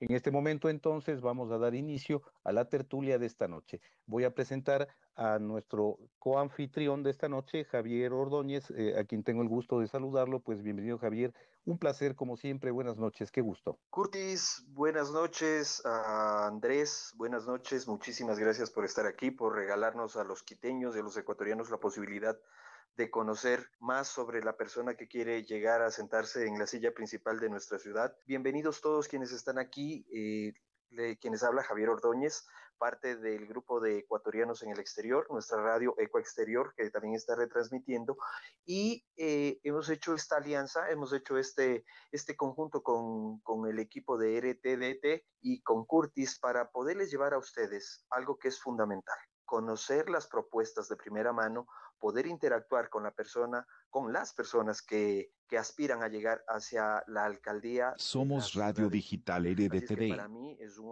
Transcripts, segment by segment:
En este momento entonces vamos a dar inicio a la tertulia de esta noche. Voy a presentar a nuestro coanfitrión de esta noche, Javier Ordóñez, eh, a quien tengo el gusto de saludarlo. Pues bienvenido Javier, un placer como siempre, buenas noches, qué gusto. Curtis, buenas noches, Andrés, buenas noches, muchísimas gracias por estar aquí, por regalarnos a los quiteños y a los ecuatorianos la posibilidad de conocer más sobre la persona que quiere llegar a sentarse en la silla principal de nuestra ciudad. Bienvenidos todos quienes están aquí, eh, quienes habla Javier Ordóñez, parte del grupo de ecuatorianos en el exterior, nuestra radio Eco Exterior, que también está retransmitiendo, y eh, hemos hecho esta alianza, hemos hecho este, este conjunto con, con el equipo de RTDT y con Curtis para poderles llevar a ustedes algo que es fundamental, conocer las propuestas de primera mano, poder interactuar con la persona, con las personas que, que aspiran a llegar hacia la alcaldía. Somos Radio Digital RDTV.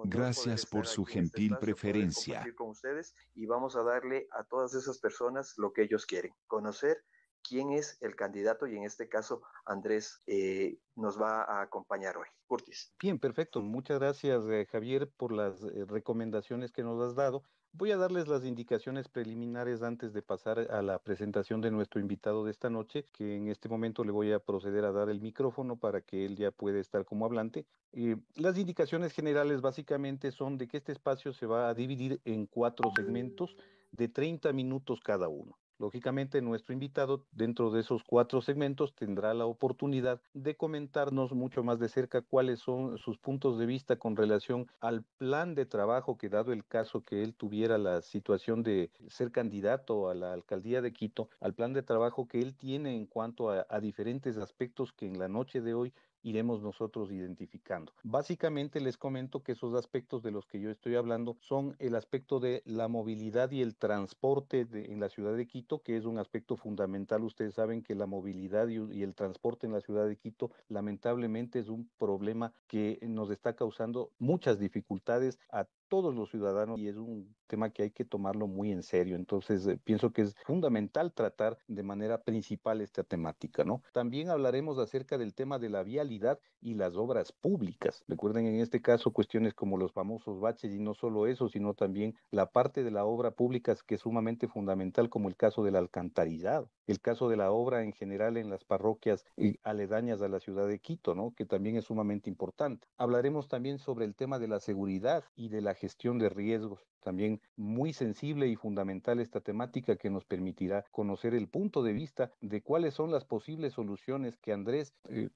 Gracias por su gentil preferencia. Con ustedes y vamos a darle a todas esas personas lo que ellos quieren, conocer quién es el candidato y en este caso Andrés eh, nos va a acompañar hoy. Curtis. Bien, perfecto. Muchas gracias eh, Javier por las eh, recomendaciones que nos has dado. Voy a darles las indicaciones preliminares antes de pasar a la presentación de nuestro invitado de esta noche, que en este momento le voy a proceder a dar el micrófono para que él ya pueda estar como hablante. Eh, las indicaciones generales básicamente son de que este espacio se va a dividir en cuatro segmentos de 30 minutos cada uno. Lógicamente, nuestro invitado dentro de esos cuatro segmentos tendrá la oportunidad de comentarnos mucho más de cerca cuáles son sus puntos de vista con relación al plan de trabajo que dado el caso que él tuviera la situación de ser candidato a la alcaldía de Quito, al plan de trabajo que él tiene en cuanto a, diferentes aspectos que en la noche de hoy iremos nosotros identificando. Básicamente les comento que esos aspectos de los que yo estoy hablando son el aspecto de la movilidad y el transporte en la ciudad de Quito, que es un aspecto fundamental. Ustedes saben que la movilidad y, el transporte en la ciudad de Quito lamentablemente es un problema que nos está causando muchas dificultades a todos los ciudadanos y es un tema que hay que tomarlo muy en serio. Entonces, eh, pienso que es fundamental tratar de manera principal esta temática, ¿no? También hablaremos acerca del tema de la vialidad y las obras públicas. Recuerden en este caso cuestiones como los famosos baches y no solo eso, sino también la parte de la obra pública que es sumamente fundamental como el caso del alcantarillado, el caso de la obra en general en las parroquias aledañas a la ciudad de Quito, ¿no? Que también es sumamente importante. Hablaremos también sobre el tema de la seguridad y de la gestión de riesgos. También muy sensible y fundamental esta temática que nos permitirá conocer el punto de vista de cuáles son las posibles soluciones que Andrés eh,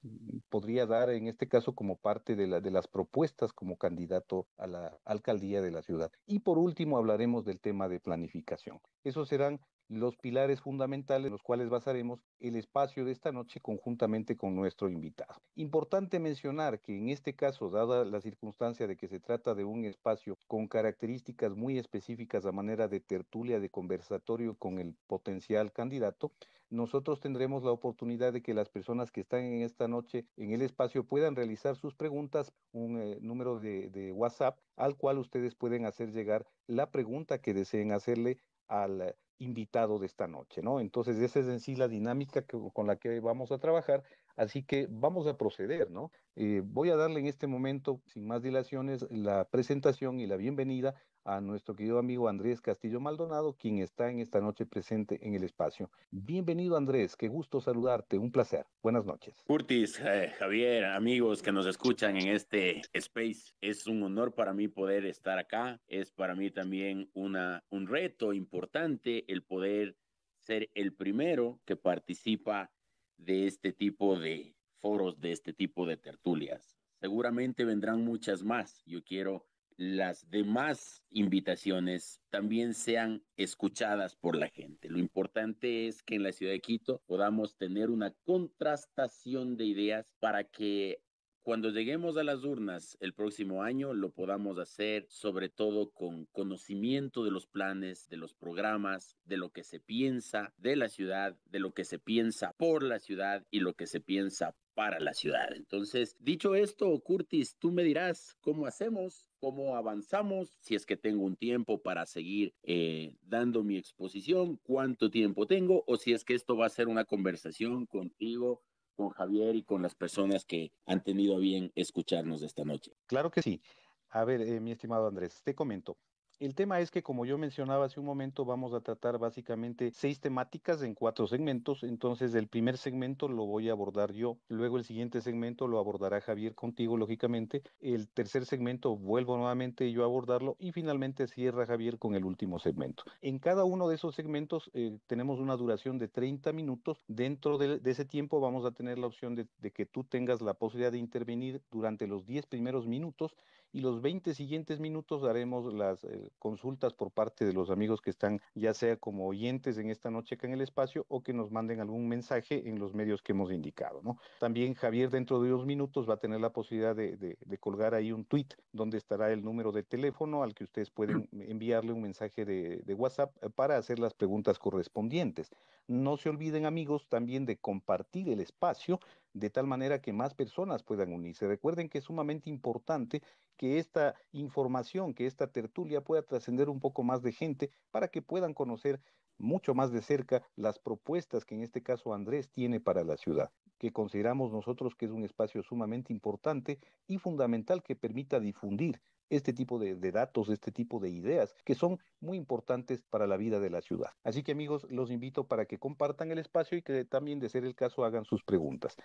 podría dar en este caso como parte de, la, de las propuestas como candidato a la alcaldía de la ciudad. Y por último hablaremos del tema de planificación. Esos serán los pilares fundamentales en los cuales basaremos el espacio de esta noche conjuntamente con nuestro invitado. Importante mencionar que en este caso, dada la circunstancia de que se trata de un espacio con características muy específicas a manera de tertulia, de conversatorio con el potencial candidato, nosotros tendremos la oportunidad de que las personas que están en esta noche en el espacio puedan realizar sus preguntas, un eh, número de, de WhatsApp al cual ustedes pueden hacer llegar la pregunta que deseen hacerle al invitado de esta noche, ¿no? Entonces, esa es en sí la dinámica que, con la que vamos a trabajar, así que vamos a proceder, ¿no? Eh, voy a darle en este momento, sin más dilaciones, la presentación y la bienvenida a nuestro querido amigo Andrés Castillo Maldonado, quien está en esta noche presente en el espacio. Bienvenido Andrés, qué gusto saludarte, un placer. Buenas noches. Curtis, eh, Javier, amigos que nos escuchan en este space, es un honor para mí poder estar acá, es para mí también una, un reto importante el poder ser el primero que participa de este tipo de foros, de este tipo de tertulias. Seguramente vendrán muchas más. Yo quiero las demás invitaciones también sean escuchadas por la gente. Lo importante es que en la ciudad de Quito podamos tener una contrastación de ideas para que cuando lleguemos a las urnas el próximo año lo podamos hacer sobre todo con conocimiento de los planes, de los programas, de lo que se piensa de la ciudad, de lo que se piensa por la ciudad y lo que se piensa para la ciudad. Entonces, dicho esto, Curtis, tú me dirás cómo hacemos, cómo avanzamos, si es que tengo un tiempo para seguir eh, dando mi exposición, cuánto tiempo tengo, o si es que esto va a ser una conversación contigo con Javier y con las personas que han tenido a bien escucharnos esta noche. Claro que sí. A ver, eh, mi estimado Andrés, te comento. El tema es que, como yo mencionaba hace un momento, vamos a tratar básicamente seis temáticas en cuatro segmentos. Entonces, el primer segmento lo voy a abordar yo, luego el siguiente segmento lo abordará Javier contigo, lógicamente. El tercer segmento vuelvo nuevamente yo a abordarlo y finalmente cierra Javier con el último segmento. En cada uno de esos segmentos eh, tenemos una duración de 30 minutos. Dentro de, ese tiempo vamos a tener la opción de, que tú tengas la posibilidad de intervenir durante los 10 primeros minutos y los 20 siguientes minutos haremos las eh, consultas por parte de los amigos que están ya sea como oyentes en esta noche acá en el espacio o que nos manden algún mensaje en los medios que hemos indicado. ¿no? También Javier dentro de unos minutos va a tener la posibilidad de, de, colgar ahí un tweet donde estará el número de teléfono al que ustedes pueden enviarle un mensaje de, de WhatsApp eh, para hacer las preguntas correspondientes. No se olviden amigos también de compartir el espacio de tal manera que más personas puedan unirse. Recuerden que es sumamente importante que esta información, que esta tertulia pueda trascender un poco más de gente para que puedan conocer mucho más de cerca las propuestas que en este caso Andrés tiene para la ciudad, que consideramos nosotros que es un espacio sumamente importante y fundamental que permita difundir este tipo de, datos, este tipo de ideas que son muy importantes para la vida de la ciudad. Así que amigos, los invito para que compartan el espacio y que también, de ser el caso, hagan sus preguntas.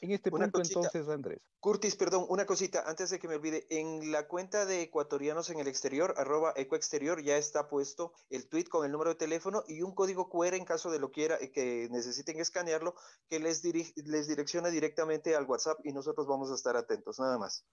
En este punto entonces, Andrés. Curtis, perdón, una cosita, antes de que me olvide, en la cuenta de ecuatorianos en el exterior, arroba ecoexterior, ya está puesto el tweet con el número de teléfono y un código QR en caso de lo quiera, eh, que necesiten escanearlo, que les, les direcciona directamente al WhatsApp y nosotros vamos a estar atentos, nada más.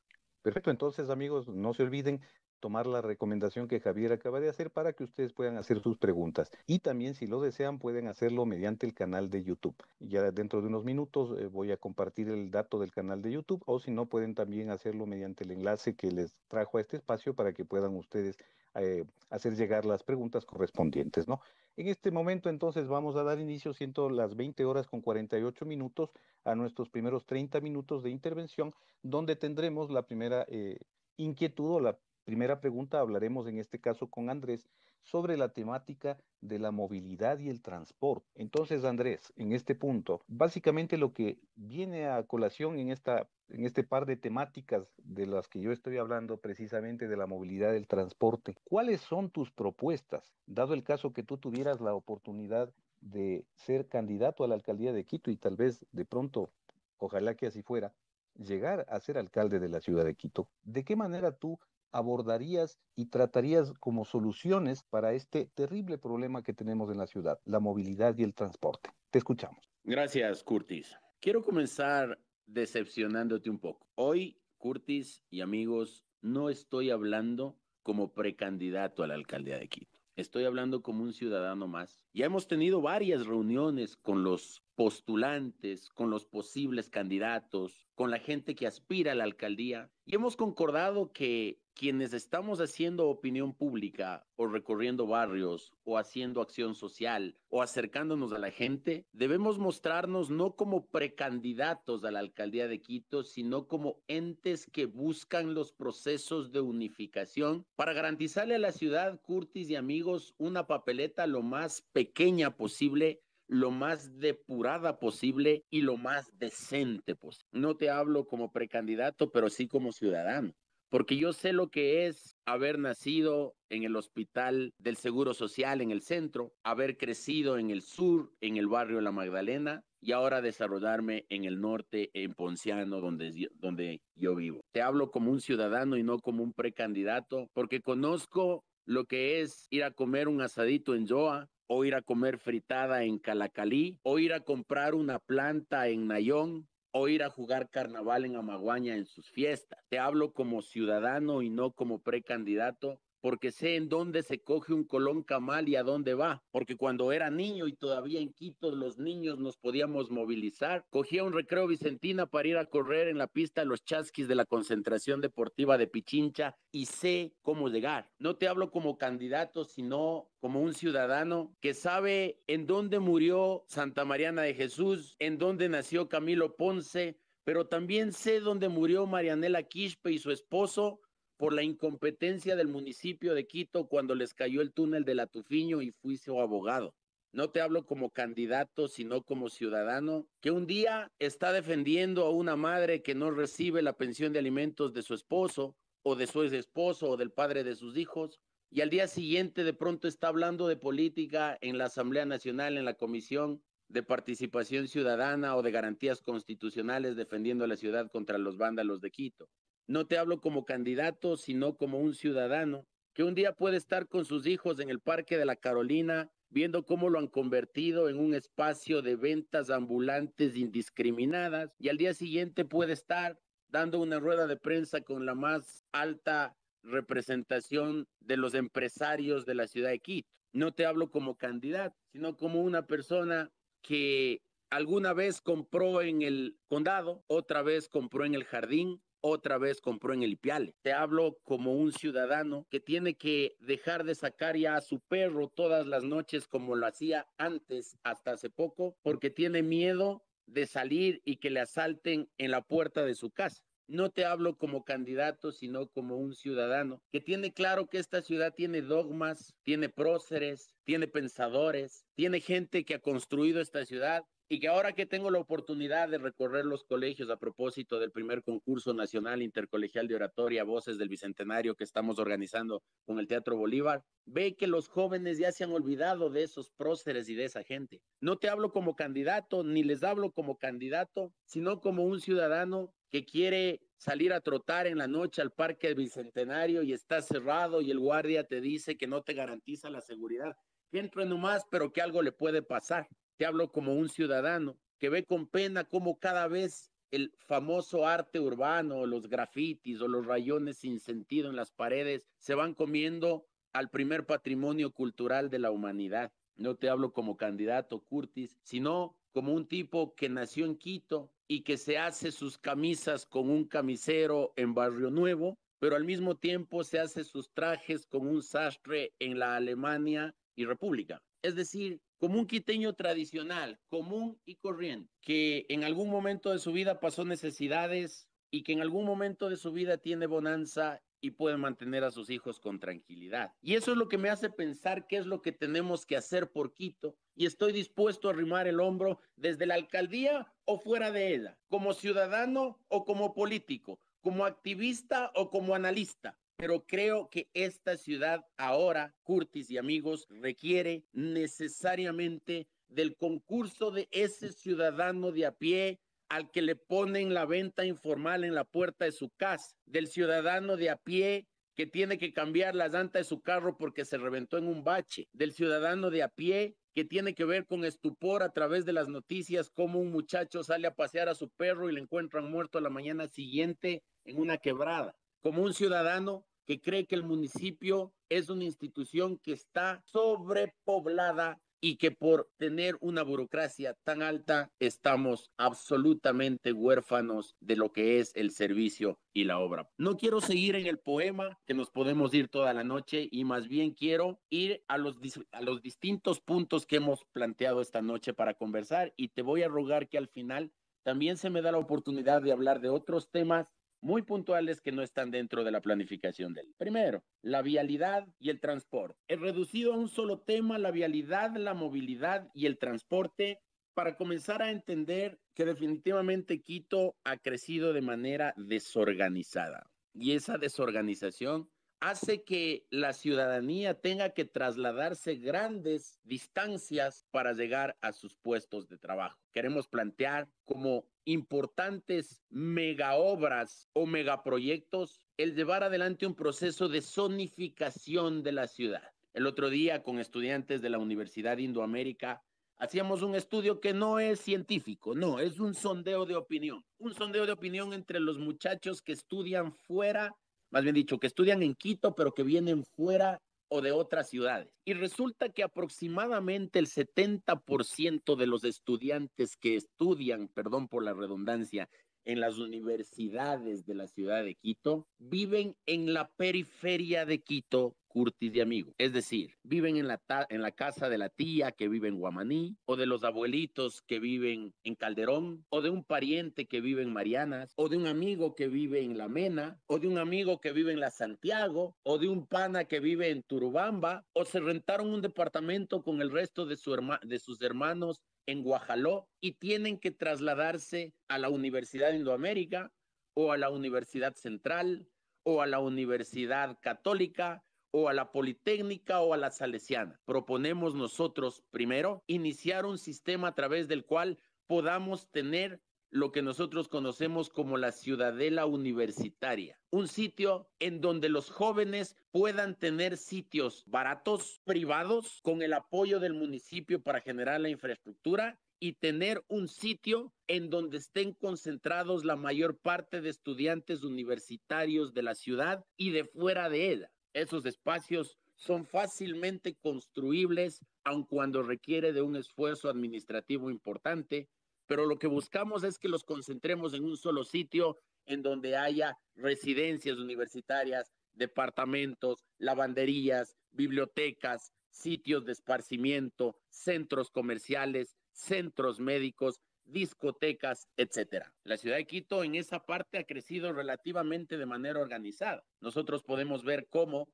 Perfecto, entonces amigos, no se olviden tomar la recomendación que Javier acaba de hacer para que ustedes puedan hacer sus preguntas. Y también, si lo desean, pueden hacerlo mediante el canal de YouTube. Ya dentro de unos minutos eh, voy a compartir el dato del canal de YouTube o si no, pueden también hacerlo mediante el enlace que les trajo a este espacio para que puedan ustedes eh, hacer llegar las preguntas correspondientes, ¿no? En este momento entonces vamos a dar inicio, siendo las 20 horas con 48 minutos, a nuestros primeros 30 minutos de intervención, donde tendremos la primera eh, inquietud o la primera pregunta. Hablaremos en este caso con Andrés sobre la temática de la movilidad y el transporte. Entonces, Andrés, en este punto, básicamente lo que viene a colación en, esta, en este par de temáticas de las que yo estoy hablando, precisamente de la movilidad y el transporte, ¿cuáles son tus propuestas, dado el caso que tú tuvieras la oportunidad de ser candidato a la alcaldía de Quito y tal vez de pronto, ojalá que así fuera, llegar a ser alcalde de la ciudad de Quito? ¿De qué manera tú abordarías y tratarías como soluciones para este terrible problema que tenemos en la ciudad, la movilidad y el transporte? Te escuchamos. Gracias, Curtis. Quiero comenzar decepcionándote un poco. Hoy, Curtis y amigos, no estoy hablando como precandidato a la alcaldía de Quito. Estoy hablando como un ciudadano más. Ya hemos tenido varias reuniones con los postulantes, con los posibles candidatos, con la gente que aspira a la alcaldía y hemos concordado que quienes estamos haciendo opinión pública o recorriendo barrios o haciendo acción social o acercándonos a la gente, debemos mostrarnos no como precandidatos a la alcaldía de Quito, sino como entes que buscan los procesos de unificación para garantizarle a la ciudad, Curtis y amigos, una papeleta lo más pequeña posible lo más depurada posible y lo más decente posible. No te hablo como precandidato, pero sí como ciudadano porque yo sé lo que es haber nacido en el hospital del Seguro Social en el centro, haber crecido en el sur, en el barrio La Magdalena, y ahora desarrollarme en el norte, en Ponciano, donde, donde yo vivo. Te hablo como un ciudadano y no como un precandidato, porque conozco lo que es ir a comer un asadito en Joa, o ir a comer fritada en Calacalí, o ir a comprar una planta en Nayón, o ir a jugar carnaval en Amaguaña en sus fiestas. Te hablo como ciudadano y no como precandidato porque sé en dónde se coge un colón camal y a dónde va. Porque cuando era niño y todavía en Quito los niños nos podíamos movilizar, cogía un recreo Vicentina para ir a correr en la pista los chasquis de la concentración deportiva de Pichincha y sé cómo llegar. No te hablo como candidato, sino como un ciudadano que sabe en dónde murió Santa Mariana de Jesús, en dónde nació Camilo Ponce, pero también sé dónde murió Marianela Quispe y su esposo por la incompetencia del municipio de Quito cuando les cayó el túnel de la Tufiño y fui su abogado. no te hablo como candidato, sino como ciudadano, que un día está defendiendo a una madre que no recibe la pensión de alimentos de su esposo o de su ex esposo o del padre de sus hijos, y al día siguiente de pronto está hablando de política en la Asamblea Nacional, en la Comisión de Participación Ciudadana o de Garantías Constitucionales defendiendo a la ciudad contra los vándalos de Quito. No te hablo como candidato, sino como un ciudadano que un día puede estar con sus hijos en el Parque de la Carolina viendo cómo lo han convertido en un espacio de ventas ambulantes indiscriminadas y al día siguiente puede estar dando una rueda de prensa con la más alta representación de los empresarios de la ciudad de Quito. No te hablo como candidato, sino como una persona que alguna vez compró en el condado, otra vez compró en el jardín, otra vez compró en el Ipiale. Te hablo como un ciudadano que tiene que dejar de sacar ya a su perro todas las noches como lo hacía antes, hasta hace poco, porque tiene miedo de salir y que le asalten en la puerta de su casa. No te hablo como candidato, sino como un ciudadano que tiene claro que esta ciudad tiene dogmas, tiene próceres, tiene pensadores, tiene gente que ha construido esta ciudad y que ahora que tengo la oportunidad de recorrer los colegios a propósito del primer concurso nacional intercolegial de oratoria Voces del Bicentenario que estamos organizando con el Teatro Bolívar, ve que los jóvenes ya se han olvidado de esos próceres y de esa gente. No te hablo como candidato, ni les hablo como candidato, sino como un ciudadano que quiere salir a trotar en la noche al Parque del Bicentenario y está cerrado y el guardia te dice que no te garantiza la seguridad. Que entre nomás, pero que algo le puede pasar. Te hablo como un ciudadano que ve con pena cómo cada vez el famoso arte urbano, los grafitis o los rayones sin sentido en las paredes se van comiendo al primer patrimonio cultural de la humanidad. No te hablo como candidato Curtis, sino como un tipo que nació en Quito y que se hace sus camisas con un camisero en Barrio Nuevo, pero al mismo tiempo se hace sus trajes con un sastre en la Alemania y República. Es decir, como un quiteño tradicional, común y corriente, que en algún momento de su vida pasó necesidades y que en algún momento de su vida tiene bonanza y puede mantener a sus hijos con tranquilidad. Y eso es lo que me hace pensar qué es lo que tenemos que hacer por Quito y estoy dispuesto a arrimar el hombro desde la alcaldía o fuera de ella, como ciudadano o como político, como activista o como analista, pero creo que esta ciudad ahora, Curtis y amigos, requiere necesariamente del concurso de ese ciudadano de a pie al que le ponen la venta informal en la puerta de su casa, del ciudadano de a pie que tiene que cambiar la llanta de su carro porque se reventó en un bache, del ciudadano de a pie que tiene que ver con estupor a través de las noticias, como un muchacho sale a pasear a su perro y le encuentran muerto a la mañana siguiente en una quebrada como un ciudadano que cree que el municipio es una institución que está sobrepoblada y que por tener una burocracia tan alta estamos absolutamente huérfanos de lo que es el servicio y la obra. No quiero seguir en el poema que nos podemos ir toda la noche y más bien quiero ir a los, a los distintos puntos que hemos planteado esta noche para conversar y te voy a rogar que al final también se me da la oportunidad de hablar de otros temas muy puntuales que no están dentro de la planificación del. Primero, la vialidad y el transporte. He reducido a un solo tema la vialidad, la movilidad y el transporte para comenzar a entender que definitivamente Quito ha crecido de manera desorganizada. Y esa desorganización hace que la ciudadanía tenga que trasladarse grandes distancias para llegar a sus puestos de trabajo. Queremos plantear como importantes megaobras o megaproyectos el llevar adelante un proceso de zonificación de la ciudad. El otro día con estudiantes de la Universidad Indoamérica hacíamos un estudio que no es científico, no, es un sondeo de opinión. Un sondeo de opinión entre los muchachos que estudian fuera más bien dicho, que estudian en Quito, pero que vienen fuera o de otras ciudades. Y resulta que aproximadamente el 70% de los estudiantes que estudian, perdón por la redundancia, en las universidades de la ciudad de Quito, viven en la periferia de Quito, Curtis de amigo. Es decir, viven en la, casa de la tía que vive en Guamaní, o de los abuelitos que viven en Calderón, o de un pariente que vive en Marianas, o de un amigo que vive en La Mena, o de un amigo que vive en La Santiago, o de un pana que vive en Turubamba, o se rentaron un departamento con el resto de sus hermanos en Guajaló y tienen que trasladarse a la Universidad de Indoamérica o a la Universidad Central o a la Universidad Católica o a la Politécnica o a la Salesiana. Proponemos nosotros, primero, iniciar un sistema a través del cual podamos tener lo que nosotros conocemos como la ciudadela universitaria, un sitio en donde los jóvenes puedan tener sitios baratos, privados, con el apoyo del municipio para generar la infraestructura y tener un sitio en donde estén concentrados la mayor parte de estudiantes universitarios de la ciudad y de fuera de ella. Esos espacios son fácilmente construibles, aun cuando requiere de un esfuerzo administrativo importante, pero lo que buscamos es que los concentremos en un solo sitio en donde haya residencias universitarias, departamentos, lavanderías, bibliotecas, sitios de esparcimiento, centros comerciales, centros médicos, discotecas, etcétera. La ciudad de Quito en esa parte ha crecido relativamente de manera organizada. Nosotros podemos ver cómo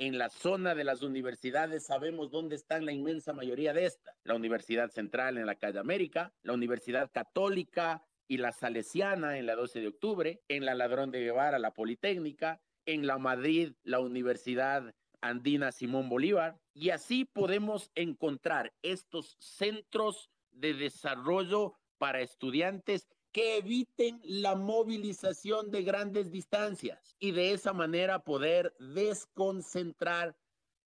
en la zona de las universidades sabemos dónde están la inmensa mayoría de estas. La Universidad Central en la calle América, la Universidad Católica y la Salesiana en la 12 de octubre, en la Ladrón de Guevara, la Politécnica, en la Madrid, la Universidad Andina Simón Bolívar. Y así podemos encontrar estos centros de desarrollo para estudiantes que eviten la movilización de grandes distancias y de esa manera poder desconcentrar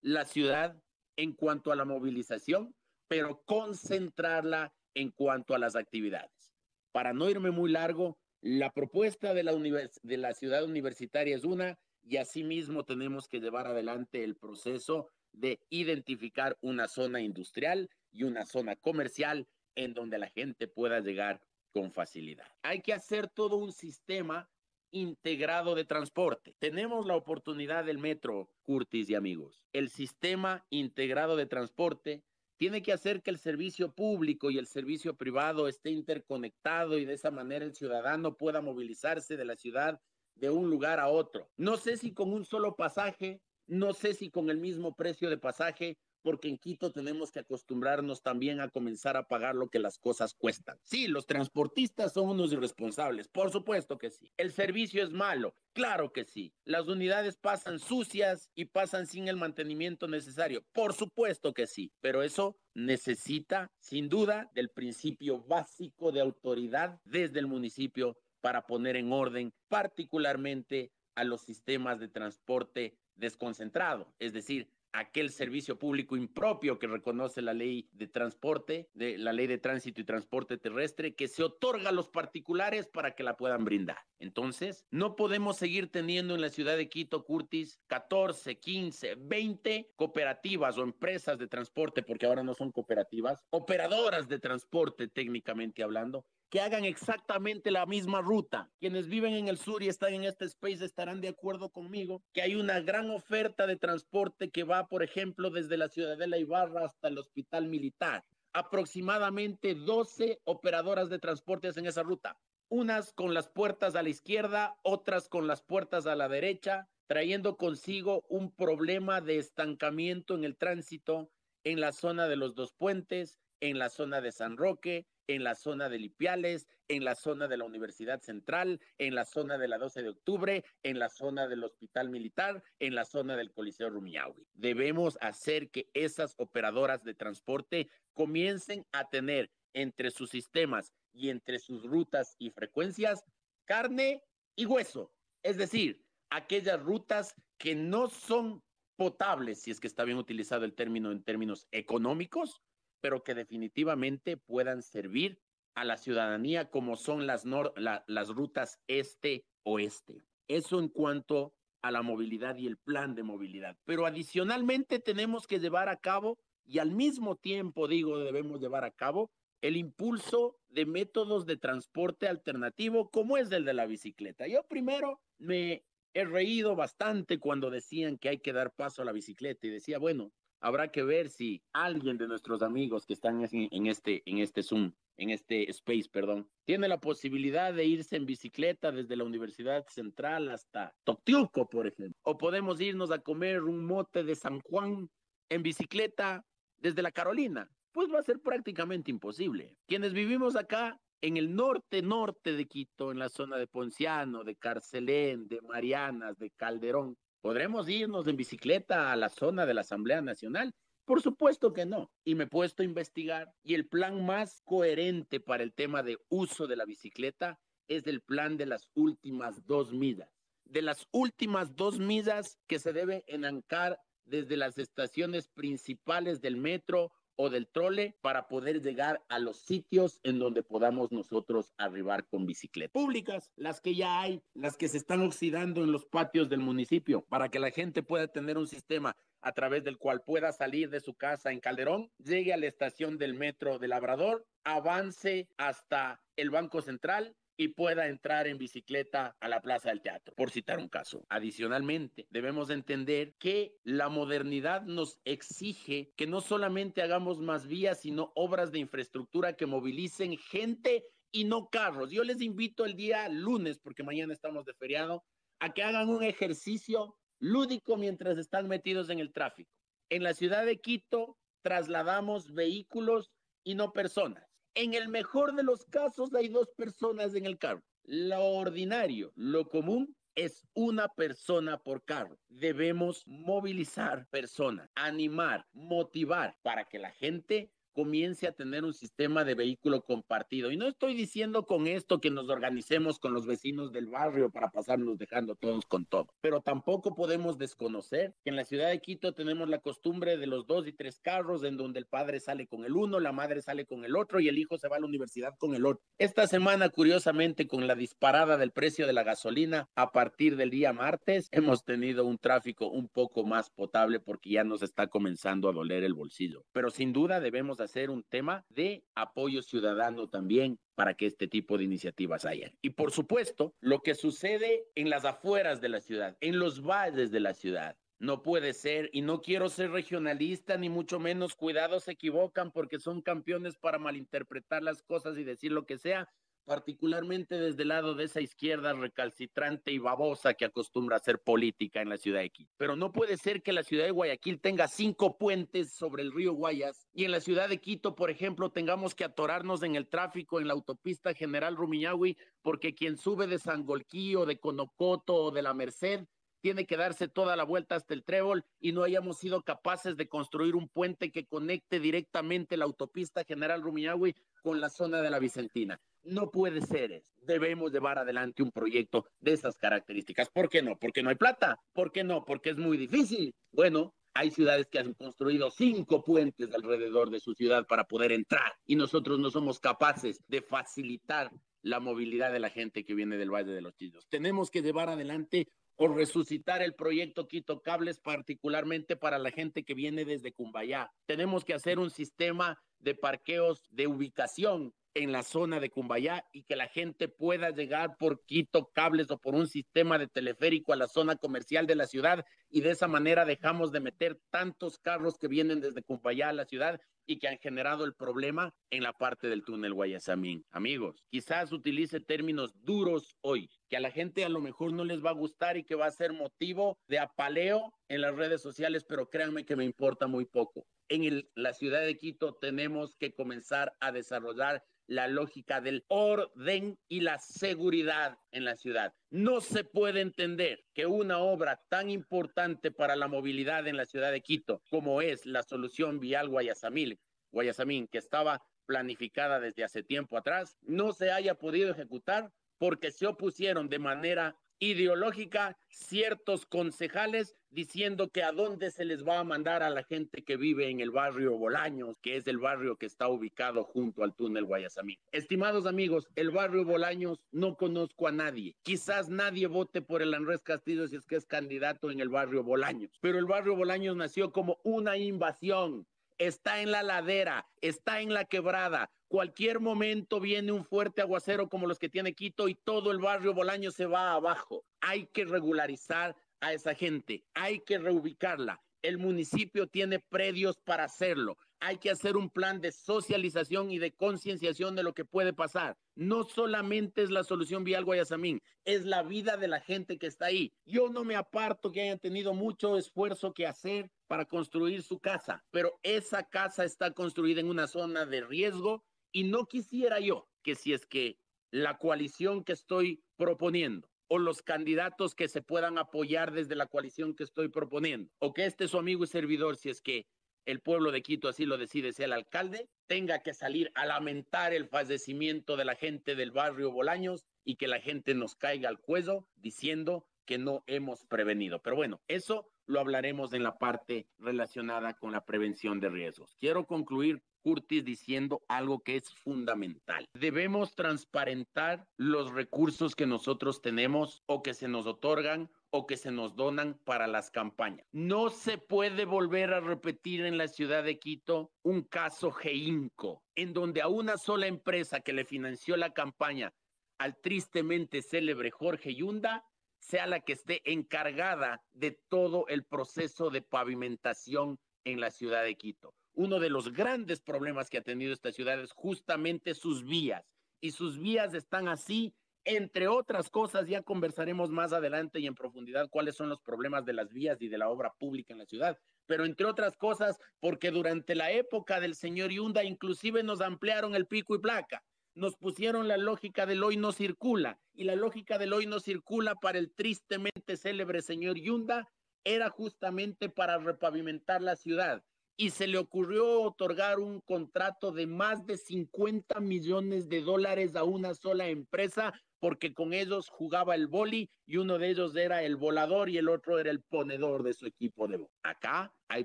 la ciudad en cuanto a la movilización, pero concentrarla en cuanto a las actividades. Para no irme muy largo, la propuesta de la, ciudad universitaria es una y asimismo tenemos que llevar adelante el proceso de identificar una zona industrial y una zona comercial en donde la gente pueda llegar con facilidad. Hay que hacer todo un sistema integrado de transporte. Tenemos la oportunidad del metro, Curtis y amigos. El sistema integrado de transporte tiene que hacer que el servicio público y el servicio privado esté interconectado y de esa manera el ciudadano pueda movilizarse de la ciudad de un lugar a otro. No sé si con un solo pasaje, no sé si con el mismo precio de pasaje porque en Quito tenemos que acostumbrarnos también a comenzar a pagar lo que las cosas cuestan. Sí, los transportistas son unos irresponsables, por supuesto que sí. El servicio es malo, claro que sí. Las unidades pasan sucias y pasan sin el mantenimiento necesario, por supuesto que sí, pero eso necesita, sin duda, del principio básico de autoridad desde el municipio para poner en orden particularmente a los sistemas de transporte desconcentrado, es decir, aquel servicio público impropio que reconoce la ley de transporte, de la ley de tránsito y transporte terrestre, que se otorga a los particulares para que la puedan brindar. Entonces, no podemos seguir teniendo en la ciudad de Quito, Curtis, 14, 15, 20 cooperativas o empresas de transporte, porque ahora no son cooperativas, operadoras de transporte técnicamente hablando, que hagan exactamente la misma ruta. Quienes viven en el sur y están en este space estarán de acuerdo conmigo que hay una gran oferta de transporte que va, por ejemplo, desde la Ciudadela Ibarra hasta el Hospital Militar. Aproximadamente 12 operadoras de transportes en esa ruta. Unas con las puertas a la izquierda, otras con las puertas a la derecha, trayendo consigo un problema de estancamiento en el tránsito en la zona de los dos puentes, en la zona de San Roque, en la zona de Lipiales, en la zona de la Universidad Central, en la zona de la 12 de octubre, en la zona del Hospital Militar, en la zona del Coliseo Rumiñahui. Debemos hacer que esas operadoras de transporte comiencen a tener entre sus sistemas y entre sus rutas y frecuencias carne y hueso, es decir, aquellas rutas que no son potables, si es que está bien utilizado el término en términos económicos, pero que definitivamente puedan servir a la ciudadanía como son las, las rutas este-oeste. Eso en cuanto a la movilidad y el plan de movilidad. Pero adicionalmente tenemos que llevar a cabo, y al mismo tiempo digo, debemos llevar a cabo el impulso de métodos de transporte alternativo como es el de la bicicleta. Yo primero me He reído bastante cuando decían que hay que dar paso a la bicicleta y decía, bueno, habrá que ver si alguien de nuestros amigos que están en este, en este Zoom, en este Space, perdón, tiene la posibilidad de irse en bicicleta desde la Universidad Central hasta Toctiuco, por ejemplo. O podemos irnos a comer un mote de San Juan en bicicleta desde la Carolina. Pues va a ser prácticamente imposible. Quienes vivimos acá en el norte, norte de Quito, en la zona de Ponciano, de Carcelén, de Marianas, de Calderón, ¿Podremos irnos en bicicleta a la zona de la Asamblea Nacional? Por supuesto que no. Y me he puesto a investigar y el plan más coherente para el tema de uso de la bicicleta es el plan de las últimas dos millas. De las últimas dos millas que se debe enancar desde las estaciones principales del metro o del trole para poder llegar a los sitios en donde podamos nosotros arribar con bicicletas. Públicas, las que ya hay, las que se están oxidando en los patios del municipio, para que la gente pueda tener un sistema a través del cual pueda salir de su casa en Calderón, llegue a la estación del metro de Labrador, avance hasta el Banco Central y pueda entrar en bicicleta a la Plaza del Teatro, por citar un caso. Adicionalmente, debemos entender que la modernidad nos exige que no solamente hagamos más vías, sino obras de infraestructura que movilicen gente y no carros. Yo les invito el día lunes, porque mañana estamos de feriado, a que hagan un ejercicio lúdico mientras están metidos en el tráfico. En la ciudad de Quito trasladamos vehículos y no personas. En el mejor de los casos hay dos personas en el carro. Lo ordinario, lo común es una persona por carro. Debemos movilizar personas, animar, motivar para que la gente comience a tener un sistema de vehículo compartido. Y no estoy diciendo con esto que nos organicemos con los vecinos del barrio para pasarnos dejando todos con todo, pero tampoco podemos desconocer que en la ciudad de Quito tenemos la costumbre de los dos y tres carros en donde el padre sale con el uno, la madre sale con el otro y el hijo se va a la universidad con el otro. Esta semana, curiosamente, con la disparada del precio de la gasolina a partir del día martes, hemos tenido un tráfico un poco más potable porque ya nos está comenzando a doler el bolsillo. Pero sin duda debemos hacer un tema de apoyo ciudadano también para que este tipo de iniciativas hayan. Y por supuesto, lo que sucede en las afueras de la ciudad, en los valles de la ciudad, no puede ser, y no quiero ser regionalista, ni mucho menos, cuidado, se equivocan porque son campeones para malinterpretar las cosas y decir lo que sea, particularmente desde el lado de esa izquierda recalcitrante y babosa que acostumbra a hacer política en la ciudad de Quito. Pero no puede ser que la ciudad de Guayaquil tenga cinco puentes sobre el río Guayas y en la ciudad de Quito, por ejemplo, tengamos que atorarnos en el tráfico en la autopista General Rumiñahui porque quien sube de Sangolquí de Conocoto o de la Merced tiene que darse toda la vuelta hasta el trébol y no hayamos sido capaces de construir un puente que conecte directamente la autopista General Rumiñahui con la zona de la Vicentina. No puede ser eso. Debemos llevar adelante un proyecto de esas características. ¿Por qué no? Porque no hay plata. ¿Por qué no? Porque es muy difícil. Bueno, hay ciudades que han construido cinco puentes alrededor de su ciudad para poder entrar y nosotros no somos capaces de facilitar la movilidad de la gente que viene del Valle de los Chillos. Tenemos que llevar adelante o resucitar el proyecto Quito Cables, particularmente para la gente que viene desde Cumbayá. Tenemos que hacer un sistema de parqueos de ubicación en la zona de Cumbayá y que la gente pueda llegar por Quito Cables o por un sistema de teleférico a la zona comercial de la ciudad y de esa manera dejamos de meter tantos carros que vienen desde Cumbayá a la ciudad y que han generado el problema en la parte del túnel Guayasamín. Amigos, quizás utilice términos duros hoy, que a la gente a lo mejor no les va a gustar y que va a ser motivo de apaleo en las redes sociales, pero créanme que me importa muy poco. En la ciudad de Quito tenemos que comenzar a desarrollar la lógica del orden y la seguridad en la ciudad. No se puede entender que una obra tan importante para la movilidad en la ciudad de Quito como es la solución vial Guayasamil, Guayasamín, que estaba planificada desde hace tiempo atrás, no se haya podido ejecutar porque se opusieron de manera ideológica ciertos concejales diciendo que a dónde se les va a mandar a la gente que vive en el barrio Bolaños, que es el barrio que está ubicado junto al túnel Guayasamín. Estimados amigos, el barrio Bolaños no conozco a nadie. Quizás nadie vote por el Andrés Castillo si es que es candidato en el barrio Bolaños, pero el barrio Bolaños nació como una invasión está en la ladera, está en la quebrada. Cualquier momento viene un fuerte aguacero como los que tiene Quito y todo el barrio Bolaño se va abajo. Hay que regularizar a esa gente, hay que reubicarla. El municipio tiene predios para hacerlo. Hay que hacer un plan de socialización y de concienciación de lo que puede pasar. No solamente es la solución vial Guayasamín, es la vida de la gente que está ahí. Yo no me aparto que hayan tenido mucho esfuerzo que hacer para construir su casa, pero esa casa está construida en una zona de riesgo y no quisiera yo que si es que la coalición que estoy proponiendo o los candidatos que se puedan apoyar desde la coalición que estoy proponiendo, o que este su amigo y servidor, si es que el pueblo de Quito así lo decide, sea el alcalde, tenga que salir a lamentar el fallecimiento de la gente del barrio Bolaños y que la gente nos caiga al cuello diciendo que no hemos prevenido. Pero bueno, eso lo hablaremos en la parte relacionada con la prevención de riesgos. Quiero concluir Curtis diciendo algo que es fundamental. Debemos transparentar los recursos que nosotros tenemos o que se nos otorgan o que se nos donan para las campañas. No se puede volver a repetir en la ciudad de Quito un caso Geinco, en donde a una sola empresa que le financió la campaña al tristemente célebre Jorge Yunda sea la que esté encargada de todo el proceso de pavimentación en la ciudad de Quito. Uno de los grandes problemas que ha tenido esta ciudad es justamente sus vías. Y sus vías están así, entre otras cosas, ya conversaremos más adelante y en profundidad cuáles son los problemas de las vías y de la obra pública en la ciudad. Pero entre otras cosas, porque durante la época del señor Yunda inclusive nos ampliaron el pico y placa nos pusieron la lógica del hoy no circula y la lógica del hoy no circula para el tristemente célebre señor Yunda era justamente para repavimentar la ciudad y se le ocurrió otorgar un contrato de más de 50 millones de dólares a una sola empresa porque con ellos jugaba el boli y uno de ellos era el volador y el otro era el ponedor de su equipo de Acá hay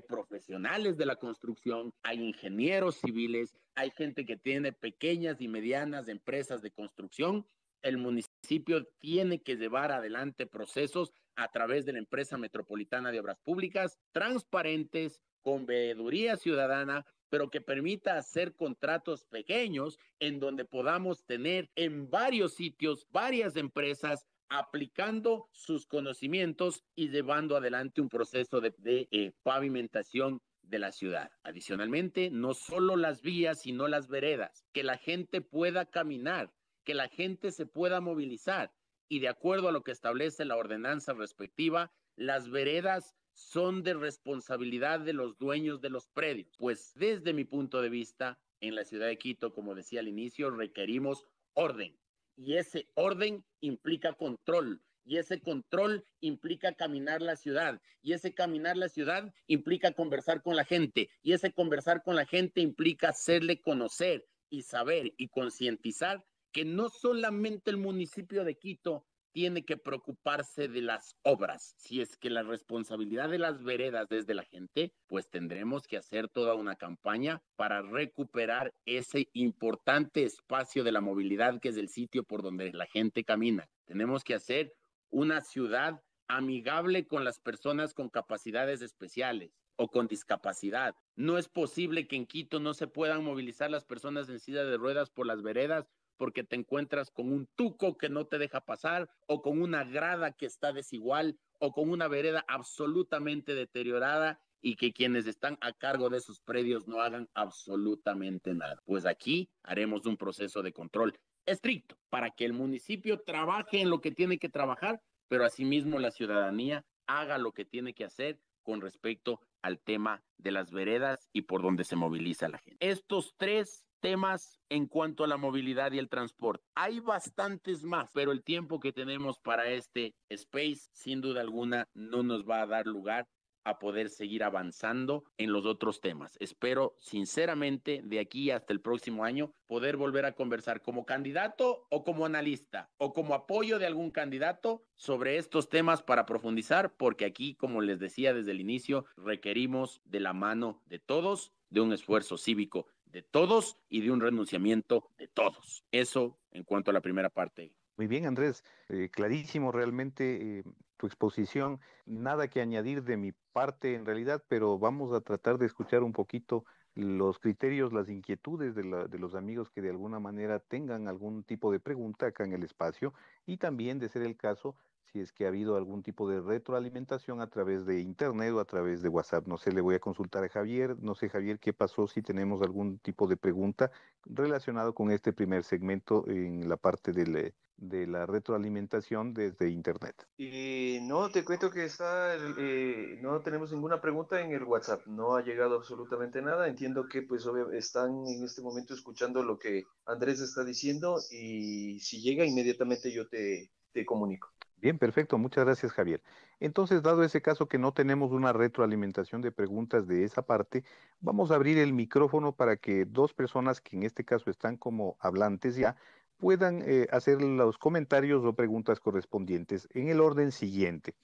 profesionales de la construcción, hay ingenieros civiles, hay gente que tiene pequeñas y medianas empresas de construcción. El municipio tiene que llevar adelante procesos a través de la empresa metropolitana de obras públicas transparentes, con veeduría ciudadana, pero que permita hacer contratos pequeños en donde podamos tener en varios sitios varias empresas aplicando sus conocimientos y llevando adelante un proceso de, eh, pavimentación de la ciudad. Adicionalmente, no solo las vías, sino las veredas, que la gente pueda caminar, que la gente se pueda movilizar y de acuerdo a lo que establece la ordenanza respectiva, las veredas son de responsabilidad de los dueños de los predios. Pues desde mi punto de vista, en la ciudad de Quito, como decía al inicio, requerimos orden. Y ese orden implica control. Y ese control implica caminar la ciudad. Y ese caminar la ciudad implica conversar con la gente. Y ese conversar con la gente implica hacerle conocer y saber y concientizar que no solamente el municipio de Quito tiene que preocuparse de las obras. Si es que la responsabilidad de las veredas es de la gente, pues tendremos que hacer toda una campaña para recuperar ese importante espacio de la movilidad que es el sitio por donde la gente camina. Tenemos que hacer una ciudad amigable con las personas con capacidades especiales o con discapacidad. No es posible que en Quito no se puedan movilizar las personas en silla de ruedas por las veredas porque te encuentras con un tuco que no te deja pasar o con una grada que está desigual o con una vereda absolutamente deteriorada y que quienes están a cargo de esos predios no hagan absolutamente nada. Pues aquí haremos un proceso de control estricto para que el municipio trabaje en lo que tiene que trabajar, pero asimismo la ciudadanía haga lo que tiene que hacer con respecto al tema de las veredas y por donde se moviliza la gente. Estos tres temas en cuanto a la movilidad y el transporte. Hay bastantes más, pero el tiempo que tenemos para este space, sin duda alguna, no nos va a dar lugar a poder seguir avanzando en los otros temas. Espero sinceramente de aquí hasta el próximo año poder volver a conversar como candidato o como analista o como apoyo de algún candidato sobre estos temas para profundizar, porque aquí, como les decía desde el inicio, requerimos de la mano de todos, de un esfuerzo cívico de todos y de un renunciamiento de todos. Eso en cuanto a la primera parte. Muy bien, Andrés, eh, clarísimo realmente eh, tu exposición. Nada que añadir de mi parte en realidad, pero vamos a tratar de escuchar un poquito los criterios, las inquietudes de, de, los amigos que de alguna manera tengan algún tipo de pregunta acá en el espacio y también, de ser el caso, si es que ha habido algún tipo de retroalimentación a través de internet o a través de WhatsApp. No sé, le voy a consultar a Javier. No sé, Javier, qué pasó si tenemos algún tipo de pregunta relacionado con este primer segmento en la parte de, la retroalimentación desde internet. Y no, te cuento que está, eh, no tenemos ninguna pregunta en el WhatsApp. No ha llegado absolutamente nada. Entiendo que pues están en este momento escuchando lo que Andrés está diciendo y si llega inmediatamente yo te, te comunico. Bien, perfecto. Muchas gracias, Javier. Entonces, dado ese caso que no tenemos una retroalimentación de preguntas de esa parte, vamos a abrir el micrófono para que dos personas que en este caso están como hablantes ya puedan eh, hacer los comentarios o preguntas correspondientes en el orden siguiente.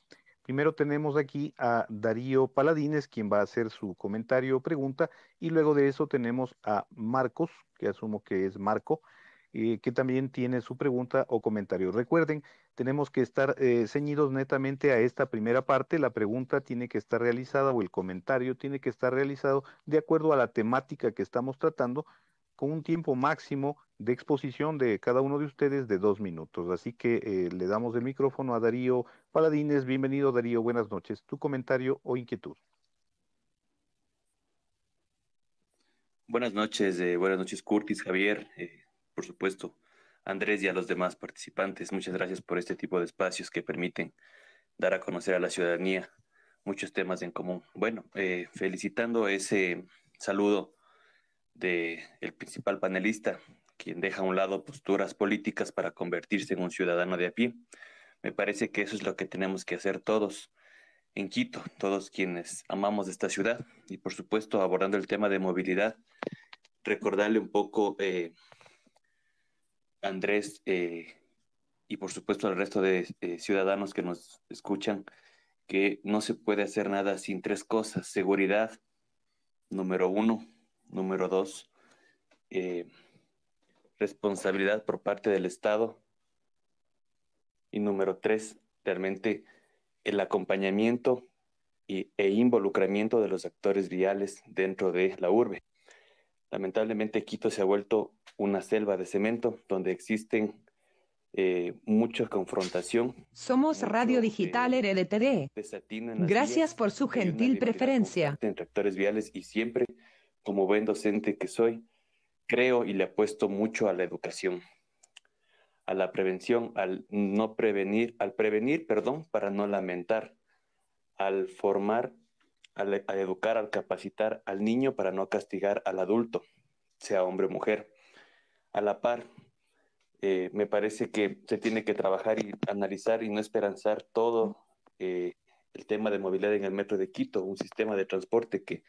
Primero tenemos aquí a Darío Paladines, quien va a hacer su comentario o pregunta, y luego de eso tenemos a Marcos, que asumo que es Marco, eh, que también tiene su pregunta o comentario. Recuerden, tenemos que estar eh, ceñidos netamente a esta primera parte. La pregunta tiene que estar realizada o el comentario tiene que estar realizado de acuerdo a la temática que estamos tratando con un tiempo máximo de exposición de cada uno de ustedes de dos minutos. Así que eh, le damos el micrófono a Darío Paladines. Bienvenido Darío, buenas noches. Tu comentario o inquietud. Buenas noches, buenas noches Curtis, Javier por supuesto, Andrés y a los demás participantes. Muchas gracias por este tipo de espacios que permiten dar a conocer a la ciudadanía muchos temas en común. Bueno, eh, felicitando ese saludo del el principal panelista, quien deja a un lado posturas políticas para convertirse en un ciudadano de a pie. Me parece que eso es lo que tenemos que hacer todos en Quito, todos quienes amamos esta ciudad y por supuesto abordando el tema de movilidad, recordarle un poco eh, Andrés eh, y por supuesto al resto de eh, ciudadanos que nos escuchan que no se puede hacer nada sin tres cosas. Seguridad, número uno. Número dos, eh, responsabilidad por parte del Estado. Y número tres, realmente el acompañamiento y, e involucramiento de los actores viales dentro de la urbe. Lamentablemente Quito se ha vuelto una selva de cemento donde existen eh, mucha confrontación. Somos Radio Digital eh, RDTD. Gracias por su gentil preferencia. Entre actores viales y siempre, como buen docente que soy, creo y le apuesto mucho a la educación, a la prevención, al no prevenir, al prevenir, perdón, para no lamentar, al formar a educar, al capacitar al niño para no castigar al adulto, sea hombre o mujer. A la par, eh, me parece que se tiene que trabajar y analizar y no esperanzar todo eh, el tema de movilidad en el metro de Quito, un sistema de transporte que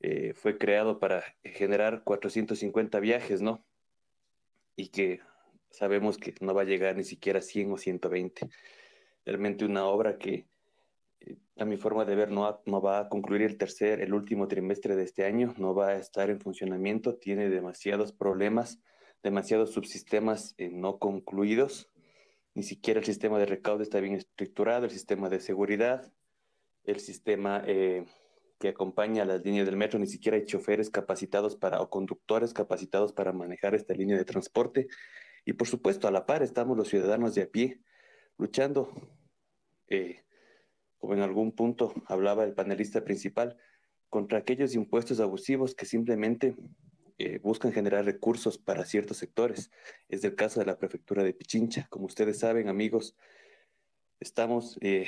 eh, fue creado para generar 450 viajes, ¿no? Y que sabemos que no va a llegar ni siquiera a 100 o 120. Realmente una obra que a mi forma de ver, no, no va a concluir el tercer, el último trimestre de este año, no va a estar en funcionamiento, tiene demasiados problemas, demasiados subsistemas eh, no concluidos, ni siquiera el sistema de recaudo está bien estructurado, el sistema de seguridad, el sistema eh, que acompaña a las líneas del metro, ni siquiera hay choferes capacitados para, o conductores capacitados para manejar esta línea de transporte. Y por supuesto, a la par estamos los ciudadanos de a pie luchando. Eh, como en algún punto hablaba el panelista principal, contra aquellos impuestos abusivos que simplemente eh, buscan generar recursos para ciertos sectores. Es el caso de la prefectura de Pichincha. Como ustedes saben, amigos, estamos eh,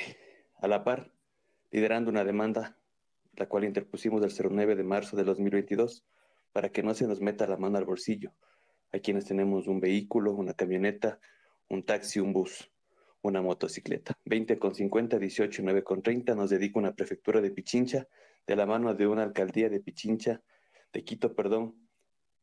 a la par liderando una demanda, la cual interpusimos el 09 de marzo de 2022, para que no se nos meta la mano al bolsillo. Hay quienes tenemos un vehículo, una camioneta, un taxi, un bus una motocicleta. 20 con 50, 18, 9 con 30 nos dedica una prefectura de Pichincha de la mano de una alcaldía de Pichincha, de Quito, perdón,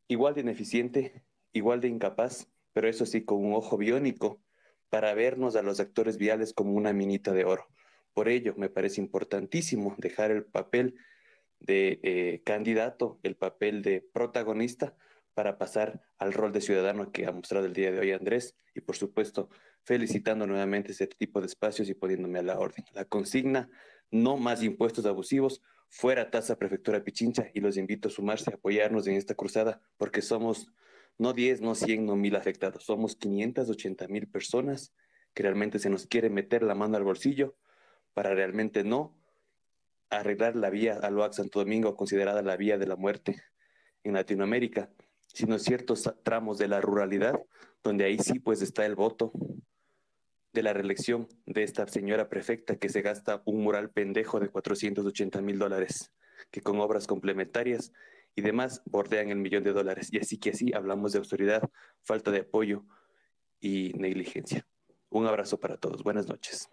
igual de ineficiente, igual de incapaz, pero eso sí con un ojo biónico para vernos a los actores viales como una minita de oro. Por ello, me parece importantísimo dejar el papel de eh, candidato, el papel de protagonista, para pasar al rol de ciudadano que ha mostrado el día de hoy Andrés y por supuesto felicitando nuevamente ese tipo de espacios y poniéndome a la orden. La consigna, no más impuestos abusivos, Fuera tasa Prefectura Pichincha y los invito a sumarse, a apoyarnos en esta cruzada, porque somos no 10, no 100, no 1000 afectados, somos 580 mil personas que realmente se nos quiere meter la mano al bolsillo para realmente no arreglar la vía al OAC Santo Domingo, considerada la vía de la muerte en Latinoamérica, sino ciertos tramos de la ruralidad, donde ahí sí pues está el voto de la reelección de esta señora prefecta que se gasta un mural pendejo de 480 mil dólares, que con obras complementarias y demás bordean el millón de dólares. Y así que así hablamos de autoridad, falta de apoyo y negligencia. Un abrazo para todos. Buenas noches.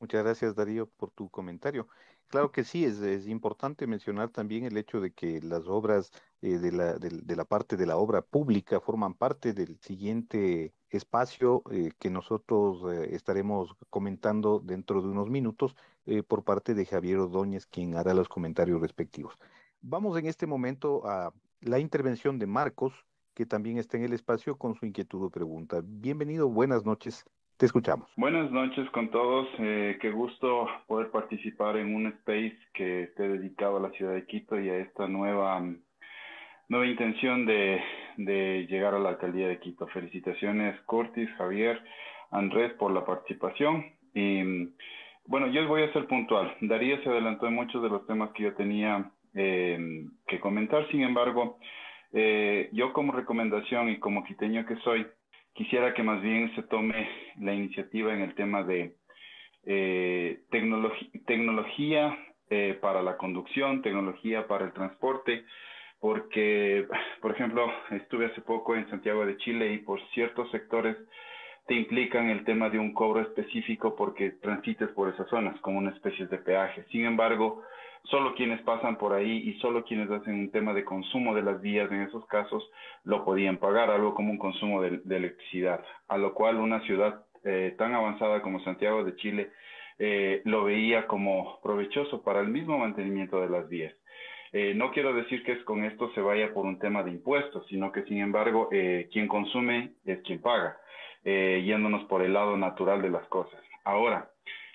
Muchas gracias, Darío, por tu comentario. Claro que sí, es, importante mencionar también el hecho de que las obras eh, de, la, parte de la obra pública forman parte del siguiente espacio eh, que nosotros eh, estaremos comentando dentro de unos minutos por parte de Javier Ordóñez, quien hará los comentarios respectivos. Vamos en este momento a la intervención de Marcos, que también está en el espacio con su inquietud o pregunta. Bienvenido, buenas noches. Te escuchamos. Buenas noches con todos. Eh, qué gusto poder participar en un space que esté dedicado a la ciudad de Quito y a esta nueva, nueva intención de, de llegar a la alcaldía de Quito. Felicitaciones, Cortis, Javier, Andrés, por la participación. Y bueno, yo voy a ser puntual. Darío se adelantó en muchos de los temas que yo tenía eh, que comentar. Sin embargo, eh, yo como recomendación y como quiteño que soy, quisiera que más bien se tome la iniciativa en el tema de eh, tecnología eh, para la conducción, tecnología para el transporte, porque, por ejemplo, estuve hace poco en Santiago de Chile y por ciertos sectores te implican el tema de un cobro específico porque transites por esas zonas como una especie de peaje. Sin embargo, solo quienes pasan por ahí y solo quienes hacen un tema de consumo de las vías en esos casos lo podían pagar, algo como un consumo de, electricidad, a lo cual una ciudad eh, tan avanzada como Santiago de Chile eh, lo veía como provechoso para el mismo mantenimiento de las vías. Eh, no quiero decir que es con esto se vaya por un tema de impuestos, sino que sin embargo quien consume es quien paga, yéndonos por el lado natural de las cosas. Ahora,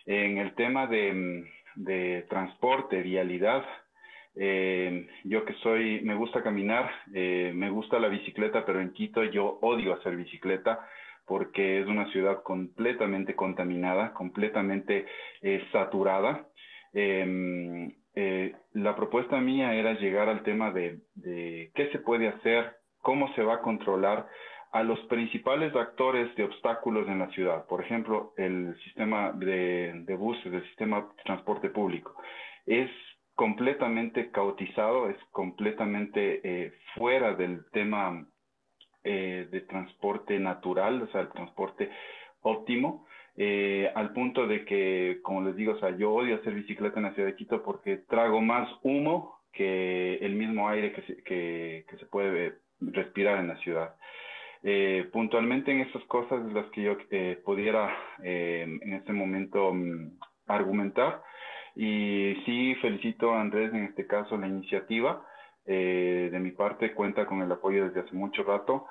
en el tema de, mm, de transporte, vialidad. Eh, yo que soy, me gusta caminar, eh, me gusta la bicicleta, pero en Quito yo odio hacer bicicleta porque es una ciudad completamente contaminada, completamente eh, saturada. Em, la propuesta mía era llegar al tema de, de qué se puede hacer, cómo se va a controlar a los principales actores de obstáculos en la ciudad, por ejemplo, el sistema de, buses, el sistema de transporte público, es completamente caotizado, es completamente eh, fuera del tema eh, de transporte natural, o sea, el transporte óptimo, eh, al punto de que, como les digo, o sea, yo odio hacer bicicleta en la ciudad de Quito porque trago más humo que el mismo aire que se, que se puede respirar en la ciudad. Eh, puntualmente en esas cosas las que yo eh, pudiera eh, en este momento mm, argumentar. Y sí felicito a Andrés en este caso la iniciativa. de mi parte cuenta con el apoyo desde hace mucho rato.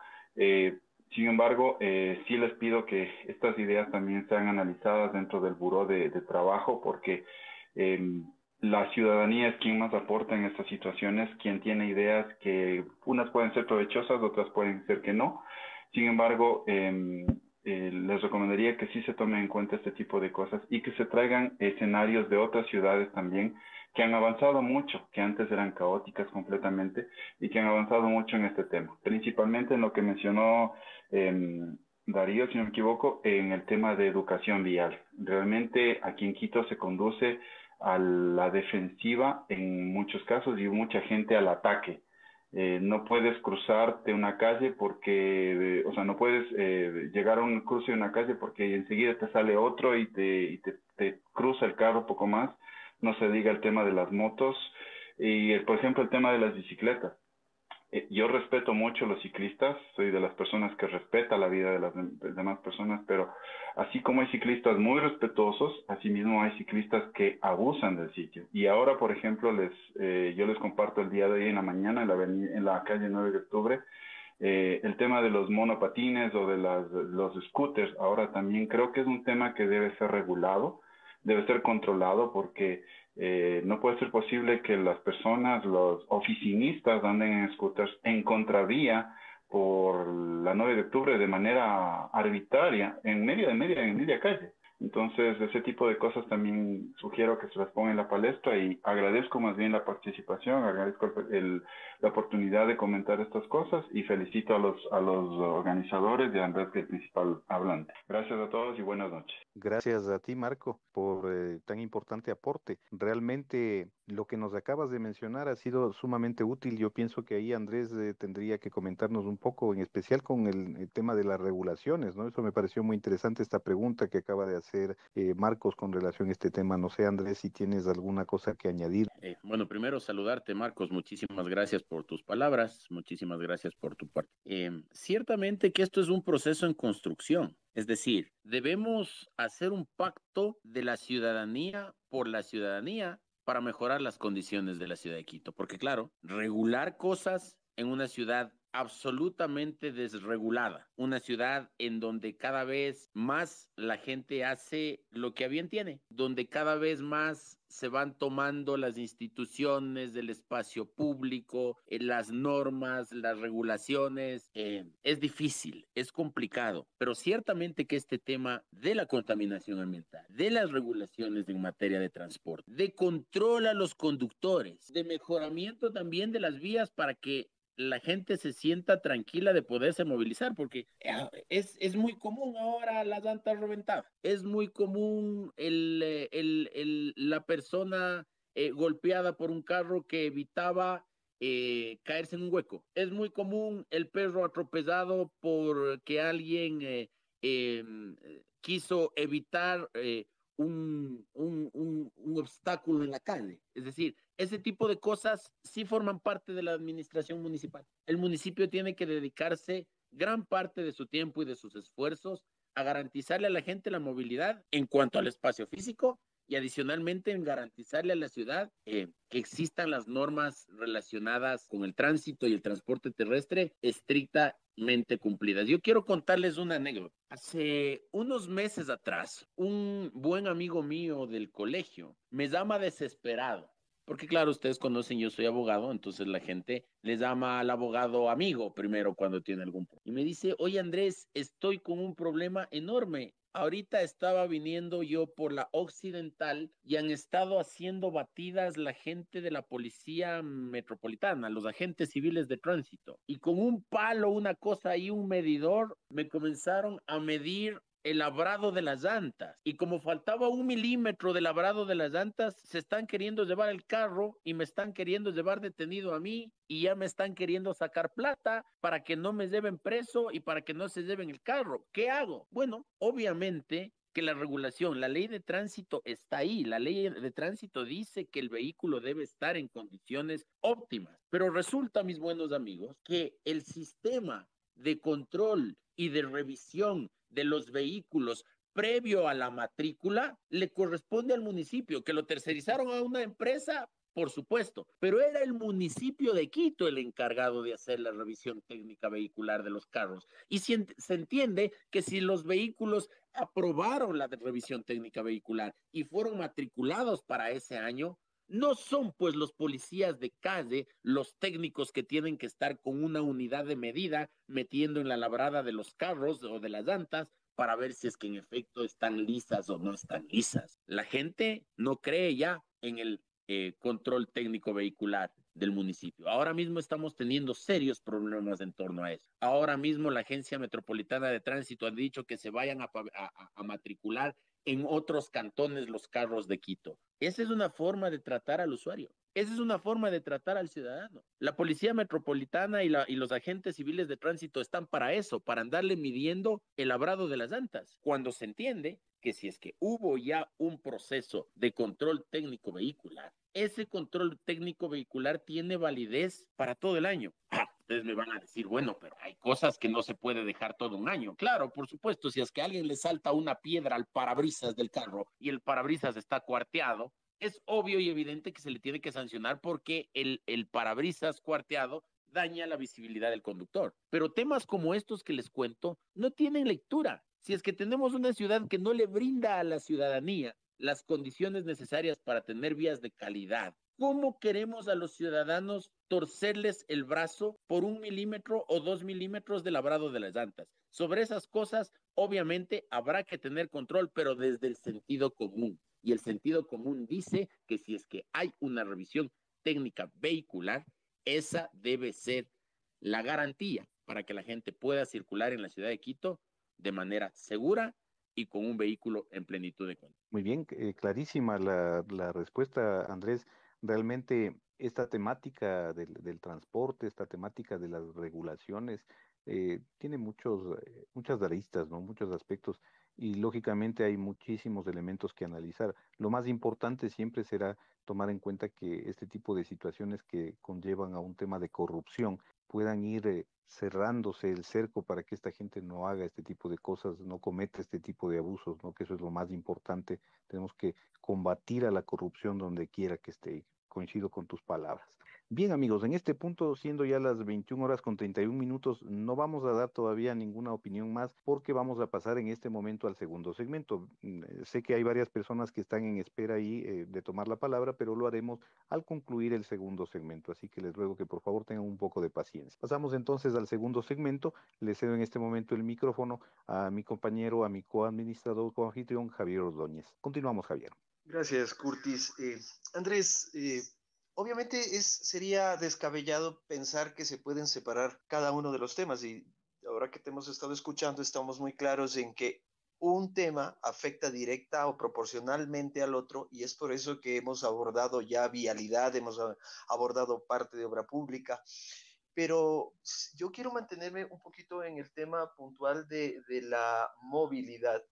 sin embargo, sí les pido que estas ideas también sean analizadas dentro del buró de, de trabajo porque em, la ciudadanía es quien más aporta en estas situaciones, quien tiene ideas que unas pueden ser provechosas, otras pueden ser que no. Sin embargo, em, eh, les recomendaría que sí se tomen en cuenta este tipo de cosas y que se traigan escenarios de otras ciudades también que han avanzado mucho, que antes eran caóticas completamente y que han avanzado mucho en este tema, principalmente en lo que mencionó em, Darío, si no me equivoco, en el tema de educación vial. Realmente aquí en Quito se conduce a la defensiva en muchos casos y mucha gente al ataque. Eh, no puedes cruzarte una calle porque, o sea, no puedes eh, llegar a un cruce de una calle porque enseguida te sale otro y te, y te, te cruza el carro poco más. No se diga el tema de las motos y, por ejemplo, el tema de las bicicletas. Eh, yo respeto mucho a los ciclistas, soy de las personas que respeta la vida de las demás personas, pero así como hay ciclistas muy respetuosos, asimismo hay ciclistas que abusan del sitio. Y ahora, por ejemplo, les, eh, yo les comparto el día de hoy en la mañana en la, en la calle 9 de octubre, eh, el tema de los monopatines o de las, los scooters, ahora también creo que es un tema que debe ser regulado debe ser controlado porque eh, no puede ser posible que las personas, los oficinistas anden en scooters en contravía por la 9 de octubre de manera arbitraria en media de media en media calle. Entonces, ese tipo de cosas también sugiero que se las ponga en la palestra y agradezco más bien la participación, agradezco el, la oportunidad de comentar estas cosas y felicito a los, a los organizadores y a Andrés, que es el principal hablante. Gracias a todos y buenas noches. Gracias a ti, Marco, por eh, tan importante aporte. Realmente lo que nos acabas de mencionar ha sido sumamente útil. Yo pienso que ahí Andrés eh, tendría que comentarnos un poco, en especial con el, tema de las regulaciones, ¿no? Eso me pareció muy interesante esta pregunta que acaba de hacer eh, Marcos con relación a este tema. No sé, Andrés, si tienes alguna cosa que añadir. bueno, primero saludarte, Marcos. Muchísimas gracias por tus palabras. Muchísimas gracias por tu parte. ciertamente que esto es un proceso en construcción. Es decir, debemos hacer un pacto de la ciudadanía por la ciudadanía para mejorar las condiciones de la ciudad de Quito. Porque claro, regular cosas en una ciudad absolutamente desregulada, una ciudad en donde cada vez más la gente hace lo que a bien tiene, donde cada vez más se van tomando las instituciones del espacio público, eh, las normas, las regulaciones. Eh, es difícil, es complicado, pero ciertamente que este tema de la contaminación ambiental, de las regulaciones en materia de transporte, de control a los conductores, de mejoramiento también de las vías para que la gente se sienta tranquila de poderse movilizar, porque eh, es, es muy común ahora las llantas reventadas, es muy común el, eh, el, el, la persona eh, golpeada por un carro que evitaba caerse en un hueco, es muy común el perro atropellado porque alguien em, quiso evitar un, un, un, un obstáculo en la calle, es decir, ese tipo de cosas sí forman parte de la administración municipal. El municipio tiene que dedicarse gran parte de su tiempo y de sus esfuerzos a garantizarle a la gente la movilidad en cuanto al espacio físico y adicionalmente en garantizarle a la ciudad eh, que existan las normas relacionadas con el tránsito y el transporte terrestre estrictamente cumplidas. Yo quiero contarles una anécdota. Hace unos meses atrás, un buen amigo mío del colegio me llama desesperado porque claro, ustedes conocen, yo soy abogado, entonces la gente les llama al abogado amigo primero cuando tiene algún problema. Y me dice, oye Andrés, estoy con un problema enorme. Ahorita estaba viniendo yo por la occidental y han estado haciendo batidas la gente de la policía metropolitana, los agentes civiles de tránsito. Y con un palo, una cosa y un medidor, me comenzaron a medir el labrado de las llantas. Y como faltaba un milímetro de labrado de las llantas, se están queriendo llevar el carro y me están queriendo llevar detenido a mí y ya me están queriendo sacar plata para que no me lleven preso y para que no se lleven el carro. ¿Qué hago? Bueno, obviamente que la regulación, la ley de tránsito está ahí. La ley de tránsito dice que el vehículo debe estar en condiciones óptimas. Pero resulta, mis buenos amigos, que el sistema de control y de revisión de los vehículos previo a la matrícula le corresponde al municipio, que lo tercerizaron a una empresa, por supuesto, pero era el municipio de Quito el encargado de hacer la revisión técnica vehicular de los carros. Y se entiende que si los vehículos aprobaron la revisión técnica vehicular y fueron matriculados para ese año, no son pues los policías de calle los técnicos que tienen que estar con una unidad de medida metiendo en la labrada de los carros o de las llantas para ver si es que en efecto están lisas o no están lisas. La gente no cree ya en el eh, control técnico vehicular del municipio. Ahora mismo estamos teniendo serios problemas en torno a eso. Ahora mismo la Agencia Metropolitana de Tránsito ha dicho que se vayan a matricular en otros cantones los carros de Quito. Esa es una forma de tratar al usuario. Esa es una forma de tratar al ciudadano. La policía metropolitana y, los agentes civiles de tránsito están para eso, para andarle midiendo el labrado de las llantas. Cuando se entiende que si es que hubo ya un proceso de control técnico vehicular, ese control técnico vehicular tiene validez para todo el año. Ustedes me van a decir, bueno, pero hay cosas que no se puede dejar todo un año. Claro, por supuesto, si es que alguien le salta una piedra al parabrisas del carro y el parabrisas está cuarteado, es obvio y evidente que se le tiene que sancionar porque el, el parabrisas cuarteado daña la visibilidad del conductor. Pero temas como estos que les cuento no tienen lectura. Si es que tenemos una ciudad que no le brinda a la ciudadanía las condiciones necesarias para tener vías de calidad, ¿cómo queremos a los ciudadanos torcerles el brazo por un milímetro o dos milímetros de labrado de las llantas? Sobre esas cosas, obviamente, habrá que tener control, pero desde el sentido común. Y el sentido común dice que si es que hay una revisión técnica vehicular, esa debe ser la garantía para que la gente pueda circular en la ciudad de Quito de manera segura y con un vehículo en plenitud de control. Muy bien, eh, clarísima la, la, respuesta, Andrés. Realmente esta temática del, transporte, esta temática de las regulaciones, eh, tiene muchos, eh, muchas aristas, ¿no? muchos aspectos y lógicamente hay muchísimos elementos que analizar. Lo más importante siempre será tomar en cuenta que este tipo de situaciones que conllevan a un tema de corrupción puedan ir eh, cerrándose el cerco para que esta gente no haga este tipo de cosas, no cometa este tipo de abusos, ¿no? Que eso es lo más importante. Tenemos que combatir a la corrupción donde quiera que esté. Coincido con tus palabras. Bien amigos, en este punto, siendo ya las 21 horas con 31 minutos, no vamos a dar todavía ninguna opinión más porque vamos a pasar en este momento al segundo segmento. Mm, eh, sé que hay varias personas que están en espera ahí eh, de tomar la palabra, pero lo haremos al concluir el segundo segmento, así que les ruego que por favor tengan un poco de paciencia. Pasamos entonces al segundo segmento. Le cedo en este momento el micrófono a mi compañero, a mi coadministrador, coanfitrión Javier Ordóñez. Continuamos, Javier. Gracias, Curtis. Eh, Andrés, obviamente es, sería descabellado pensar que se pueden separar cada uno de los temas y ahora que te hemos estado escuchando estamos muy claros en que un tema afecta directa o proporcionalmente al otro y es por eso que hemos abordado ya vialidad, hemos abordado parte de obra pública, pero yo quiero mantenerme un poquito en el tema puntual de, de la movilidad,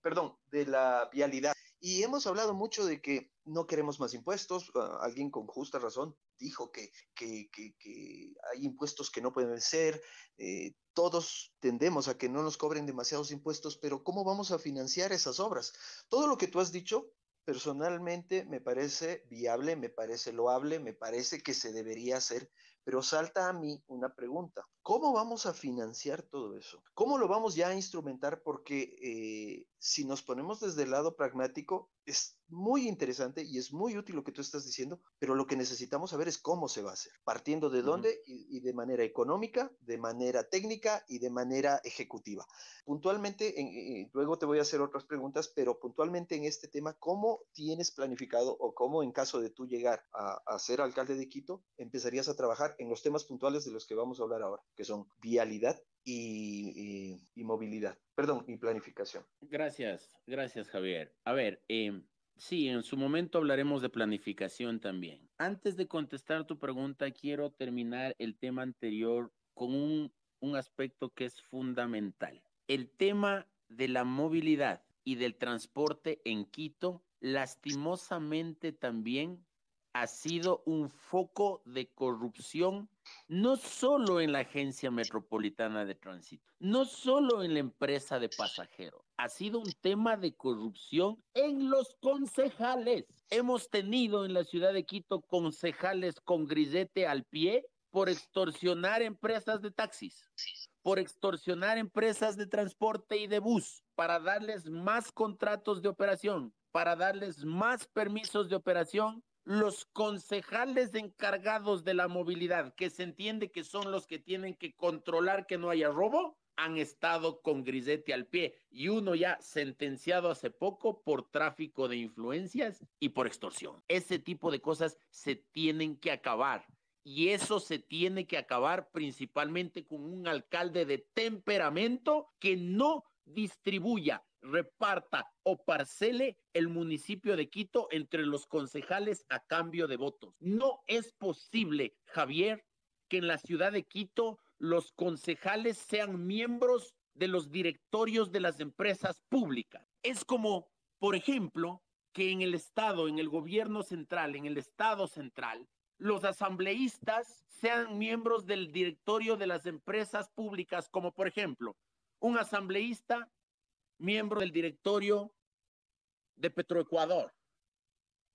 perdón, de la vialidad. Y hemos hablado mucho de que no queremos más impuestos. Ah, alguien con justa razón dijo que, que, que, hay impuestos que no pueden ser. Eh, todos tendemos a que no nos cobren demasiados impuestos, pero ¿cómo vamos a financiar esas obras? Todo lo que tú has dicho, personalmente me parece viable, me parece loable, me parece que se debería hacer, pero salta a mí una pregunta. ¿Cómo vamos a financiar todo eso? ¿Cómo lo vamos ya a instrumentar? Porque eh, si nos ponemos desde el lado pragmático, es muy interesante y es muy útil lo que tú estás diciendo, pero lo que necesitamos saber es cómo se va a hacer, partiendo de dónde y, de manera económica, de manera técnica y de manera ejecutiva. Puntualmente, en, luego te voy a hacer otras preguntas, pero puntualmente en este tema, ¿cómo tienes planificado o cómo en caso de tú llegar a, a ser alcalde de Quito, empezarías a trabajar en los temas puntuales de los que vamos a hablar ahora? Que son vialidad y, movilidad, perdón, y planificación. Gracias, gracias Javier. A ver, eh, sí, en su momento hablaremos de planificación también. Antes de contestar tu pregunta, quiero terminar el tema anterior con un, un aspecto que es fundamental. El tema de la movilidad y del transporte en Quito, lastimosamente también ha sido un foco de corrupción no solo en la Agencia Metropolitana de Tránsito, no solo en la empresa de pasajeros, ha sido un tema de corrupción en los concejales. Hemos tenido en la ciudad de Quito concejales con grillete al pie por extorsionar empresas de taxis, por extorsionar empresas de transporte y de bus, para darles más contratos de operación, para darles más permisos de operación los concejales encargados de la movilidad, que se entiende que son los que tienen que controlar que no haya robo, han estado con grisete al pie y uno ya sentenciado hace poco por tráfico de influencias y por extorsión. Ese tipo de cosas se tienen que acabar y eso se tiene que acabar principalmente con un alcalde de temperamento que no distribuya reparta o parcele el municipio de Quito entre los concejales a cambio de votos. No es posible, Javier, que en la ciudad de Quito los concejales sean miembros de los directorios de las empresas públicas. Es como, por ejemplo, que en el Estado, en el gobierno central, en el Estado central, los asambleístas sean miembros del directorio de las empresas públicas, como por ejemplo, un asambleísta miembro del directorio de Petroecuador,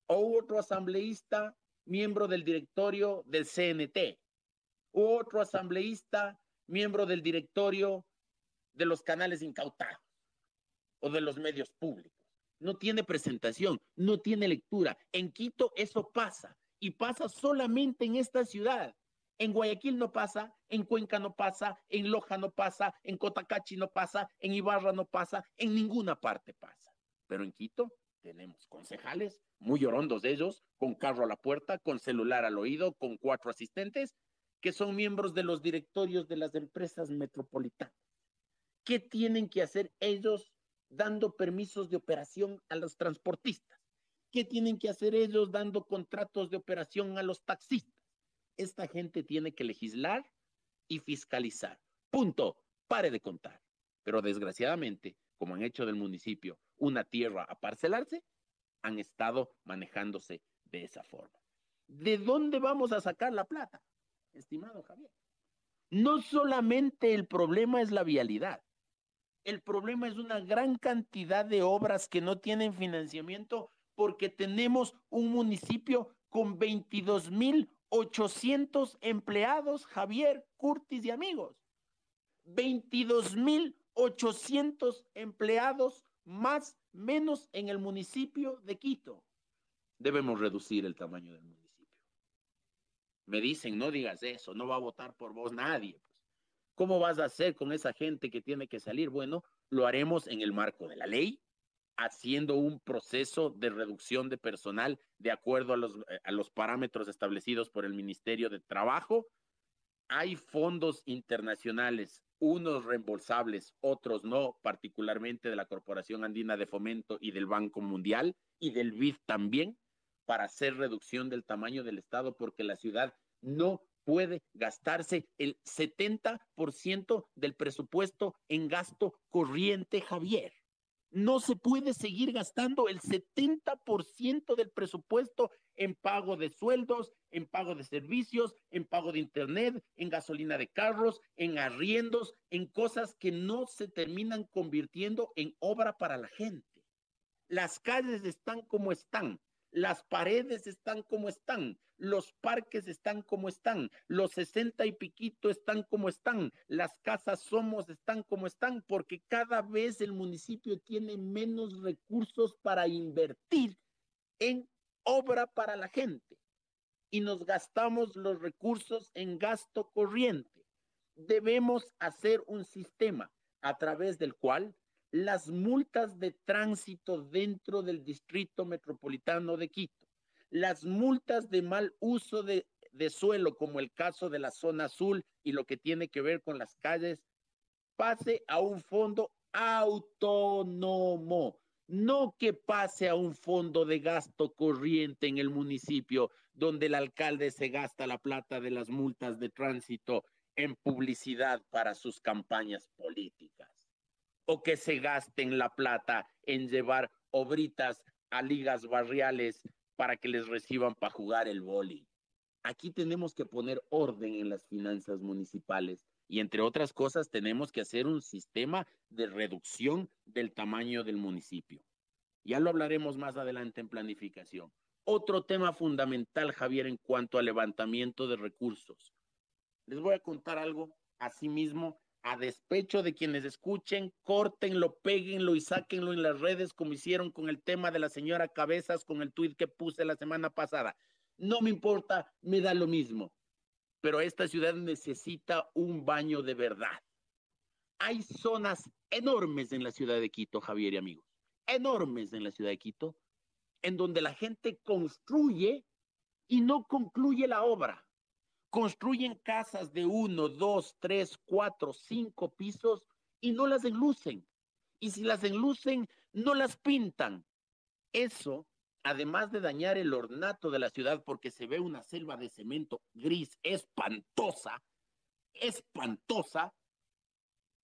o otro asambleísta, miembro del directorio del CNT, u otro asambleísta, miembro del directorio de los canales incautados o de los medios públicos. no tiene presentación, no tiene lectura. En Quito eso pasa y pasa solamente en esta ciudad. En Guayaquil no pasa, en Cuenca no pasa, en Loja no pasa, en Cotacachi no pasa, en Ibarra no pasa, en ninguna parte pasa. Pero en Quito tenemos concejales, muy orondos ellos, con carro a la puerta, con celular al oído, con cuatro asistentes, que son miembros de los directorios de las empresas metropolitanas. ¿Qué tienen que hacer ellos dando permisos de operación a los transportistas? ¿Qué tienen que hacer ellos dando contratos de operación a los taxistas? Esta gente tiene que legislar y fiscalizar. Punto. Pare de contar. Pero desgraciadamente, como han hecho del municipio una tierra a parcelarse, han estado manejándose de esa forma. ¿De dónde vamos a sacar la plata, estimado Javier? No solamente el problema es la vialidad, el problema es una gran cantidad de obras que no tienen financiamiento porque tenemos un municipio con 22.800 empleados, Javier, Curtis y amigos. 22.800 empleados más menos en el municipio de Quito. Debemos reducir el tamaño del municipio. Me dicen, no digas eso, no va a votar por vos nadie. Pues. ¿Cómo vas a hacer con esa gente que tiene que salir? Bueno, lo haremos en el marco de la ley, haciendo un proceso de reducción de personal de acuerdo a los, eh, a los parámetros establecidos por el Ministerio de Trabajo. Hay fondos internacionales unos reembolsables, otros no, particularmente de la Corporación Andina de Fomento y del Banco Mundial y del BID también, para hacer reducción del tamaño del Estado, porque la ciudad no puede gastarse el 70% del presupuesto en gasto corriente, Javier. No se puede seguir gastando el 70% del presupuesto en pago de sueldos, en pago de servicios, en pago de internet, en gasolina de carros, en arriendos, en cosas que no se terminan convirtiendo en obra para la gente. Las calles están como están, las paredes están como están, los parques están como están, los sesenta y piquito están como están, las casas somos están como están, porque cada vez el municipio tiene menos recursos para invertir en obra para la gente y nos gastamos los recursos en gasto corriente. Debemos hacer un sistema a través del cual las multas de tránsito dentro del distrito metropolitano de Quito, las multas de mal uso de, suelo, como el caso de la zona azul y lo que tiene que ver con las calles, pase a un fondo autónomo. No que pase a un fondo de gasto corriente en el municipio donde el alcalde se gasta la plata de las multas de tránsito en publicidad para sus campañas políticas, o que se gasten la plata en llevar obritas a ligas barriales para que les reciban para jugar el boli. Aquí tenemos que poner orden en las finanzas municipales y entre otras cosas, tenemos que hacer un sistema de reducción del tamaño del municipio. Ya lo hablaremos más adelante en planificación. Otro tema fundamental, Javier, en cuanto al levantamiento de recursos. Les voy a contar algo asimismo, a despecho de quienes escuchen, córtenlo, péguenlo y sáquenlo en las redes como hicieron con el tema de la señora Cabezas con el tuit que puse la semana pasada. No me importa, me da lo mismo pero esta ciudad necesita un baño de verdad. Hay zonas enormes en la ciudad de Quito, Javier y amigos, enormes en la ciudad de Quito, en donde la gente construye y no concluye la obra. Construyen casas de uno, dos, tres, cuatro, cinco pisos y no las enlucen. Y si las enlucen, no las pintan. Eso además de dañar el ornato de la ciudad porque se ve una selva de cemento gris espantosa, espantosa,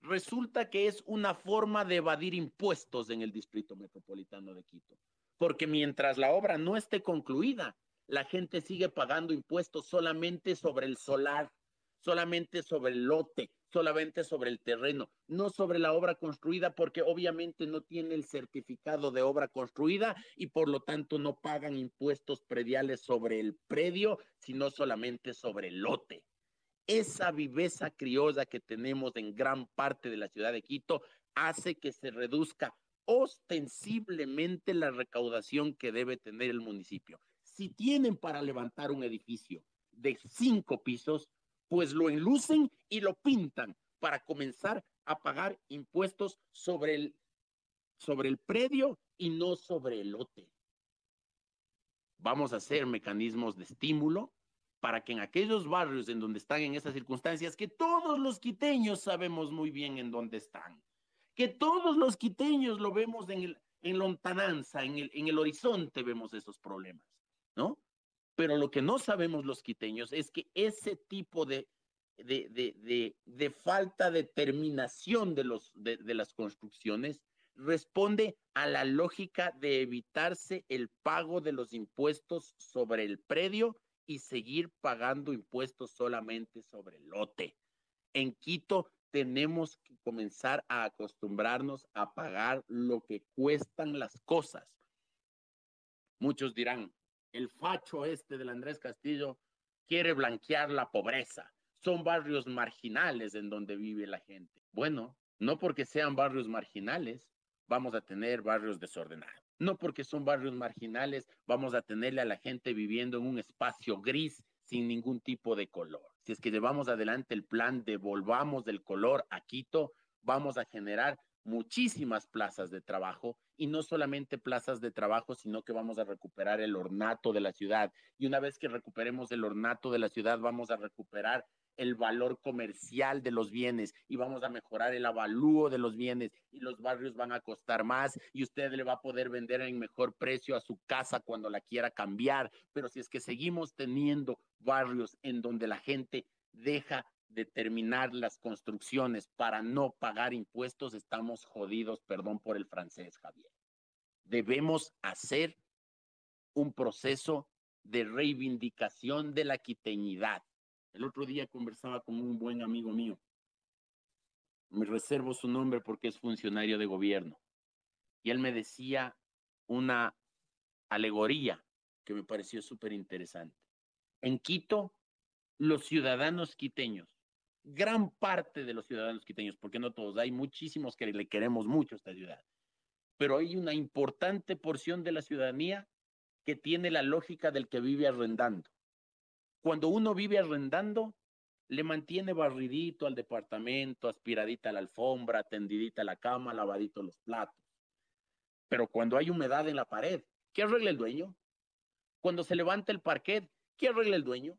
resulta que es una forma de evadir impuestos en el distrito metropolitano de Quito. Porque mientras la obra no esté concluida, la gente sigue pagando impuestos solamente sobre el solar, solamente sobre el lote, solamente sobre el terreno, no sobre la obra construida, porque obviamente no tiene el certificado de obra construida y por lo tanto no pagan impuestos prediales sobre el predio, sino solamente sobre el lote. Esa viveza criolla que tenemos en gran parte de la ciudad de Quito hace que se reduzca ostensiblemente la recaudación que debe tener el municipio. Si tienen para levantar un edificio de cinco pisos, pues lo enlucen y lo pintan para comenzar a pagar impuestos sobre el, sobre el predio y no sobre el lote. Vamos a hacer mecanismos de estímulo para que en aquellos barrios en donde están en esas circunstancias, que todos los quiteños sabemos muy bien en dónde están, que todos los quiteños lo vemos en, el, en lontananza, en el, en el horizonte vemos esos problemas, ¿no? Pero lo que no sabemos los quiteños es que ese tipo de, de, de, de falta de terminación de, los, de, las construcciones responde a la lógica de evitarse el pago de los impuestos sobre el predio y seguir pagando impuestos solamente sobre el lote. En Quito tenemos que comenzar a acostumbrarnos a pagar lo que cuestan las cosas. Muchos dirán, el facho este del Andrés Castillo quiere blanquear la pobreza. Son barrios marginales en donde vive la gente. Bueno, no porque sean barrios marginales, vamos a tener barrios desordenados. No porque son barrios marginales, vamos a tenerle a la gente viviendo en un espacio gris sin ningún tipo de color. Si es que llevamos adelante el plan de volvamos del color a Quito, vamos a generar muchísimas plazas de trabajo y no solamente plazas de trabajo, sino que vamos a recuperar el ornato de la ciudad. Y una vez que recuperemos el ornato de la ciudad, vamos a recuperar el valor comercial de los bienes y vamos a mejorar el avalúo de los bienes y los barrios van a costar más y usted le va a poder vender en mejor precio a su casa cuando la quiera cambiar. Pero si es que seguimos teniendo barrios en donde la gente deja de terminar las construcciones para no pagar impuestos, estamos jodidos, perdón por el francés, Javier. Debemos hacer un proceso de reivindicación de la quiteñidad el otro día conversaba con un buen amigo mío. Me reservo su nombre porque es funcionario de gobierno. Y él me decía una alegoría que me pareció súper interesante. En Quito, los ciudadanos quiteños, gran parte de los ciudadanos quiteños, porque no todos, hay muchísimos que le queremos mucho a esta ciudad, pero hay una importante porción de la ciudadanía que tiene la lógica del que vive arrendando. Cuando uno vive arrendando, le mantiene barridito al departamento, aspiradita la alfombra, tendidita la cama, lavadito los platos. Pero cuando hay humedad en la pared, ¿qué arregla el dueño? Cuando se levanta el parquet, ¿qué arregla el dueño?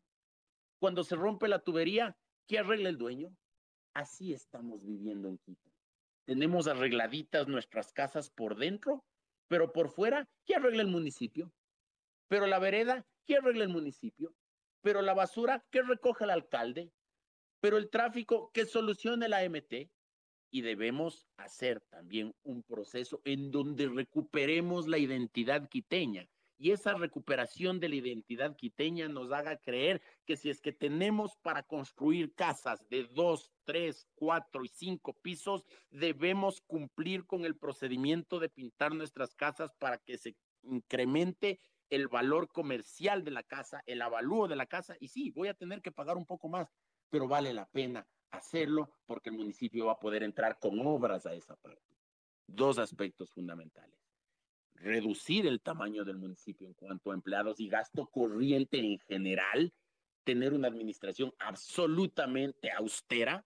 Cuando se rompe la tubería, ¿qué arregla el dueño? Así estamos viviendo en Quito. Tenemos arregladitas nuestras casas por dentro, pero por fuera, ¿qué arregla el municipio? Pero la vereda, ¿qué arregla el municipio? pero la basura, ¿qué recoge el alcalde? Pero el tráfico, ¿qué solucione la MT? Y debemos hacer también un proceso en donde recuperemos la identidad quiteña. Y esa recuperación de la identidad quiteña nos haga creer que si es que tenemos para construir casas de dos, tres, cuatro y cinco pisos, debemos cumplir con el procedimiento de pintar nuestras casas para que se incremente el valor comercial de la casa, el avalúo de la casa, y sí, voy a tener que pagar un poco más, pero vale la pena hacerlo porque el municipio va a poder entrar con obras a esa parte. Dos aspectos fundamentales. Reducir el tamaño del municipio en cuanto a empleados y gasto corriente en general, tener una administración absolutamente austera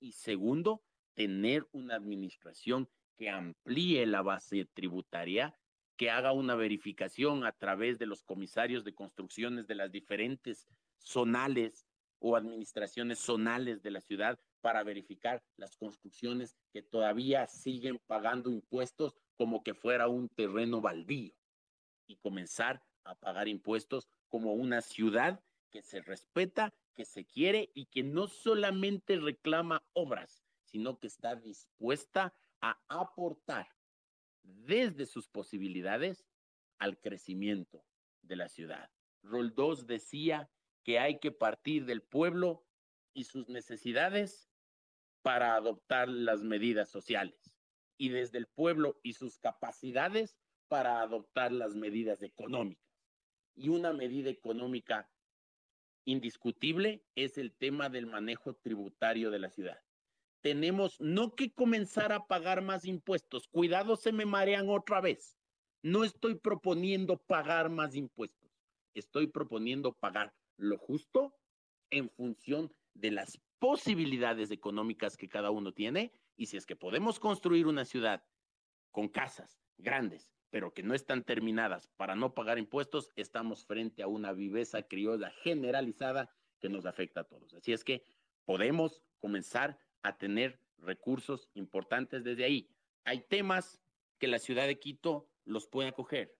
y segundo, tener una administración que amplíe la base tributaria que haga una verificación a través de los comisarios de construcciones de las diferentes zonales o administraciones zonales de la ciudad para verificar las construcciones que todavía siguen pagando impuestos como que fuera un terreno baldío y comenzar a pagar impuestos como una ciudad que se respeta, que se quiere y que no solamente reclama obras, sino que está dispuesta a aportar desde sus posibilidades al crecimiento de la ciudad. Roldós decía que hay que partir del pueblo y sus necesidades para adoptar las medidas sociales y desde el pueblo y sus capacidades para adoptar las medidas económicas. Y una medida económica indiscutible es el tema del manejo tributario de la ciudad tenemos no que comenzar a pagar más impuestos. Cuidado, se me marean otra vez. No estoy proponiendo pagar más impuestos. Estoy proponiendo pagar lo justo en función de las posibilidades económicas que cada uno tiene. Y si es que podemos construir una ciudad con casas grandes, pero que no están terminadas para no pagar impuestos, estamos frente a una viveza criolla generalizada que nos afecta a todos. Así es que podemos comenzar a tener recursos importantes desde ahí. Hay temas que la ciudad de Quito los puede acoger.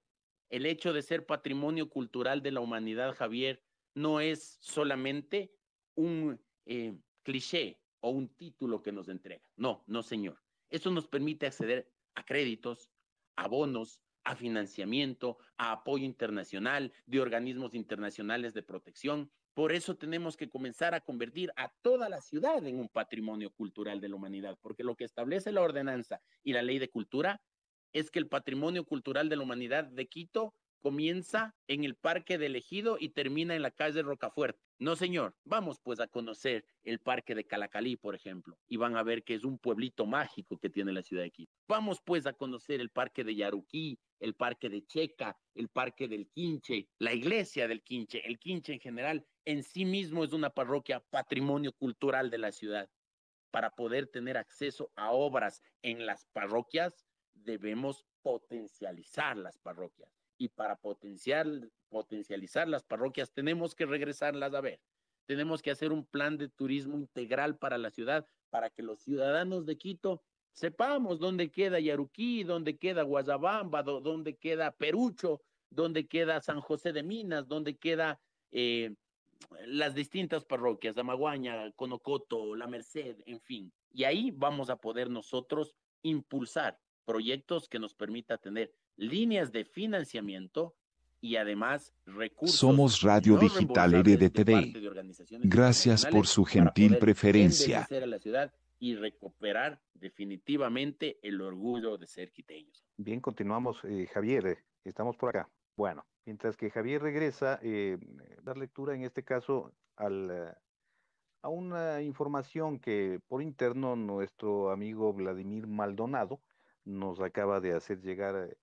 El hecho de ser patrimonio cultural de la humanidad, Javier, no es solamente un eh, cliché o un título que nos entrega. No, no, señor. Eso nos permite acceder a créditos, a bonos, a financiamiento, a apoyo internacional de organismos internacionales de protección. Por eso tenemos que comenzar a convertir a toda la ciudad en un patrimonio cultural de la humanidad, porque lo que establece la ordenanza y la ley de cultura es que el patrimonio cultural de la humanidad de Quito comienza en el Parque del Ejido y termina en la calle Rocafuerte. No, señor, vamos pues a conocer el Parque de Calacalí, por ejemplo, y van a ver que es un pueblito mágico que tiene la ciudad de Quito. Vamos pues a conocer el Parque de Yaruquí, el Parque de Checa, el Parque del Quinche, la iglesia del Quinche, el Quinche en general, en sí mismo es una parroquia patrimonio cultural de la ciudad. Para poder tener acceso a obras en las parroquias, debemos potencializar las parroquias y para potenciar, potencializar las parroquias tenemos que regresarlas a ver. Tenemos que hacer un plan de turismo integral para la ciudad, para que los ciudadanos de Quito sepamos dónde queda Yaruquí, dónde queda Guayabamba, dónde queda Perucho, dónde queda San José de Minas, dónde queda eh, las distintas parroquias, Amaguaña, Conocoto, La Merced, en fin. Y ahí vamos a poder nosotros impulsar proyectos que nos permita tener líneas de financiamiento y además recursos. Somos Radio Digital RDTV. Gracias por su gentil preferencia. A la ciudad y recuperar definitivamente el orgullo de ser quiteños. Bien, continuamos, eh, Javier, eh, estamos por acá. Bueno, mientras que Javier regresa, eh, dar lectura en este caso al, eh, a una información que por interno nuestro amigo Vladimir Maldonado nos acaba de hacer llegar eh,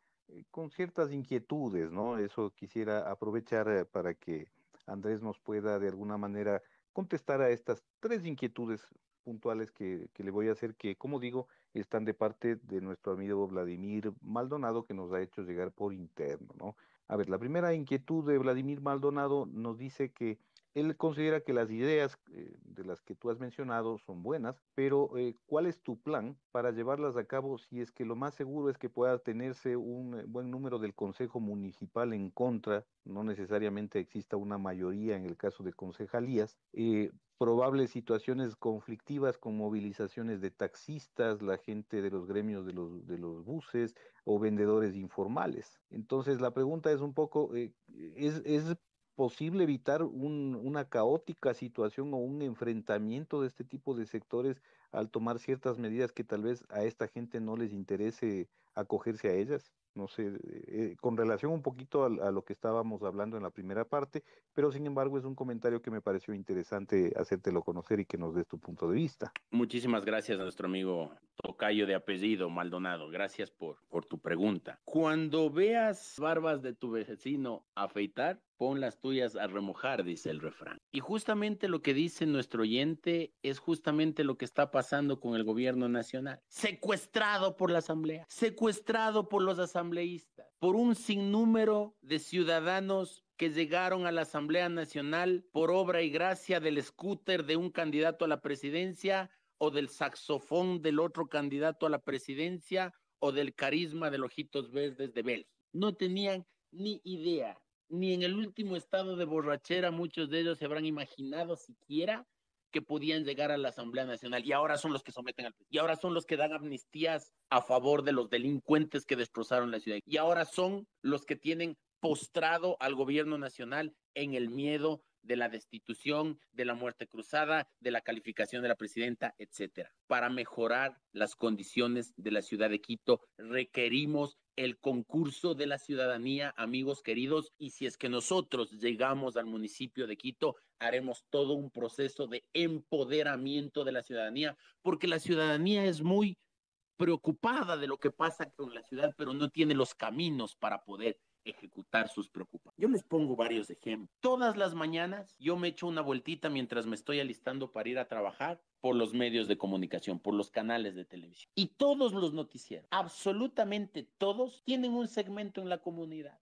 con ciertas inquietudes, ¿no? Eso quisiera aprovechar eh, para que Andrés nos pueda de alguna manera contestar a estas tres inquietudes puntuales que, que, le voy a hacer, que como digo, están de parte de nuestro amigo Vladimir Maldonado, que nos ha hecho llegar por interno, ¿no? A ver, la primera inquietud de Vladimir Maldonado nos dice que él considera que las ideas eh, de las que tú has mencionado son buenas, pero eh, ¿cuál es tu plan para llevarlas a cabo si es que lo más seguro es que pueda tenerse un eh, buen número del Consejo Municipal en contra, no necesariamente exista una mayoría en el caso de concejalías, probables situaciones conflictivas con movilizaciones de taxistas, la gente de los gremios de los, de los buses o vendedores informales. Entonces la pregunta es un poco, ¿es, ¿es posible evitar un, una caótica situación o un enfrentamiento de este tipo de sectores al tomar ciertas medidas que tal vez a esta gente no les interese acogerse a ellas? no sé, eh, con relación un poquito a, lo que estábamos hablando en la primera parte, pero sin embargo es un comentario que me pareció interesante hacértelo conocer y que nos des tu punto de vista. Muchísimas gracias a nuestro amigo Tocayo de apellido Maldonado, gracias por, por tu pregunta. Cuando veas barbas de tu vecino afeitar, pon las tuyas a remojar, dice el refrán. Y justamente lo que dice nuestro oyente es justamente lo que está pasando con el gobierno nacional. Secuestrado por la Asamblea, secuestrado por los asambleístas, por un sinnúmero de ciudadanos que llegaron a la Asamblea Nacional por obra y gracia del scooter de un candidato a la presidencia o del saxofón del otro candidato a la presidencia o del carisma de los ojitos verdes de Bel. No tenían ni idea ni en el último estado de borrachera muchos de ellos se habrán imaginado siquiera que podían llegar a la Asamblea Nacional y ahora son los que someten al y ahora son los que dan amnistías a favor de los delincuentes que destrozaron la ciudad y ahora son los que tienen postrado al gobierno nacional en el miedo de la destitución, de la muerte cruzada, de la calificación de la presidenta, etcétera. Para mejorar las condiciones de la ciudad de Quito, requerimos el concurso de la ciudadanía, amigos queridos, y si es que nosotros llegamos al municipio de Quito, haremos todo un proceso de empoderamiento de la ciudadanía, porque la ciudadanía es muy preocupada de lo que pasa con la ciudad, pero no tiene los caminos para poder ejecutar sus preocupaciones. Yo les pongo varios ejemplos. Todas las mañanas yo me echo una vueltita mientras me estoy alistando para ir a trabajar por los medios de comunicación, por los canales de televisión. Y todos los noticieros, absolutamente todos, tienen un segmento en la comunidad.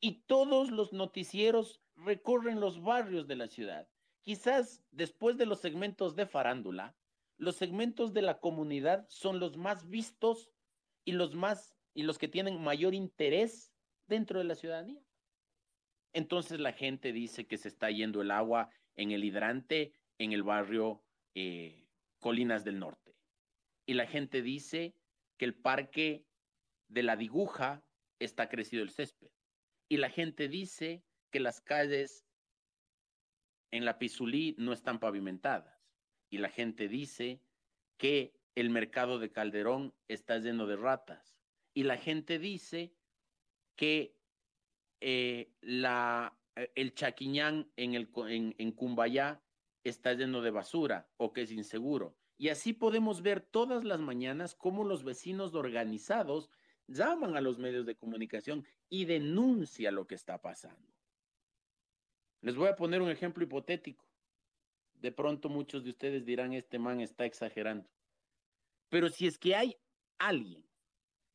Y todos los noticieros recorren los barrios de la ciudad. Quizás después de los segmentos de farándula, los segmentos de la comunidad son los más vistos y los más y los que tienen mayor interés dentro de la ciudadanía. Entonces la gente dice que se está yendo el agua en el hidrante en el barrio eh, Colinas del Norte. Y la gente dice que el parque de la Diguja está crecido el césped. Y la gente dice que las calles en la Pizulí no están pavimentadas. Y la gente dice que el mercado de Calderón está lleno de ratas y la gente dice que eh, la, eh, el chaquiñán en, el, en, en Cumbayá está lleno de basura o que es inseguro. Y así podemos ver todas las mañanas cómo los vecinos organizados llaman a los medios de comunicación y denuncian lo que está pasando. Les voy a poner un ejemplo hipotético. De pronto muchos de ustedes dirán, este man está exagerando. Pero si es que hay alguien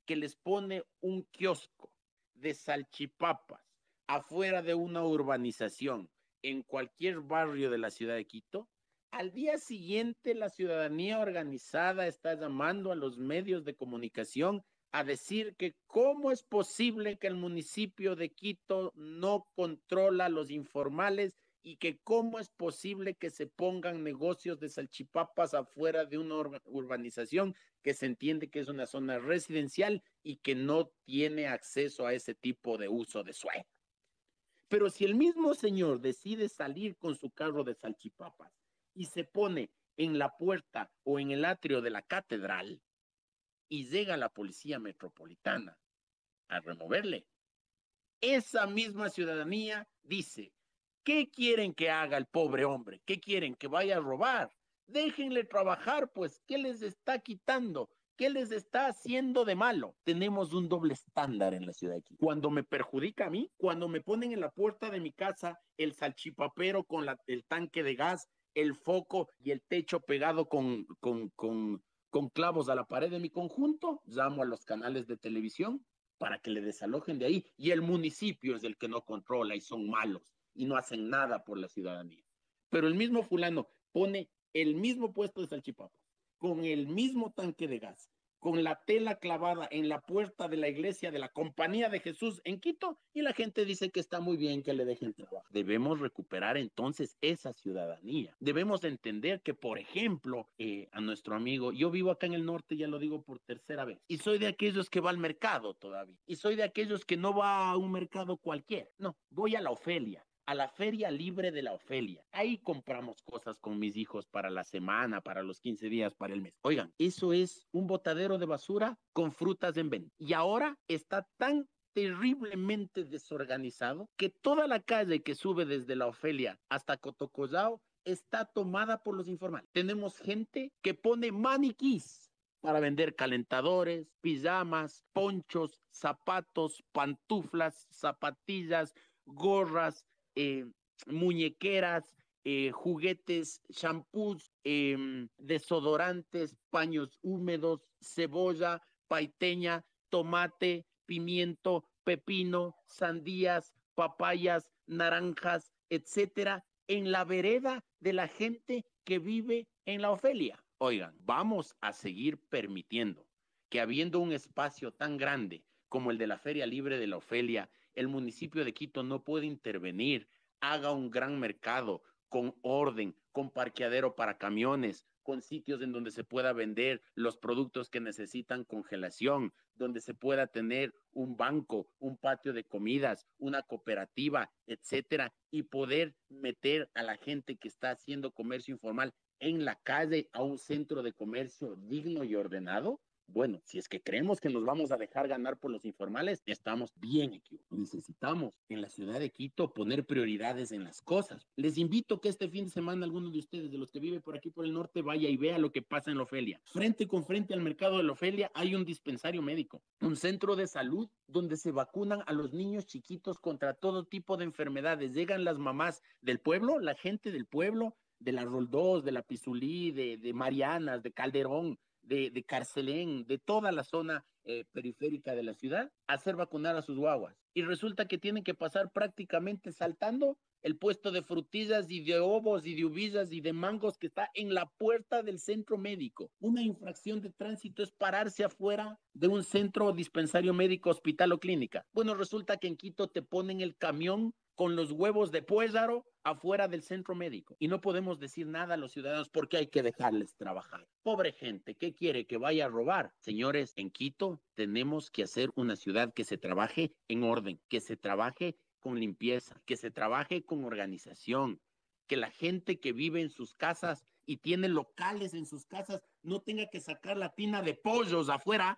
que les pone un kiosco de salchipapas afuera de una urbanización en cualquier barrio de la ciudad de Quito, al día siguiente la ciudadanía organizada está llamando a los medios de comunicación a decir que cómo es posible que el municipio de Quito no controla los informales y que cómo es posible que se pongan negocios de salchipapas afuera de una urbanización que se entiende que es una zona residencial y que no tiene acceso a ese tipo de uso de suelo. Pero si el mismo señor decide salir con su carro de salchipapas y se pone en la puerta o en el atrio de la catedral y llega la policía metropolitana a removerle, esa misma ciudadanía dice, ¿Qué quieren que haga el pobre hombre? ¿Qué quieren? ¿Que vaya a robar? Déjenle trabajar, pues, ¿qué les está quitando? ¿Qué les está haciendo de malo? Tenemos un doble estándar en la ciudad de aquí. Cuando me perjudica a mí, cuando me ponen en la puerta de mi casa el salchipapero con el tanque de gas, el foco y el techo pegado con, con, clavos a la pared de mi conjunto, llamo a los canales de televisión para que le desalojen de ahí. Y el municipio es el que no controla y son malos y no hacen nada por la ciudadanía. Pero el mismo fulano pone el mismo puesto de salchipapa, con el mismo tanque de gas, con la tela clavada en la puerta de la iglesia de la Compañía de Jesús en Quito y la gente dice que está muy bien que le dejen trabajo. Debemos recuperar entonces esa ciudadanía. Debemos entender que, por ejemplo, eh, a nuestro amigo, yo vivo acá en el norte, ya lo digo por tercera vez, y soy de aquellos que va al mercado todavía, y soy de aquellos que no va a un mercado cualquiera, no, voy a la Ofelia, a la feria libre de la Ofelia. Ahí compramos cosas con mis hijos para la semana, para los 15 días, para el mes. Oigan, eso es un botadero de basura con frutas en venta. Y ahora está tan terriblemente desorganizado que toda la calle que sube desde la Ofelia hasta Cotocollao está tomada por los informales. Tenemos gente que pone maniquís para vender calentadores, pijamas, ponchos, zapatos, pantuflas, zapatillas, gorras, eh, muñequeras, eh, juguetes, shampoos, em, desodorantes, paños húmedos, cebolla, paiteña, tomate, pimiento, pepino, sandías, papayas, naranjas, etcétera, en la vereda de la gente que vive en la Ofelia. Oigan, vamos a seguir permitiendo que habiendo un espacio tan grande como el de la Feria Libre de la Ofelia el municipio de Quito no puede intervenir, haga un gran mercado con orden, con parqueadero para camiones, con sitios en donde se pueda vender los productos que necesitan congelación, donde se pueda tener un banco, un patio de comidas, una cooperativa, etcétera, y poder meter a la gente que está haciendo comercio informal en la calle a un centro de comercio digno y ordenado, Bueno, si es que creemos que nos vamos a dejar ganar por los informales, estamos bien equivocados. Necesitamos en la ciudad de Quito poner prioridades en las cosas. Les invito que este fin de semana alguno de ustedes, de los que vive por aquí por el norte, vaya y vea lo que pasa en la Ofelia. Frente con frente al mercado de la Ofelia hay un dispensario médico, un centro de salud donde se vacunan a los niños chiquitos contra todo tipo de enfermedades. Llegan las mamás del pueblo, la gente del pueblo, de la Roldós, de la Pizulí, de, de Marianas, de Calderón, de, Carcelén, de toda la zona eh, periférica de la ciudad, a hacer vacunar a sus guaguas. Y resulta que tienen que pasar prácticamente saltando el puesto de frutillas y de ovos y de uvillas y de mangos que está en la puerta del centro médico. Una infracción de tránsito es pararse afuera de un centro dispensario médico, hospital o clínica. Bueno, resulta que en Quito te ponen el camión con los huevos de puézaro afuera del centro médico. Y no podemos decir nada a los ciudadanos porque hay que dejarles trabajar. Pobre gente, ¿qué quiere? ¿Que vaya a robar? Señores, en Quito tenemos que hacer una ciudad que se trabaje en orden, que se trabaje con limpieza, que se trabaje con organización, que la gente que vive en sus casas y tiene locales en sus casas no tenga que sacar la tina de pollos afuera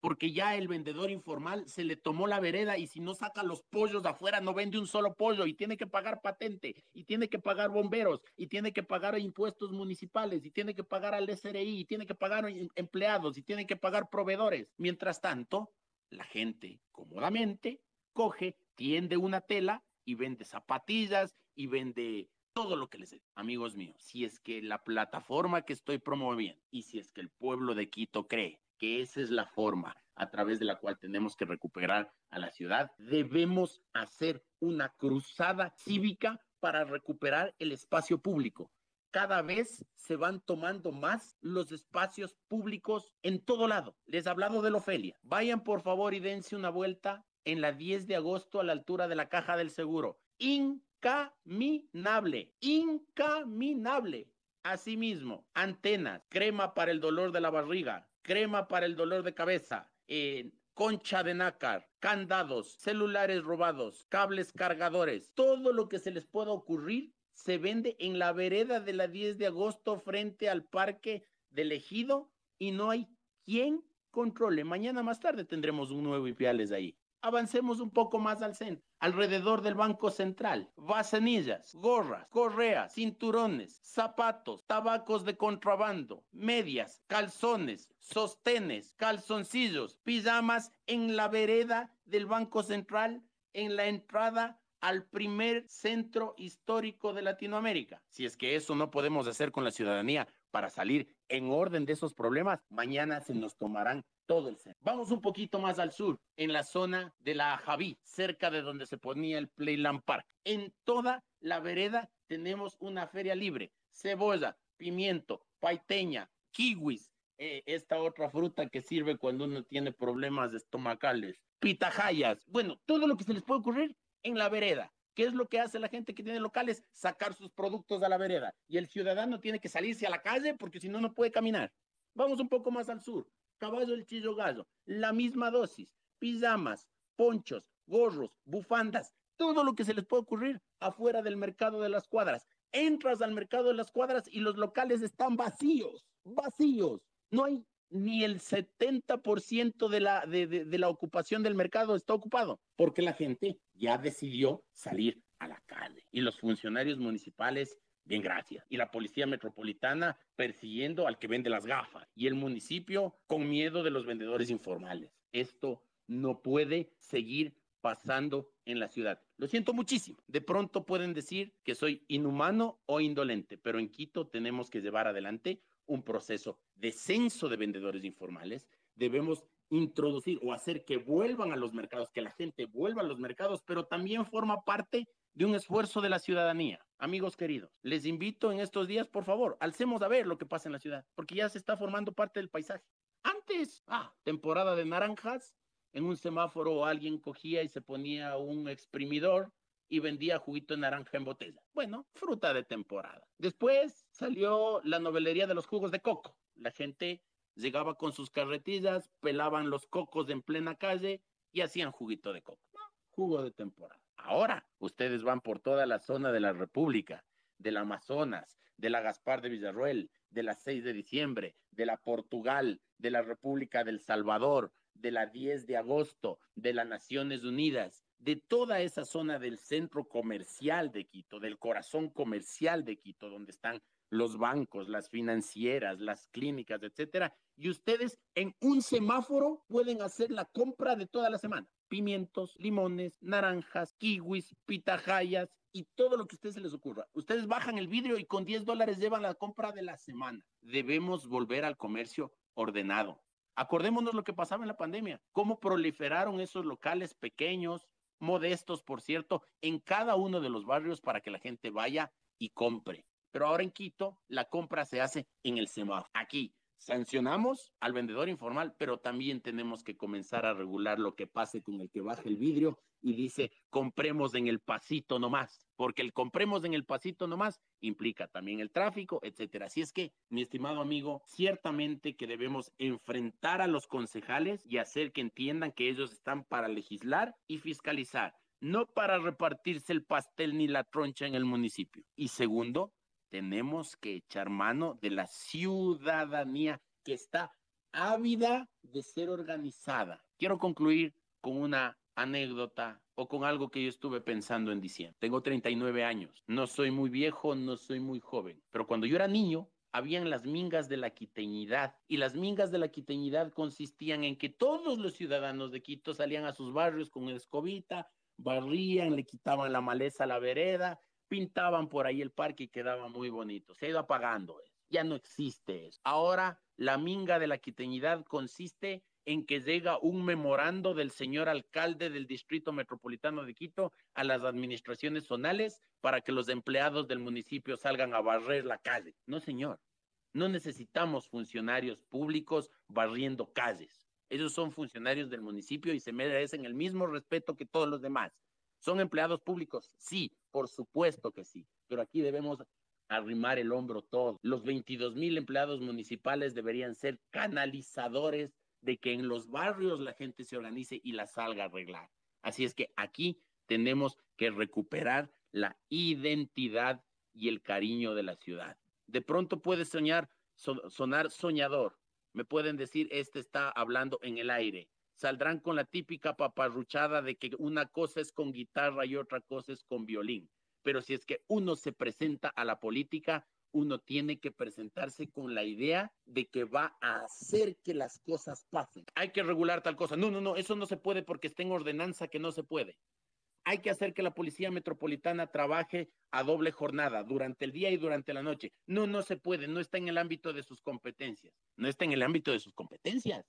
porque ya el vendedor informal se le tomó la vereda y si no saca los pollos afuera no vende un solo pollo y tiene que pagar patente y tiene que pagar bomberos y tiene que pagar impuestos municipales y tiene que pagar al SRI y tiene que pagar em, empleados y tiene que pagar proveedores. Mientras tanto, la gente cómodamente coge, tiende una tela y vende zapatillas y vende todo lo que les dé. Amigos míos, si es que la plataforma que estoy promoviendo y si es que el pueblo de Quito cree que esa es la forma a través de la cual tenemos que recuperar a la ciudad. Debemos hacer una cruzada cívica para recuperar el espacio público. Cada vez se van tomando más los espacios públicos en todo lado. Les he hablado de la Ofelia. Vayan por favor y dense una vuelta en la 10 de agosto a la altura de la caja del seguro. Incaminable, incaminable. Asimismo, antenas, crema para el dolor de la barriga, crema para el dolor de cabeza, eh, concha de nácar, candados, celulares robados, cables cargadores, todo lo que se les pueda ocurrir se vende en la vereda de la 10 de agosto frente al parque del ejido y no hay quien controle. Mañana más tarde tendremos un nuevo Ipiales ahí. Avancemos un poco más al centro, alrededor del Banco Central. Bacenillas, gorras, correas, cinturones, zapatos, tabacos de contrabando, medias, calzones, sostenes, calzoncillos, pijamas en la vereda del Banco Central, en la entrada al primer centro histórico de Latinoamérica. Si es que eso no podemos hacer con la ciudadanía para salir en orden de esos problemas, mañana se nos tomarán todo el centro. Vamos un poquito más al sur, en la zona de la Javí, cerca de donde se ponía el Playland Park. En toda la vereda tenemos una feria libre, cebolla, pimiento, paiteña, kiwis, eh, esta otra fruta que sirve cuando uno tiene problemas estomacales, pitajayas, bueno, todo lo que se les puede ocurrir en la vereda. ¿Qué es lo que hace la gente que tiene locales? Sacar sus productos a la vereda. Y el ciudadano tiene que salirse a la calle porque si no, no puede caminar. Vamos un poco más al sur. Caballo del Chillo Gallo, la misma dosis. Pijamas, ponchos, gorros, bufandas, todo lo que se les puede ocurrir afuera del mercado de las cuadras. Entras al mercado de las cuadras y los locales están vacíos, vacíos. No hay ni el 70% de la, de, de, la ocupación del mercado está ocupado, porque la gente ya decidió salir a la calle. Y los funcionarios municipales, bien gracias. Y la policía metropolitana persiguiendo al que vende las gafas. Y el municipio con miedo de los vendedores informales. Esto no puede seguir pasando en la ciudad. Lo siento muchísimo. De pronto pueden decir que soy inhumano o indolente, pero en Quito tenemos que llevar adelante un proceso de censo de vendedores informales, debemos introducir o hacer que vuelvan a los mercados, que la gente vuelva a los mercados, pero también forma parte de un esfuerzo de la ciudadanía. Amigos queridos, les invito en estos días, por favor, alcemos a ver lo que pasa en la ciudad, porque ya se está formando parte del paisaje. Antes, ah, temporada de naranjas, en un semáforo alguien cogía y se ponía un exprimidor y vendía juguito de naranja en botella. Bueno, fruta de temporada. Después salió la novelería de los jugos de coco. La gente llegaba con sus carretillas, pelaban los cocos en plena calle y hacían juguito de coco. jugo de temporada. Ahora ustedes van por toda la zona de la República, del Amazonas, de la Gaspar de Villarroel, de la 6 de diciembre, de la Portugal, de la República del Salvador, de la 10 de agosto, de las Naciones Unidas, de toda esa zona del centro comercial de Quito, del corazón comercial de Quito, donde están los bancos, las financieras, las clínicas, etcétera, y ustedes en un semáforo pueden hacer la compra de toda la semana. Pimientos, limones, naranjas, kiwis, pitahayas y todo lo que a ustedes se les ocurra. Ustedes bajan el vidrio y con 10 dólares llevan la compra de la semana. Debemos volver al comercio ordenado. Acordémonos lo que pasaba en la pandemia, cómo proliferaron esos locales pequeños, modestos, por cierto, en cada uno de los barrios para que la gente vaya y compre. Pero ahora en Quito, la compra se hace en el semáforo. Aquí, sancionamos al vendedor informal, pero también tenemos que comenzar a regular lo que pase con el que baja el vidrio y dice compremos en el pasito nomás, porque el compremos en el pasito nomás implica también el tráfico, etcétera. Así es que, mi estimado amigo, ciertamente que debemos enfrentar a los concejales y hacer que entiendan que ellos están para legislar y fiscalizar, no para repartirse el pastel ni la troncha en el municipio. Y segundo, tenemos que echar mano de la ciudadanía que está ávida de ser organizada. Quiero concluir con una anécdota o con algo que yo estuve pensando en diciembre. Tengo 39 años, no soy muy viejo, no soy muy joven, pero cuando yo era niño, habían las mingas de la quiteñidad y las mingas de la quiteñidad consistían en que todos los ciudadanos de Quito salían a sus barrios con escobita, barrían, le quitaban la maleza a la vereda pintaban por ahí el parque y quedaba muy bonito. Se ha ido apagando eso. Ya no existe eso. Ahora la minga de la quiteñidad consiste en que llega un memorando del señor alcalde del Distrito Metropolitano de Quito a las administraciones zonales para que los empleados del municipio salgan a barrer la calle. No, señor. No necesitamos funcionarios públicos barriendo calles. Ellos son funcionarios del municipio y se merecen el mismo respeto que todos los demás. ¿Son empleados públicos? Sí, por supuesto que sí, pero aquí debemos arrimar el hombro todo. Los 22 mil empleados municipales deberían ser canalizadores de que en los barrios la gente se organice y la salga a arreglar. Así es que aquí tenemos que recuperar la identidad y el cariño de la ciudad. De pronto puede soñar, sonar soñador. Me pueden decir, este está hablando en el aire saldrán con la típica paparruchada de que una cosa es con guitarra y otra cosa es con violín. Pero si es que uno se presenta a la política, uno tiene que presentarse con la idea de que va a hacer que las cosas pasen. Hay que regular tal cosa. No, no, no, eso no se puede porque está en ordenanza que no se puede. Hay que hacer que la policía metropolitana trabaje a doble jornada, durante el día y durante la noche. No, no se puede, no está en el ámbito de sus competencias. No está en el ámbito de sus competencias.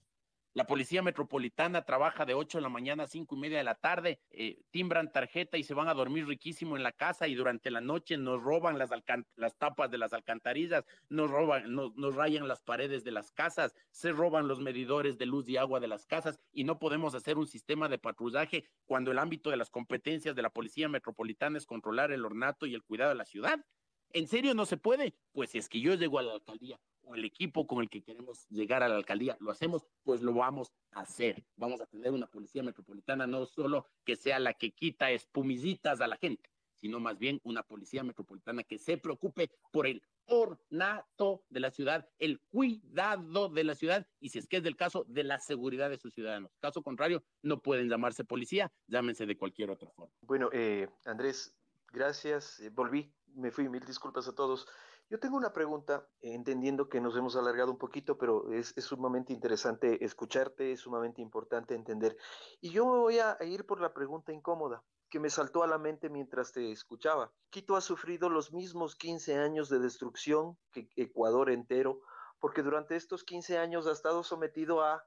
La policía metropolitana trabaja de 8 de la mañana a 5 y media de la tarde, eh, timbran tarjeta y se van a dormir riquísimo en la casa y durante la noche nos roban las, las tapas de las alcantarillas, nos roban, nos rayan las paredes de las casas, se roban los medidores de luz y agua de las casas y no podemos hacer un sistema de patrullaje cuando el ámbito de las competencias de la policía metropolitana es controlar el ornato y el cuidado de la ciudad. ¿En serio no se puede? Pues si es que yo llego a la alcaldía el equipo con el que queremos llegar a la alcaldía lo hacemos, pues lo vamos a hacer. Vamos a tener una policía metropolitana no solo que sea la que quita espumillitas a la gente, sino más bien una policía metropolitana que se preocupe por el ornato de la ciudad, el cuidado de la ciudad y si es que es del caso, de la seguridad de sus ciudadanos. Caso contrario, no pueden llamarse policía, llámense de cualquier otra forma. Bueno, eh, Andrés, gracias. Eh, volví, me fui, mil disculpas a todos. Yo tengo una pregunta, entendiendo que nos hemos alargado un poquito, pero es, sumamente interesante escucharte, es sumamente importante entender. Y yo voy a ir por la pregunta incómoda que me saltó a la mente mientras te escuchaba. Quito ha sufrido los mismos 15 años de destrucción que Ecuador entero, porque durante estos 15 años ha estado sometido a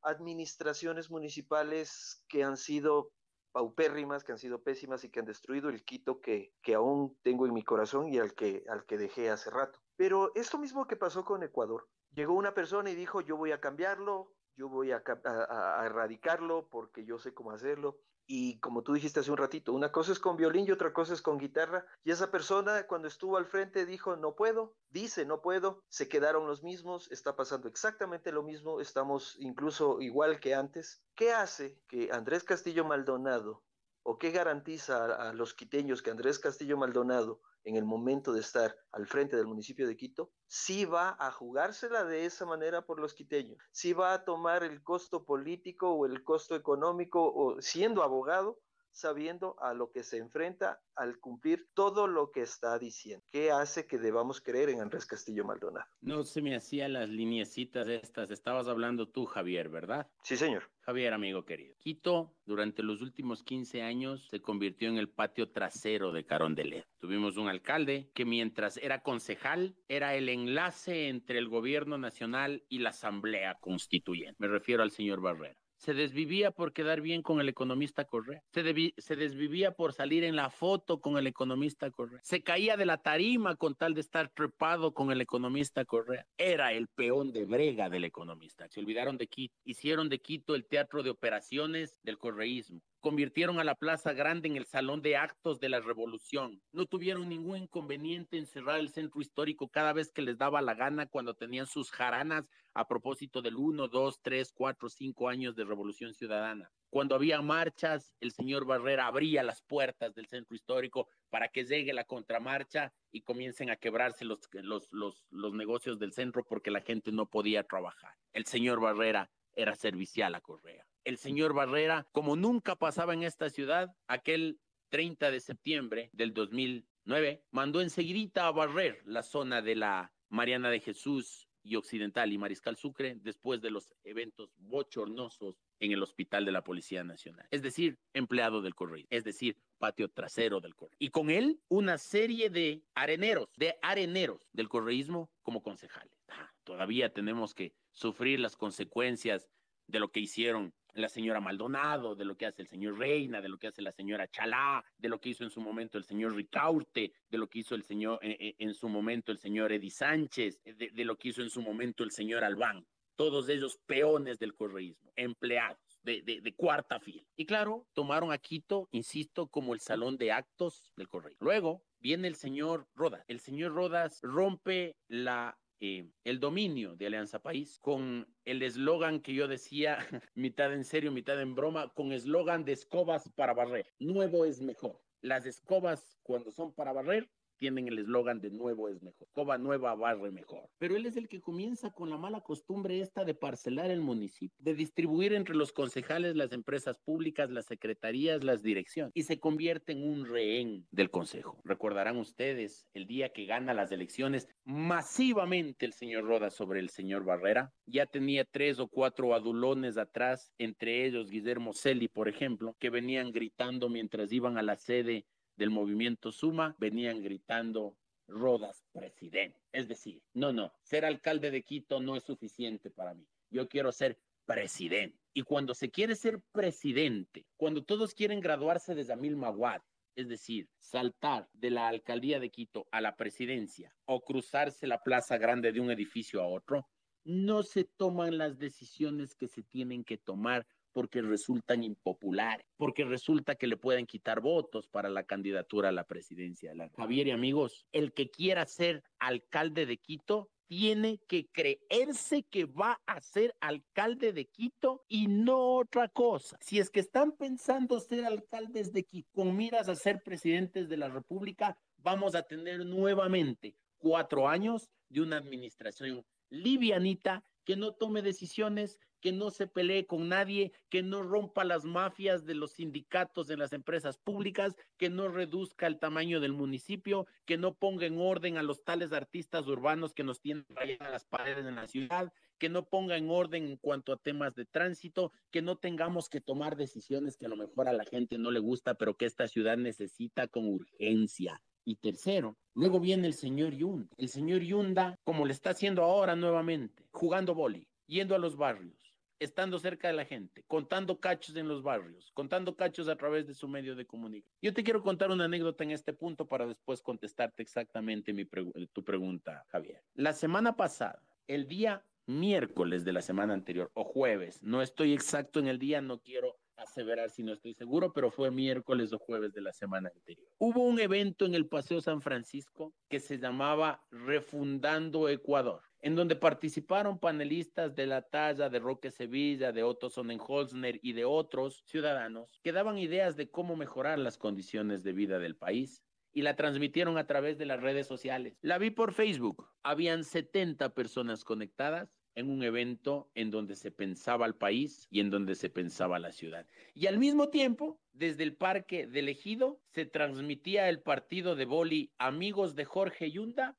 administraciones municipales que han sido paupérrimas, que han sido pésimas y que han destruido el Quito que, que aún tengo en mi corazón y al que, al que dejé hace rato. Pero es lo mismo que pasó con Ecuador. Llegó una persona y dijo, yo voy a cambiarlo, yo voy a, a, erradicarlo porque yo sé cómo hacerlo. Y como tú dijiste hace un ratito, una cosa es con violín y otra cosa es con guitarra. Y esa persona cuando estuvo al frente dijo, no puedo, dice, no puedo, se quedaron los mismos, está pasando exactamente lo mismo, estamos incluso igual que antes. ¿Qué hace que Andrés Castillo Maldonado o qué garantiza a, los quiteños que Andrés Castillo Maldonado en el momento de estar al frente del municipio de Quito, sí va a jugársela de esa manera por los quiteños, sí va a tomar el costo político o el costo económico o siendo abogado sabiendo a lo que se enfrenta al cumplir todo lo que está diciendo. ¿Qué hace que debamos creer en Andrés Castillo Maldonado? No se me hacía las lineecitas estas. Estabas hablando tú, Javier, ¿verdad? Sí, señor. Javier, amigo querido. Quito, durante los últimos 15 años, se convirtió en el patio trasero de Carondelet. Tuvimos un alcalde que mientras era concejal, era el enlace entre el gobierno nacional y la asamblea constituyente. Me refiero al señor Barrera se desvivía por quedar bien con el economista Correa, se, desvivía por salir en la foto con el economista Correa, se caía de la tarima con tal de estar trepado con el economista Correa. Era el peón de brega del economista. Se olvidaron de Quito, hicieron de Quito el teatro de operaciones del correísmo convirtieron a la Plaza Grande en el salón de actos de la revolución. No tuvieron ningún inconveniente en cerrar el centro histórico cada vez que les daba la gana cuando tenían sus jaranas a propósito del 1, 2, 3, 4, 5 años de revolución ciudadana. Cuando había marchas, el señor Barrera abría las puertas del centro histórico para que llegue la contramarcha y comiencen a quebrarse los, los, los, negocios del centro porque la gente no podía trabajar. El señor Barrera era servicial a Correa el señor Barrera, como nunca pasaba en esta ciudad, aquel 30 de septiembre del 2009, mandó enseguida a barrer la zona de la Mariana de Jesús y Occidental y Mariscal Sucre después de los eventos bochornosos en el Hospital de la Policía Nacional. Es decir, empleado del correo, es decir, patio trasero del correo. Y con él, una serie de areneros, de areneros del correísmo como concejales. Ah, todavía tenemos que sufrir las consecuencias de lo que hicieron la señora Maldonado, de lo que hace el señor Reina, de lo que hace la señora Chalá, de lo que hizo en su momento el señor Ricaurte, de lo que hizo el señor eh, eh, en su momento el señor Eddie Sánchez, de, lo que hizo en su momento el señor Albán. Todos ellos peones del correísmo, empleados. De, de, cuarta fila. Y claro, tomaron a Quito, insisto, como el salón de actos del correo. Luego viene el señor Rodas. El señor Rodas rompe la eh, el dominio de Alianza País con el eslogan que yo decía, mitad en serio, mitad en broma, con eslogan de escobas para barrer. Nuevo es mejor. Las escobas, cuando son para barrer, tienen el eslogan de nuevo es mejor, coba nueva barre mejor. Pero él es el que comienza con la mala costumbre esta de parcelar el municipio, de distribuir entre los concejales las empresas públicas, las secretarías, las direcciones, y se convierte en un rehén del consejo. Recordarán ustedes el día que gana las elecciones masivamente el señor Roda sobre el señor Barrera, ya tenía tres o cuatro adulones atrás, entre ellos Guillermo Celi, por ejemplo, que venían gritando mientras iban a la sede del movimiento Suma venían gritando Rodas presidente. Es decir, no, no, ser alcalde de Quito no es suficiente para mí. Yo quiero ser presidente. Y cuando se quiere ser presidente, cuando todos quieren graduarse de Zamil Maguad, es decir, saltar de la alcaldía de Quito a la presidencia o cruzarse la plaza grande de un edificio a otro, no se toman las decisiones que se tienen que tomar porque resultan impopulares, porque resulta que le pueden quitar votos para la candidatura a la presidencia. Javier y amigos, el que quiera ser alcalde de Quito tiene que creerse que va a ser alcalde de Quito y no otra cosa. Si es que están pensando ser alcaldes de Quito con miras a ser presidentes de la República, vamos a tener nuevamente cuatro años de una administración livianita que no tome decisiones que no se pelee con nadie, que no rompa las mafias de los sindicatos en las empresas públicas, que no reduzca el tamaño del municipio, que no ponga en orden a los tales artistas urbanos que nos tienen rayadas las paredes en la ciudad, que no ponga en orden en cuanto a temas de tránsito, que no tengamos que tomar decisiones que a lo mejor a la gente no le gusta, pero que esta ciudad necesita con urgencia. Y tercero, luego viene el señor Yunda. El señor Yunda, como le está haciendo ahora nuevamente, jugando boli, yendo a los barrios, estando cerca de la gente, contando cachos en los barrios, contando cachos a través de su medio de comunicación. Yo te quiero contar una anécdota en este punto para después contestarte exactamente mi tu pregunta, Javier. La semana pasada, el día miércoles de la semana anterior o jueves, no estoy exacto en el día, no quiero aseverar si no estoy seguro, pero fue miércoles o jueves de la semana anterior. Hubo un evento en el Paseo San Francisco que se llamaba Refundando Ecuador en donde participaron panelistas de la talla de Roque Sevilla, de Otto Sonnenholzner y de otros ciudadanos que daban ideas de cómo mejorar las condiciones de vida del país y la transmitieron a través de las redes sociales. La vi por Facebook. Habían 70 personas conectadas en un evento en donde se pensaba el país y en donde se pensaba la ciudad. Y al mismo tiempo, desde el Parque del Ejido, se transmitía el partido de boli Amigos de Jorge Yunda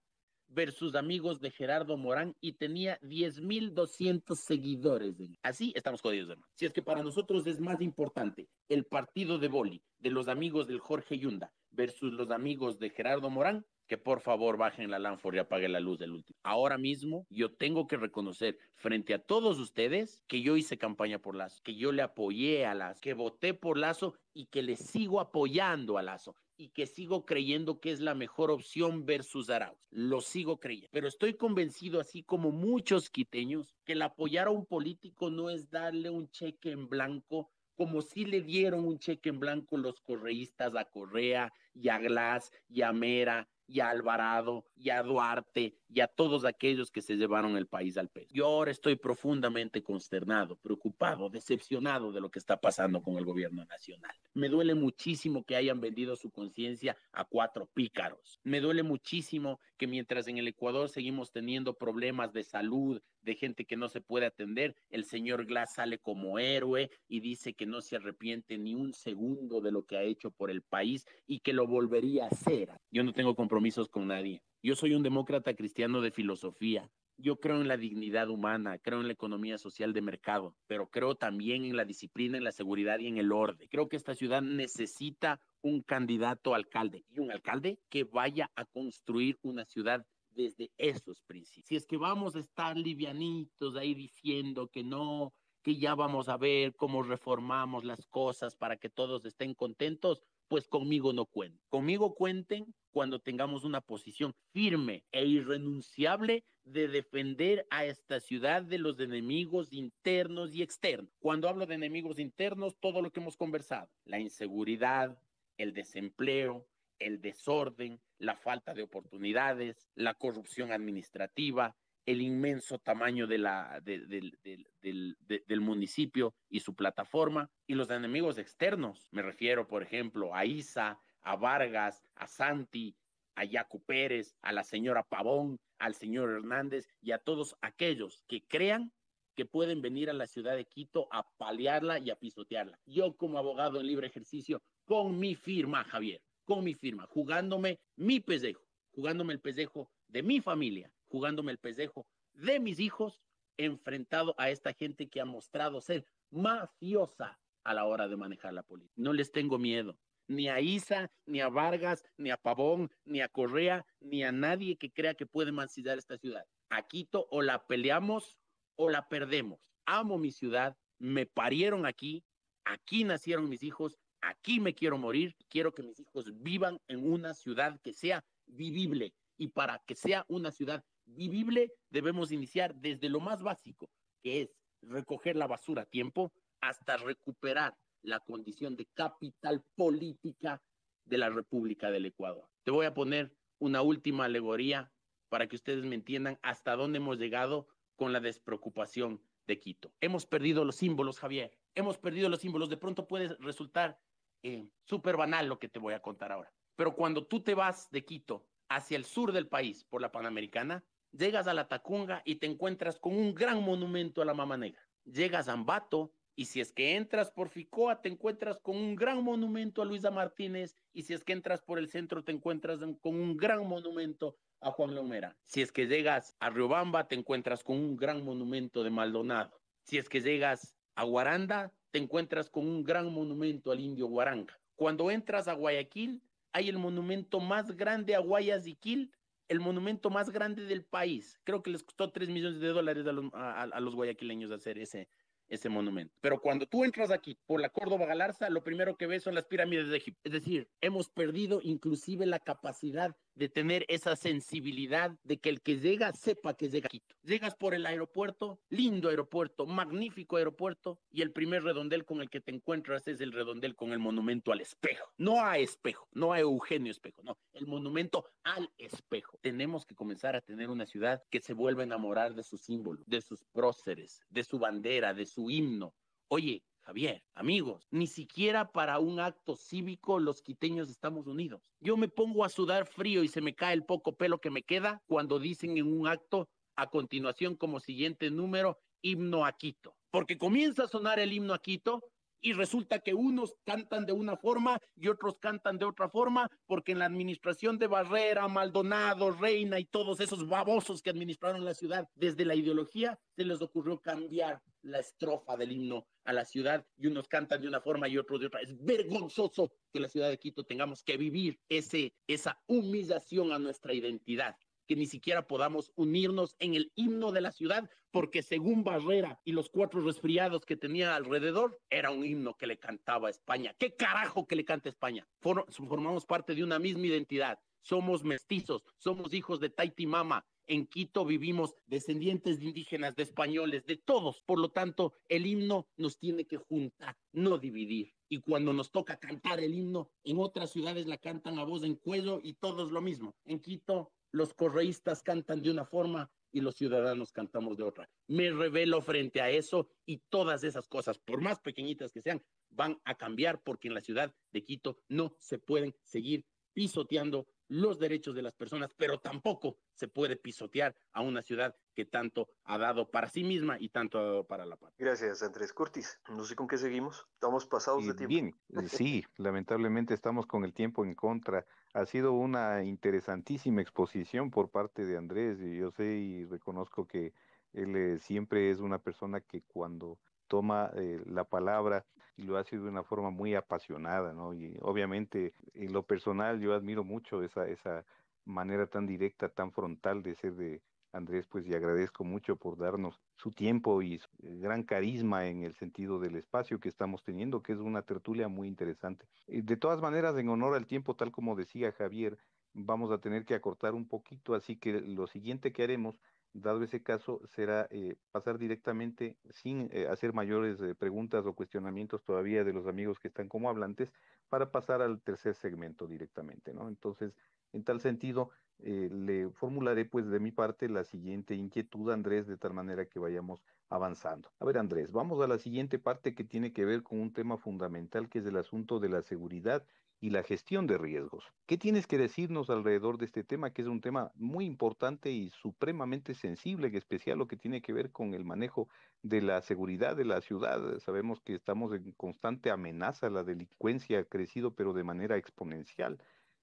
versus amigos de Gerardo Morán y tenía 10.200 seguidores. Así estamos jodidos, hermano. Si es que para nosotros es más importante el partido de boli de los amigos del Jorge Yunda versus los amigos de Gerardo Morán, que por favor bajen la lámpara y apaguen la luz del último. Ahora mismo yo tengo que reconocer frente a todos ustedes que yo hice campaña por Lazo, que yo le apoyé a Lazo, que voté por Lazo y que le sigo apoyando a Lazo y que sigo creyendo que es la mejor opción versus Arauz. Lo sigo creyendo. Pero estoy convencido, así como muchos quiteños, que el apoyar a un político no es darle un cheque en blanco como si le dieron un cheque en blanco los correístas a Correa y a Glass y a Mera y a Alvarado y a Duarte y a todos aquellos que se llevaron el país al peso. Yo ahora estoy profundamente consternado, preocupado, decepcionado de lo que está pasando con el gobierno nacional. Me duele muchísimo que hayan vendido su conciencia a cuatro pícaros. Me duele muchísimo que mientras en el Ecuador seguimos teniendo problemas de salud, de gente que no se puede atender, el señor Glass sale como héroe y dice que no se arrepiente ni un segundo de lo que ha hecho por el país y que lo volvería a hacer. Yo no tengo compromisos con nadie. Yo soy un demócrata cristiano de filosofía. Yo creo en la dignidad humana, creo en la economía social de mercado, pero creo también en la disciplina, en la seguridad y en el orden. Creo que esta ciudad necesita un candidato alcalde y un alcalde que vaya a construir una ciudad desde esos principios. Si es que vamos a estar livianitos ahí diciendo que no, que ya vamos a ver cómo reformamos las cosas para que todos estén contentos, pues conmigo no cuenten. Conmigo cuenten cuando tengamos una posición firme e irrenunciable de defender a esta ciudad de los enemigos internos y externos. Cuando hablo de enemigos internos, todo lo que hemos conversado, la inseguridad, el desempleo, el desorden, la falta de oportunidades, la corrupción administrativa, el inmenso tamaño de la, del municipio y su plataforma, y los enemigos externos. Me refiero, por ejemplo, a Isa, a Vargas, a Santi, a Yacu Pérez, a la señora Pavón, al señor Hernández y a todos aquellos que crean que pueden venir a la ciudad de Quito a paliarla y a pisotearla. Yo como abogado en libre ejercicio, con mi firma, Javier, con mi firma, jugándome mi pellejo, jugándome el pellejo de mi familia, jugándome el pellejo de mis hijos, enfrentado a esta gente que ha mostrado ser mafiosa a la hora de manejar la política. No les tengo miedo, ni a Isa, ni a Vargas, ni a Pavón, ni a Correa, ni a nadie que crea que puede mancillar esta ciudad. A Quito o la peleamos o la perdemos. Amo mi ciudad, me parieron aquí, aquí nacieron mis hijos, aquí me quiero morir, quiero que mis hijos vivan en una ciudad que sea vivible. Y para que sea una ciudad vivible, debemos iniciar desde lo más básico, que es recoger la basura a tiempo, hasta recuperar la condición de capital política de la República del Ecuador. Te voy a poner una última alegoría para que ustedes me entiendan hasta dónde hemos llegado con la despreocupación de Quito. Hemos perdido los símbolos, Javier. Hemos perdido los símbolos. De pronto puede resultar eh, súper banal lo que te voy a contar ahora. Pero cuando tú te vas de Quito hacia el sur del país por la Panamericana, llegas a la Tacunga y te encuentras con un gran monumento a la Mama Negra. Llegas a Ambato y si es que entras por Ficoa te encuentras con un gran monumento a Luisa Martínez y si es que entras por el centro te encuentras con un gran monumento a Juan Lomera. Si es que llegas a Riobamba te encuentras con un gran monumento de Maldonado. Si es que llegas a Guaranda te encuentras con un gran monumento al indio Guaranga. Cuando entras a Guayaquil hay el monumento más grande a Guayaquil el monumento más grande del país. Creo que les costó 3 millones de dólares a los, guayaquileños hacer ese, ese monumento. Pero cuando tú entras aquí por la Córdoba Galarza, lo primero que ves son las pirámides de Egipto. Es decir, hemos perdido inclusive la capacidad de tener esa sensibilidad de que el que llega sepa que llega a Quito. Llegas por el aeropuerto, lindo aeropuerto, magnífico aeropuerto, y el primer redondel con el que te encuentras es el redondel con el monumento al espejo. No a espejo, no a Eugenio Espejo, no, el monumento al espejo. Tenemos que comenzar a tener una ciudad que se vuelva a enamorar de su símbolo, de sus próceres, de su bandera, de su himno. Oye, Javier, amigos, ni siquiera para un acto cívico los quiteños estamos unidos. Yo me pongo a sudar frío y se me cae el poco pelo que me queda cuando dicen en un acto a continuación como siguiente número himno a Quito. Porque comienza a sonar el himno a Quito y resulta que unos cantan de una forma y otros cantan de otra forma, porque en la administración de Barrera, Maldonado, Reina y todos esos babosos que administraron la ciudad desde la ideología, se les ocurrió cambiar la estrofa del himno a la ciudad y unos cantan de una forma y otros de otra. Es vergonzoso que la ciudad de Quito tengamos que vivir ese, esa humillación a nuestra identidad que ni siquiera podamos unirnos en el himno de la ciudad, porque según Barrera y los cuatro resfriados que tenía alrededor, era un himno que le cantaba España. ¿Qué carajo que le canta España? formamos parte de una misma identidad. Somos mestizos, somos hijos de Taiti Mama, en Quito vivimos descendientes de indígenas, de españoles, de todos. Por lo tanto, el himno nos tiene que juntar, no dividir. Y cuando nos toca cantar el himno, en otras ciudades la cantan a voz en cuello y todos lo mismo. En Quito los correístas cantan de una forma y los ciudadanos cantamos de otra. Me revelo frente a eso y todas esas cosas, por más pequeñitas que sean, van a cambiar porque en la ciudad de Quito no se pueden seguir pisoteando los derechos de las personas, pero tampoco se puede pisotear a una ciudad que tanto ha dado para sí misma y tanto ha dado para la paz. Gracias, Andrés Curtis. No sé con qué seguimos. Estamos pasados de tiempo. Bien, sí, lamentablemente estamos con el tiempo en contra. Ha sido una interesantísima exposición por parte de Andrés. Y yo sé y reconozco que él eh, siempre es una persona que cuando toma eh, la palabra y lo hace de una forma muy apasionada, ¿no? Y obviamente en lo personal yo admiro mucho esa, esa manera tan directa, tan frontal de ser de Andrés, pues y agradezco mucho por darnos su tiempo y su eh, gran carisma en el sentido del espacio que estamos teniendo, que es una tertulia muy interesante. De todas maneras, en honor al tiempo, tal como decía Javier, vamos a tener que acortar un poquito, así que lo siguiente que haremos dado ese caso, será eh, pasar directamente sin eh, hacer mayores eh, preguntas o cuestionamientos todavía de los amigos que están como hablantes para pasar al tercer segmento directamente, ¿no? Entonces, en tal sentido, le formularé pues de mi parte la siguiente inquietud, Andrés, de tal manera que vayamos avanzando. A ver, Andrés, vamos a la siguiente parte que tiene que ver con un tema fundamental que es el asunto de la seguridad y la gestión de riesgos. ¿Qué tienes que decirnos alrededor de este tema, que es un tema muy importante y supremamente sensible, y especial lo que tiene que ver con el manejo de la seguridad de la ciudad? Sabemos que estamos en constante amenaza, la delincuencia ha crecido, pero de manera exponencial.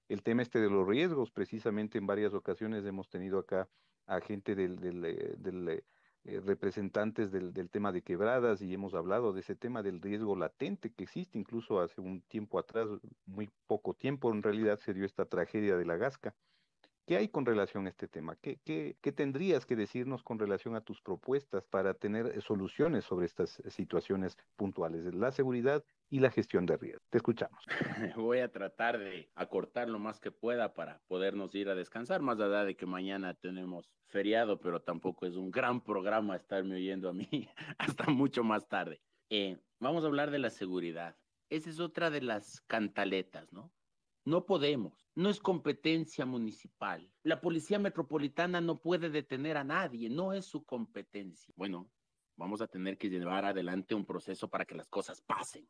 El tema este de los riesgos, precisamente en varias ocasiones hemos tenido acá a gente del, del, eh, del eh, representantes del, del, tema de quebradas y hemos hablado de ese tema del riesgo latente que existe incluso hace un tiempo atrás, muy poco tiempo en realidad se dio esta tragedia de la Gasca. ¿Qué hay con relación a este tema? ¿Qué, qué, qué tendrías que decirnos con relación a tus propuestas para tener eh, soluciones sobre estas situaciones puntuales, la seguridad y la gestión de riesgo? Te escuchamos. Voy a tratar de acortar lo más que pueda para podernos ir a descansar, más allá de que mañana tenemos feriado, pero tampoco es un gran programa estarme oyendo a mí hasta mucho más tarde. Eh, vamos a hablar de la seguridad. Esa es otra de las cantaletas, ¿no? No podemos, no es competencia municipal. La policía metropolitana no puede detener a nadie, no es su competencia. Bueno, vamos a tener que llevar adelante un proceso para que las cosas pasen.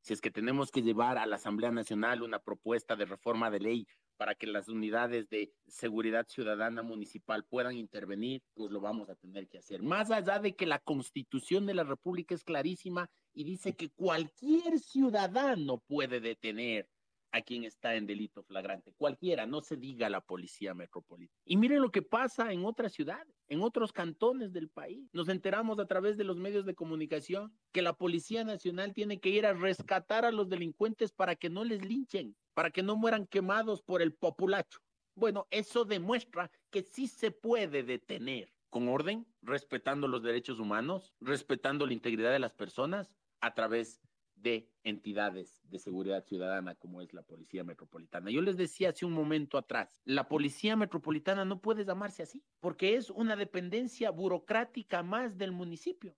Si es que tenemos que llevar a la Asamblea Nacional una propuesta de reforma de ley para que las unidades de seguridad ciudadana municipal puedan intervenir, pues lo vamos a tener que hacer. Más allá de que la constitución de la República es clarísima y dice que cualquier ciudadano puede detener a quien está en delito flagrante, cualquiera, no se diga la policía metropolitana. Y miren lo que pasa en otras ciudades, en otros cantones del país. Nos enteramos a través de los medios de comunicación que la Policía Nacional tiene que ir a rescatar a los delincuentes para que no les linchen, para que no mueran quemados por el populacho. Bueno, eso demuestra que sí se puede detener con orden, respetando los derechos humanos, respetando la integridad de las personas a través de entidades de seguridad ciudadana como es la Policía Metropolitana. Yo les decía hace un momento atrás, la Policía Metropolitana no puede llamarse así, porque es una dependencia burocrática más del municipio.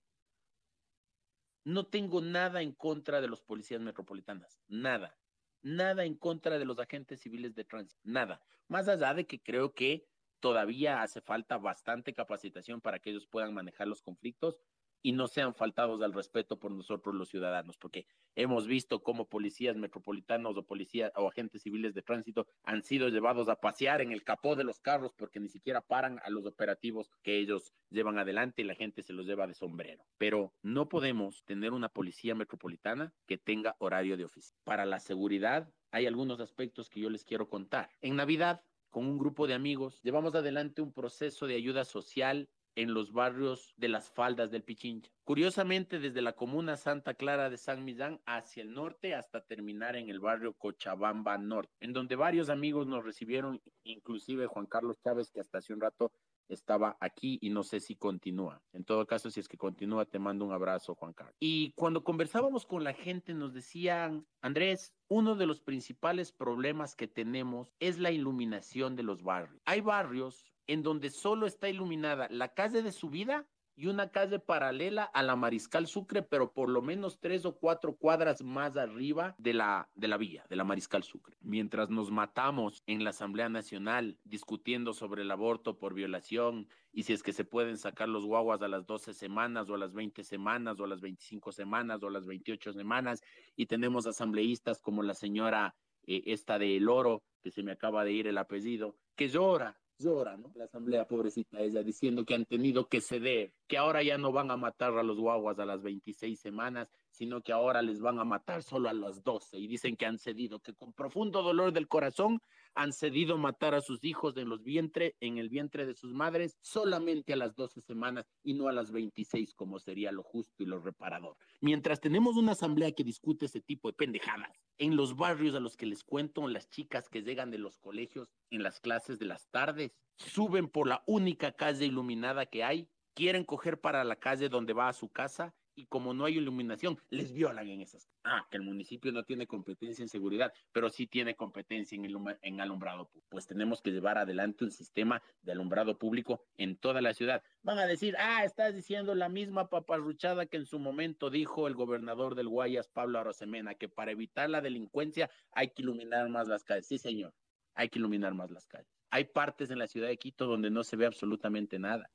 No tengo nada en contra de los policías metropolitanas, nada, nada en contra de los agentes civiles de tránsito, nada. Más allá de que creo que todavía hace falta bastante capacitación para que ellos puedan manejar los conflictos y no sean faltados al respeto por nosotros los ciudadanos, porque hemos visto cómo policías metropolitanos o policías o agentes civiles de tránsito han sido llevados a pasear en el capó de los carros porque ni siquiera paran a los operativos que ellos llevan adelante y la gente se los lleva de sombrero. Pero no podemos tener una policía metropolitana que tenga horario de oficina. Para la seguridad hay algunos aspectos que yo les quiero contar. En Navidad con un grupo de amigos, llevamos adelante un proceso de ayuda social en los barrios de las faldas del Pichincha. Curiosamente, desde la comuna Santa Clara de San Millán hacia el norte hasta terminar en el barrio Cochabamba Norte, en donde varios amigos nos recibieron, inclusive Juan Carlos Chávez, que hasta hace un rato estaba aquí y no sé si continúa. En todo caso, si es que continúa, te mando un abrazo, Juan Carlos. Y cuando conversábamos con la gente, nos decían, Andrés, uno de los principales problemas que tenemos es la iluminación de los barrios. Hay barrios en donde solo está iluminada la calle de subida y una calle paralela a la Mariscal Sucre, pero por lo menos tres o cuatro cuadras más arriba de la, de la vía, de la Mariscal Sucre. Mientras nos matamos en la Asamblea Nacional discutiendo sobre el aborto por violación y si es que se pueden sacar los guaguas a las 12 semanas o a las 20 semanas o a las 25 semanas o a las 28 semanas y tenemos asambleístas como la señora eh, esta de El Oro, que se me acaba de ir el apellido, que llora llora, ¿no? La asamblea, pobrecita ella, diciendo que han tenido que ceder, que ahora ya no van a matar a los guaguas a las 26 semanas, sino que ahora les van a matar solo a las 12 y dicen que han cedido, que con profundo dolor del corazón han cedido matar a sus hijos en los vientre, en el vientre de sus madres solamente a las 12 semanas y no a las 26 como sería lo justo y lo reparador. Mientras tenemos una asamblea que discute ese tipo de pendejadas, en los barrios a los que les cuento, las chicas que llegan de los colegios en las clases de las tardes, suben por la única calle iluminada que hay, quieren coger para la calle donde va a su casa y como no hay iluminación, les violan en esas. Ah, que el municipio no tiene competencia en seguridad, pero sí tiene competencia en, alumbrado público. Pues tenemos que llevar adelante un sistema de alumbrado público en toda la ciudad. Van a decir, ah, estás diciendo la misma paparruchada que en su momento dijo el gobernador del Guayas, Pablo Arosemena, que para evitar la delincuencia hay que iluminar más las calles. Sí, señor, hay que iluminar más las calles. Hay partes en la ciudad de Quito donde no se ve absolutamente nada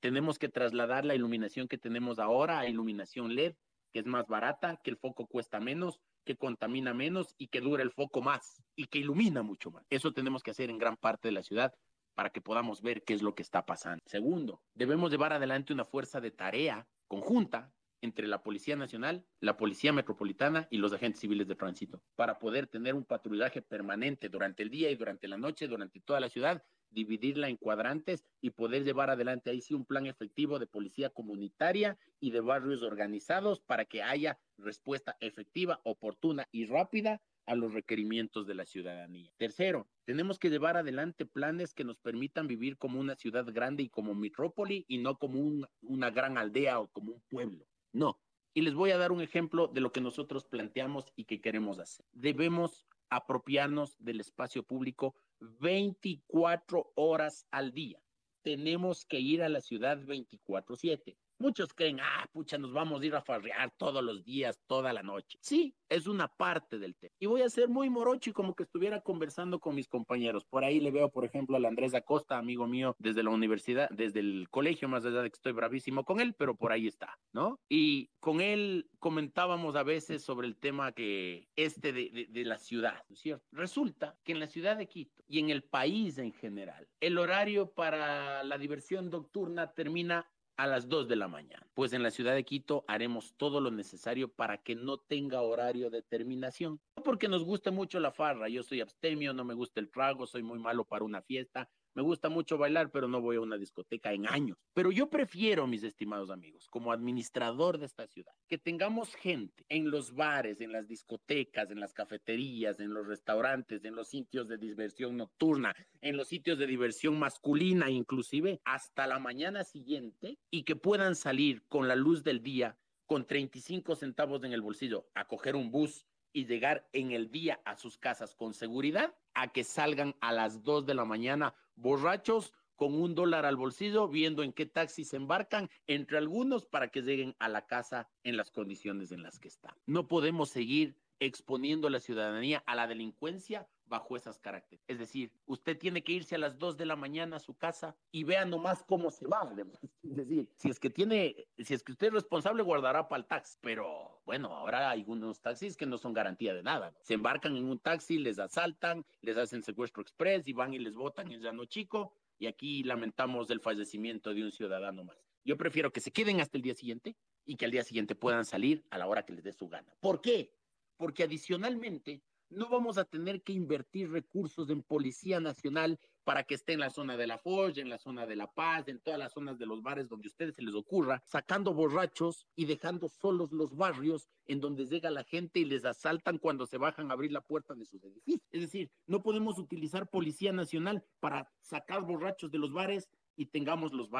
tenemos que trasladar la iluminación que tenemos ahora a iluminación LED, que es más barata, que el foco cuesta menos, que contamina menos y que dura el foco más y que ilumina mucho más. Eso tenemos que hacer en gran parte de la ciudad para que podamos ver qué es lo que está pasando. Segundo, debemos llevar adelante una fuerza de tarea conjunta entre la Policía Nacional, la Policía Metropolitana y los agentes civiles de tránsito, para poder tener un patrullaje permanente durante el día y durante la noche, durante toda la ciudad, dividirla en cuadrantes y poder llevar adelante ahí sí un plan efectivo de policía comunitaria y de barrios organizados para que haya respuesta efectiva, oportuna y rápida a los requerimientos de la ciudadanía. Tercero, tenemos que llevar adelante planes que nos permitan vivir como una ciudad grande y como metrópoli y no como una gran aldea o como un pueblo. No. Y les voy a dar un ejemplo de lo que nosotros planteamos y que queremos hacer. Debemos apropiarnos del espacio público 24 horas al día. Tenemos que ir a la ciudad 24/7. Muchos creen, ah, pucha, nos vamos a ir a farrear todos los días, toda la noche. Sí, es una parte del tema. Y voy a ser muy morocho y como que estuviera conversando con mis compañeros. Por ahí le veo, por ejemplo, al Andrés Acosta, amigo mío, desde la universidad, desde el colegio, más allá de que estoy bravísimo con él, pero por ahí está, ¿no? Y con él comentábamos a veces sobre el tema que este de, de la ciudad, ¿no es cierto? Resulta que en la ciudad de Quito y en el país en general, el horario para la diversión nocturna termina a las 2 de la mañana. Pues en la ciudad de Quito haremos todo lo necesario para que no tenga horario de terminación. No porque nos guste mucho la farra, yo soy abstemio, no me gusta el trago, soy muy malo para una fiesta, me gusta mucho bailar, pero no voy a una discoteca en años. Pero yo prefiero, mis estimados amigos, como administrador de esta ciudad, que tengamos gente en los bares, en las discotecas, en las cafeterías, en los restaurantes, en los sitios de diversión nocturna, en los sitios de diversión masculina, inclusive hasta la mañana siguiente, y que puedan salir con la luz del día con 35 centavos en el bolsillo a coger un bus y llegar en el día a sus casas con seguridad a que salgan a las 2 de la mañana borrachos con un dólar al bolsillo, viendo en qué taxi se embarcan entre algunos para que lleguen a la casa en las condiciones en las que están. No podemos seguir exponiendo a la ciudadanía a la delincuencia bajo esas características. Es decir, usted tiene que irse a las 2 de la mañana a su casa y vea nomás cómo se va. Es decir, si es que tiene, si es que usted es responsable, guardará para el taxi. Pero bueno, ahora hay unos taxis que no son garantía de nada. Se embarcan en un taxi, les asaltan, les hacen secuestro express y van y les botan en llano chico. Y aquí lamentamos el fallecimiento de un ciudadano más. Yo prefiero que se queden hasta el día siguiente y que al día siguiente puedan salir a la hora que les dé su gana. ¿Por qué? Porque adicionalmente no vamos a tener que invertir recursos en Policía Nacional para que esté en la zona de la Foch, en la zona de La Paz, en todas las zonas de los bares donde a ustedes se les ocurra, sacando borrachos y dejando solos los barrios en donde llega la gente y les asaltan cuando se bajan a abrir la puerta de sus edificios. Es decir, no podemos utilizar Policía Nacional para sacar borrachos de los bares y tengamos los,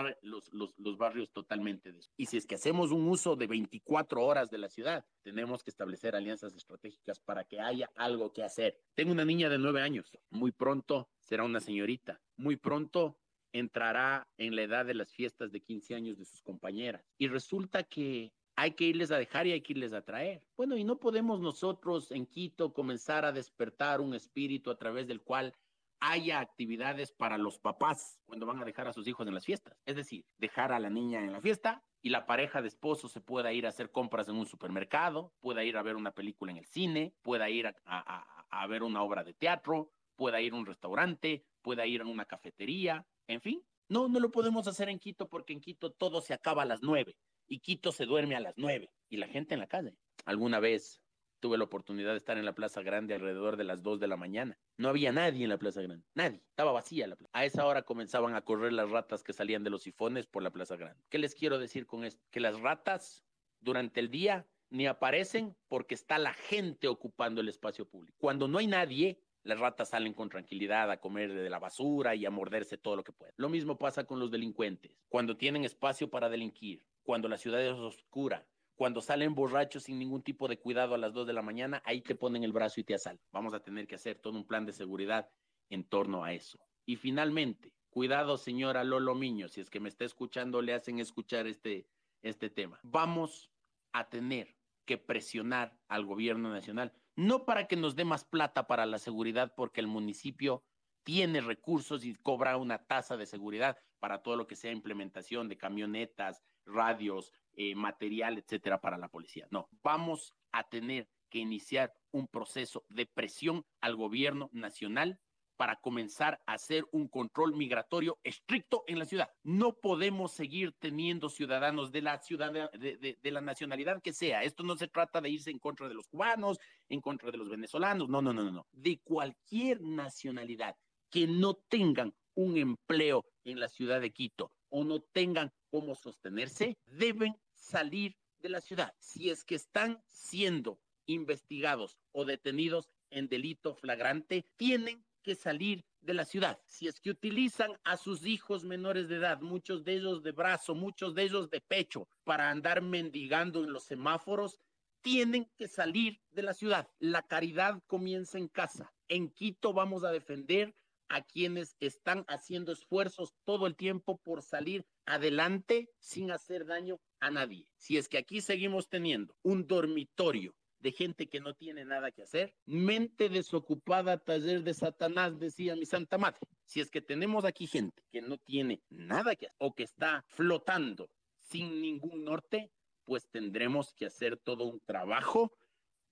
barrios totalmente. De y si es que hacemos un uso de 24 horas de la ciudad, tenemos que establecer alianzas estratégicas para que haya algo que hacer. Tengo una niña de nueve años, muy pronto será una señorita, muy pronto entrará en la edad de las fiestas de 15 años de sus compañeras. Y resulta que hay que irles a dejar y hay que irles a traer. Bueno, y no podemos nosotros en Quito comenzar a despertar un espíritu a través del cual haya actividades para los papás cuando van a dejar a sus hijos en las fiestas. Es decir, dejar a la niña en la fiesta y la pareja de esposo se pueda ir a hacer compras en un supermercado, pueda ir a ver una película en el cine, pueda ir a, ver una obra de teatro, pueda ir a un restaurante, pueda ir a una cafetería, en fin. No, no lo podemos hacer en Quito porque en Quito todo se acaba a las nueve y Quito se duerme a las nueve y la gente en la calle. Alguna vez tuve la oportunidad de estar en la Plaza Grande alrededor de las 2 de la mañana. No había nadie en la Plaza Grande, nadie, estaba vacía la plaza. A esa hora comenzaban a correr las ratas que salían de los sifones por la Plaza Grande. ¿Qué les quiero decir con esto? Que las ratas durante el día ni aparecen porque está la gente ocupando el espacio público. Cuando no hay nadie, las ratas salen con tranquilidad a comer de la basura y a morderse todo lo que pueden. Lo mismo pasa con los delincuentes. Cuando tienen espacio para delinquir, cuando la ciudad es oscura, cuando salen borrachos sin ningún tipo de cuidado a las 2 de la mañana, ahí te ponen el brazo y te asaltan. Vamos a tener que hacer todo un plan de seguridad en torno a eso. Y finalmente, cuidado señora Lolo Miño, si es que me está escuchando, le hacen escuchar este, este tema. Vamos a tener que presionar al gobierno nacional, no para que nos dé más plata para la seguridad, porque el municipio tiene recursos y cobra una tasa de seguridad para todo lo que sea implementación de camionetas, radios, eh, material, etcétera, para la policía. No, vamos a tener que iniciar un proceso de presión al gobierno nacional para comenzar a hacer un control migratorio estricto en la ciudad. No podemos seguir teniendo ciudadanos de la ciudad, de, de, la nacionalidad que sea. Esto no se trata de irse en contra de los cubanos, en contra de los venezolanos, no, no, no, no, no. De cualquier nacionalidad que no tengan un empleo en la ciudad de Quito o no tengan cómo sostenerse, deben salir de la ciudad. Si es que están siendo investigados o detenidos en delito flagrante, tienen que salir de la ciudad. Si es que utilizan a sus hijos menores de edad, muchos de ellos de brazo, muchos de ellos de pecho, para andar mendigando en los semáforos, tienen que salir de la ciudad. La caridad comienza en casa. En Quito vamos a defender a quienes están haciendo esfuerzos todo el tiempo por salir adelante sin hacer daño a nadie. Si es que aquí seguimos teniendo un dormitorio de gente que no tiene nada que hacer, mente desocupada, taller de Satanás, decía mi Santa Madre. Si es que tenemos aquí gente que no tiene nada que o que está flotando sin ningún norte, pues tendremos que hacer todo un trabajo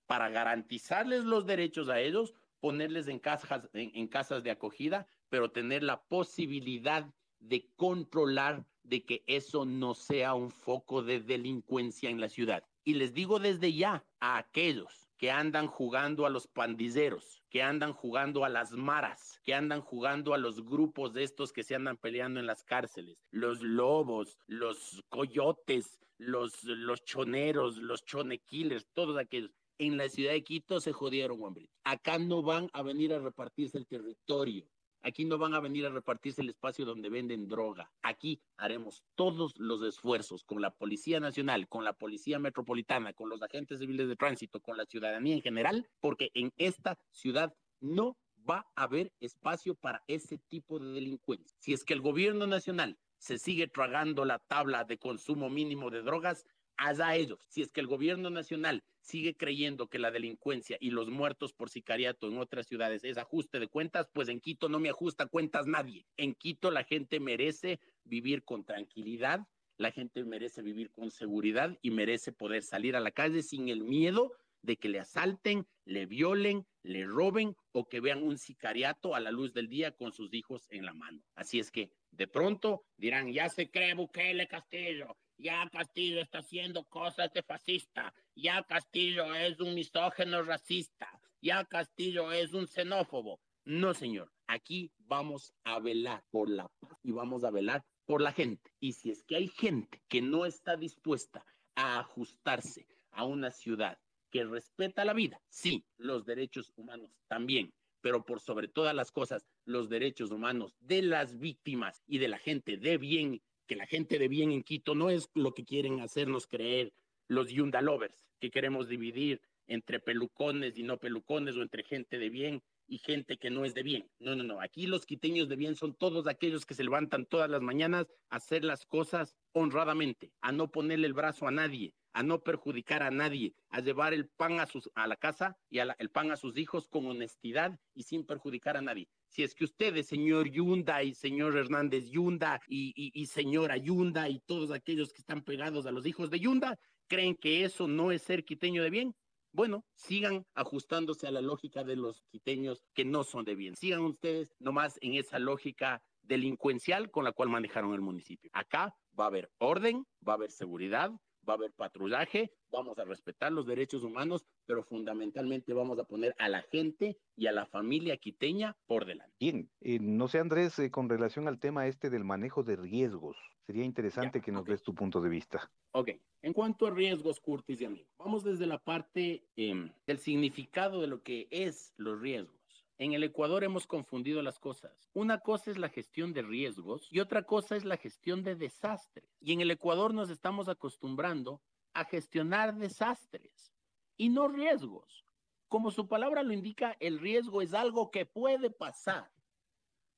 para garantizarles los derechos a ellos, ponerles en casas, en, casas de acogida, pero tener la posibilidad de controlar de que eso no sea un foco de delincuencia en la ciudad. Y les digo desde ya a aquellos que andan jugando a los pandilleros, que andan jugando a las maras, que andan jugando a los grupos de estos que se andan peleando en las cárceles, los lobos, los coyotes, los, los choneros, los chonequillers, todos aquellos en la ciudad de Quito se jodieron, hombre. Acá no van a venir a repartirse el territorio. Aquí no van a venir a repartirse el espacio donde venden droga. Aquí haremos todos los esfuerzos con la Policía Nacional, con la Policía Metropolitana, con los agentes civiles de tránsito, con la ciudadanía en general, porque en esta ciudad no va a haber espacio para ese tipo de delincuencia. Si es que el gobierno nacional se sigue tragando la tabla de consumo mínimo de drogas, allá ellos. Si es que el gobierno nacional sigue creyendo que la delincuencia y los muertos por sicariato en otras ciudades es ajuste de cuentas, pues en Quito no me ajusta cuentas nadie. En Quito la gente merece vivir con tranquilidad, la gente merece vivir con seguridad y merece poder salir a la calle sin el miedo de que le asalten, le violen, le roben o que vean un sicariato a la luz del día con sus hijos en la mano. Así es que de pronto dirán, ya se cree Bukele Castillo, ya Castillo está haciendo cosas de fascista, ya Castillo es un misógeno racista, ya Castillo es un xenófobo. No, señor, aquí vamos a velar por la paz y vamos a velar por la gente. Y si es que hay gente que no está dispuesta a ajustarse a una ciudad que respeta la vida, sí, los derechos humanos también, pero por sobre todas las cosas, los derechos humanos de las víctimas y de la gente de bien, que la gente de bien en Quito no es lo que quieren hacernos creer los Yunda Lovers, que queremos dividir entre pelucones y no pelucones o entre gente de bien y gente que no es de bien. No, no, no. Aquí los quiteños de bien son todos aquellos que se levantan todas las mañanas a hacer las cosas honradamente, a no ponerle el brazo a nadie, a no perjudicar a nadie, a llevar el pan a, sus, a la casa y el pan a sus hijos con honestidad y sin perjudicar a nadie. Si es que ustedes, señor Yunda y señor Hernández Yunda y, y, y señora Yunda y todos aquellos que están pegados a los hijos de Yunda, creen que eso no es ser quiteño de bien, bueno, sigan ajustándose a la lógica de los quiteños que no son de bien. Sigan ustedes nomás en esa lógica delincuencial con la cual manejaron el municipio. Acá va a haber orden, va a haber seguridad, va a haber patrullaje, vamos a respetar los derechos humanos, pero fundamentalmente vamos a poner a la gente y a la familia quiteña por delante. Bien, eh, no sé Andrés, eh, con relación al tema este del manejo de riesgos, sería interesante que nos des tu punto de vista. Ok, en cuanto a riesgos, Curtis y amigos, vamos desde la parte em, del significado de lo que es los riesgos. En el Ecuador hemos confundido las cosas. Una cosa es la gestión de riesgos y otra cosa es la gestión de desastres. Y en el Ecuador nos estamos acostumbrando a gestionar desastres y no riesgos. Como su palabra lo indica, el riesgo es algo que puede pasar,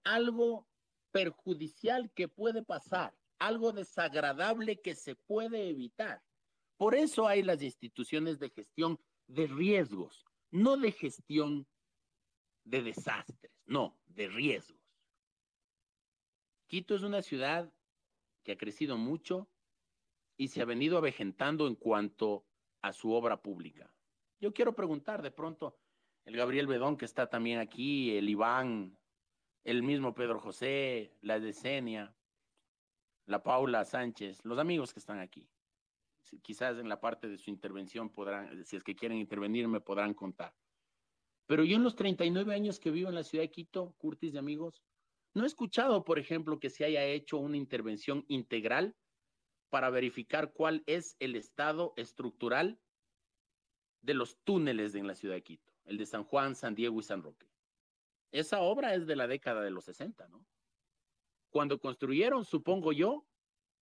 algo perjudicial que puede pasar, algo desagradable que se puede evitar. Por eso hay las instituciones de gestión de riesgos, no de gestión de desastres, no, de riesgos. Quito es una ciudad que ha crecido mucho y se ha venido avejentando en cuanto a su obra pública. Yo quiero preguntar de pronto, el Gabriel Bedón que está también aquí, el Iván, el mismo Pedro José, la Decenia, la Paula Sánchez, los amigos que están aquí. Quizás en la parte de su intervención podrán, si es que quieren intervenir, me podrán contar. Pero yo en los 39 años que vivo en la ciudad de Quito, Curtis de amigos, no he escuchado, por ejemplo, que se haya hecho una intervención integral para verificar cuál es el estado estructural de los túneles en la ciudad de Quito, el de San Juan, San Diego y San Roque. Esa obra es de la década de los 60, ¿no? Cuando construyeron, supongo yo,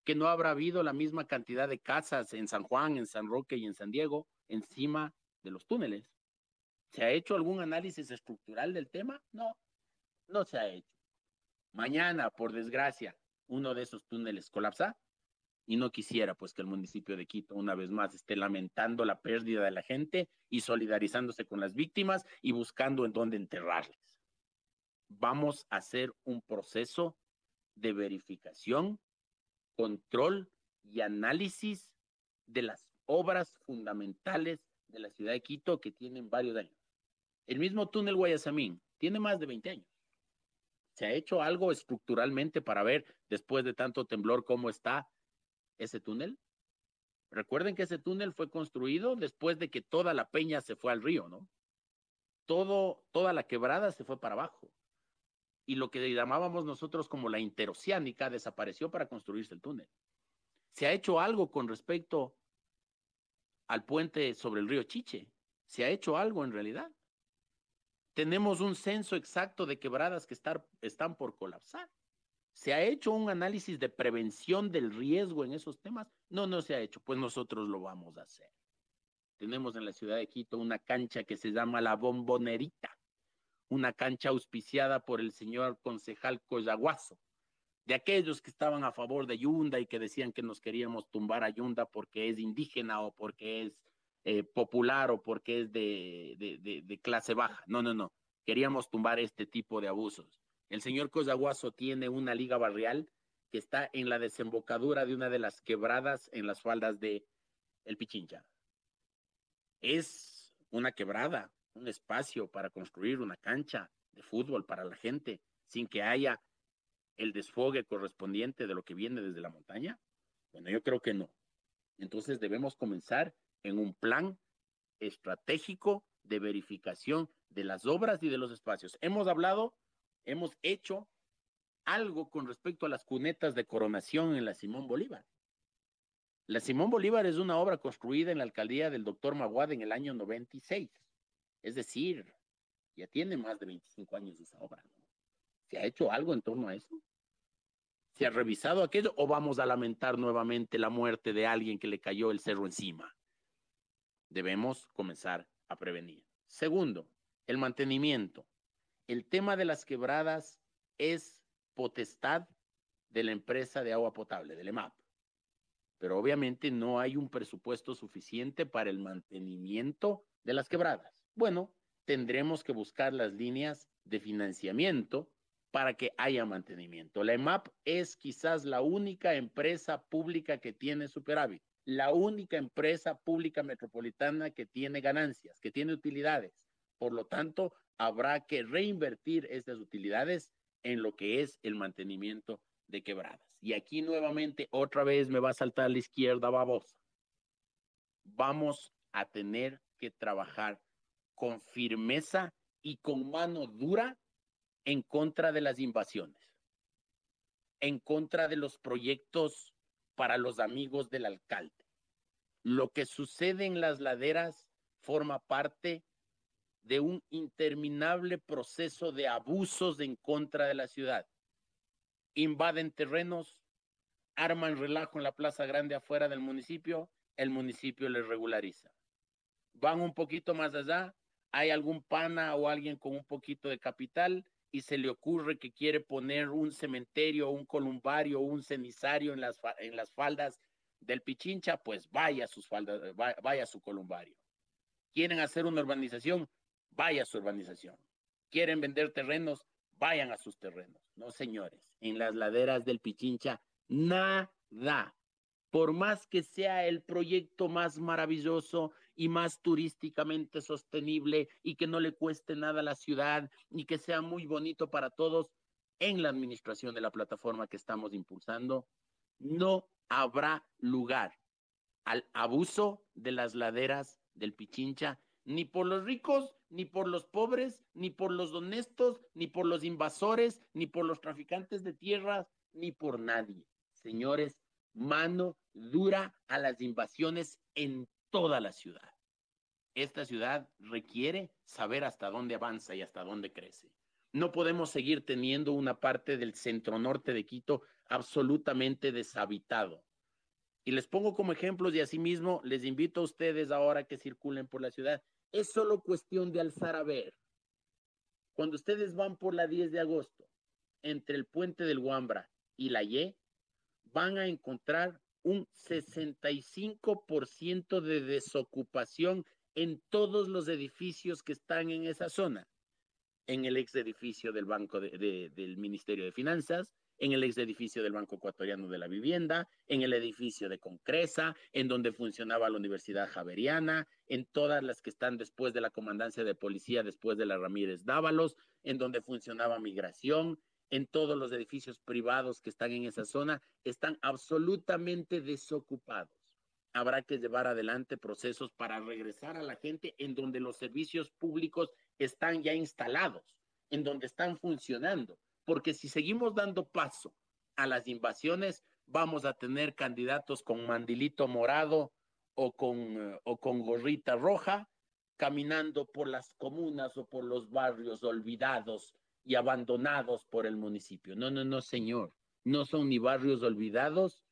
que no habrá habido la misma cantidad de casas en San Juan, en San Roque y en San Diego encima de los túneles. ¿Se ha hecho algún análisis estructural del tema? No, no se ha hecho. Mañana, por desgracia, uno de esos túneles colapsa y no quisiera pues que el municipio de Quito una vez más esté lamentando la pérdida de la gente y solidarizándose con las víctimas y buscando en dónde enterrarles. Vamos a hacer un proceso de verificación, control y análisis de las obras fundamentales de la ciudad de Quito que tienen varios años. El mismo túnel Guayasamín tiene más de 20 años. ¿Se ha hecho algo estructuralmente para ver después de tanto temblor cómo está ese túnel? Recuerden que ese túnel fue construido después de que toda la peña se fue al río, ¿no? Todo, toda la quebrada se fue para abajo. Y lo que llamábamos nosotros como la interoceánica desapareció para construirse el túnel. ¿Se ha hecho algo con respecto al puente sobre el río Chiche? ¿Se ha hecho algo en realidad? Tenemos un censo exacto de quebradas que están por colapsar. ¿Se ha hecho un análisis de prevención del riesgo en esos temas? No, no se ha hecho. Pues nosotros lo vamos a hacer. Tenemos en la ciudad de Quito una cancha que se llama La Bombonerita, una cancha auspiciada por el señor concejal Coyaguazo, de aquellos que estaban a favor de Yunda y que decían que nos queríamos tumbar a Yunda porque es indígena o porque es eh, popular o porque es de, de clase baja. No, no, no. Queríamos tumbar este tipo de abusos. El señor Cosaguazo tiene una liga barrial que está en la desembocadura de una de las quebradas en las faldas de El Pichincha. Es una quebrada, un espacio para construir una cancha de fútbol para la gente sin que haya el desfogue correspondiente de lo que viene desde la montaña. Bueno, yo creo que no. Entonces debemos comenzar en un plan estratégico de verificación de las obras y de los espacios. Hemos hablado hemos hecho algo con respecto a las cunetas de coronación en la Simón Bolívar. La Simón Bolívar es una obra construida en la alcaldía del doctor Maguad en el año 96. Es decir, ya tiene más de 25 años esa obra. ¿Se ha hecho algo en torno a eso? ¿Se ha revisado aquello o vamos a lamentar nuevamente la muerte de alguien que le cayó el cerro encima? Debemos comenzar a prevenir. Segundo, el mantenimiento el tema de las quebradas es potestad de la empresa de agua potable, del EMAP. Pero obviamente no hay un presupuesto suficiente para el mantenimiento de las quebradas. Bueno, tendremos que buscar las líneas de financiamiento para que haya mantenimiento. La EMAP es quizás la única empresa pública que tiene superávit, la única empresa pública metropolitana que tiene ganancias, que tiene utilidades. Por lo tanto, habrá que reinvertir estas utilidades en lo que es el mantenimiento de quebradas. Y aquí nuevamente, otra vez me va a saltar la izquierda babosa. Vamos a tener que trabajar con firmeza y con mano dura en contra de las invasiones, en contra de los proyectos para los amigos del alcalde. Lo que sucede en las laderas forma parte de un interminable proceso de abusos en contra de la ciudad. Invaden terrenos, arman relajo en la plaza grande afuera del municipio, el municipio les regulariza. Van un poquito más allá, hay algún pana o alguien con un poquito de capital y se le ocurre que quiere poner un cementerio, un columbario, un cenizario en las, en las faldas del Pichincha, pues vaya sus faldas, vaya su columbario. Quieren hacer una urbanización, vaya a su urbanización. Quieren vender terrenos, vayan a sus terrenos. No, señores, en las laderas del Pichincha, nada. Por más que sea el proyecto más maravilloso y más turísticamente sostenible y que no le cueste nada a la ciudad y que sea muy bonito para todos, en la administración de la plataforma que estamos impulsando, no habrá lugar al abuso de las laderas del Pichincha ni por los ricos, ni por los pobres, ni por los honestos, ni por los invasores, ni por los traficantes de tierras, ni por nadie. Señores, mano dura a las invasiones en toda la ciudad. Esta ciudad requiere saber hasta dónde avanza y hasta dónde crece. No podemos seguir teniendo una parte del centro norte de Quito absolutamente deshabitado. Y les pongo como ejemplos y asimismo les invito a ustedes ahora que circulen por la ciudad es solo cuestión de alzar a ver. Cuando ustedes van por la 10 de agosto, entre el puente del Guambra y la Y, van a encontrar un 65% de desocupación en todos los edificios que están en esa zona. En el ex edificio del Banco del Ministerio de Finanzas, en el ex edificio del Banco Ecuatoriano de la Vivienda, en el edificio de Concresa, en donde funcionaba la Universidad Javeriana, en todas las que están después de la comandancia de policía, después de la Ramírez Dávalos, en donde funcionaba migración, en todos los edificios privados que están en esa zona, están absolutamente desocupados. Habrá que llevar adelante procesos para regresar a la gente en donde los servicios públicos están ya instalados, en donde están funcionando porque si seguimos dando paso a las invasiones, vamos a tener candidatos con mandilito morado o con, eh, o con gorrita roja caminando por las comunas o por los barrios olvidados y abandonados por el municipio. No, no, no, señor. No son ni barrios olvidados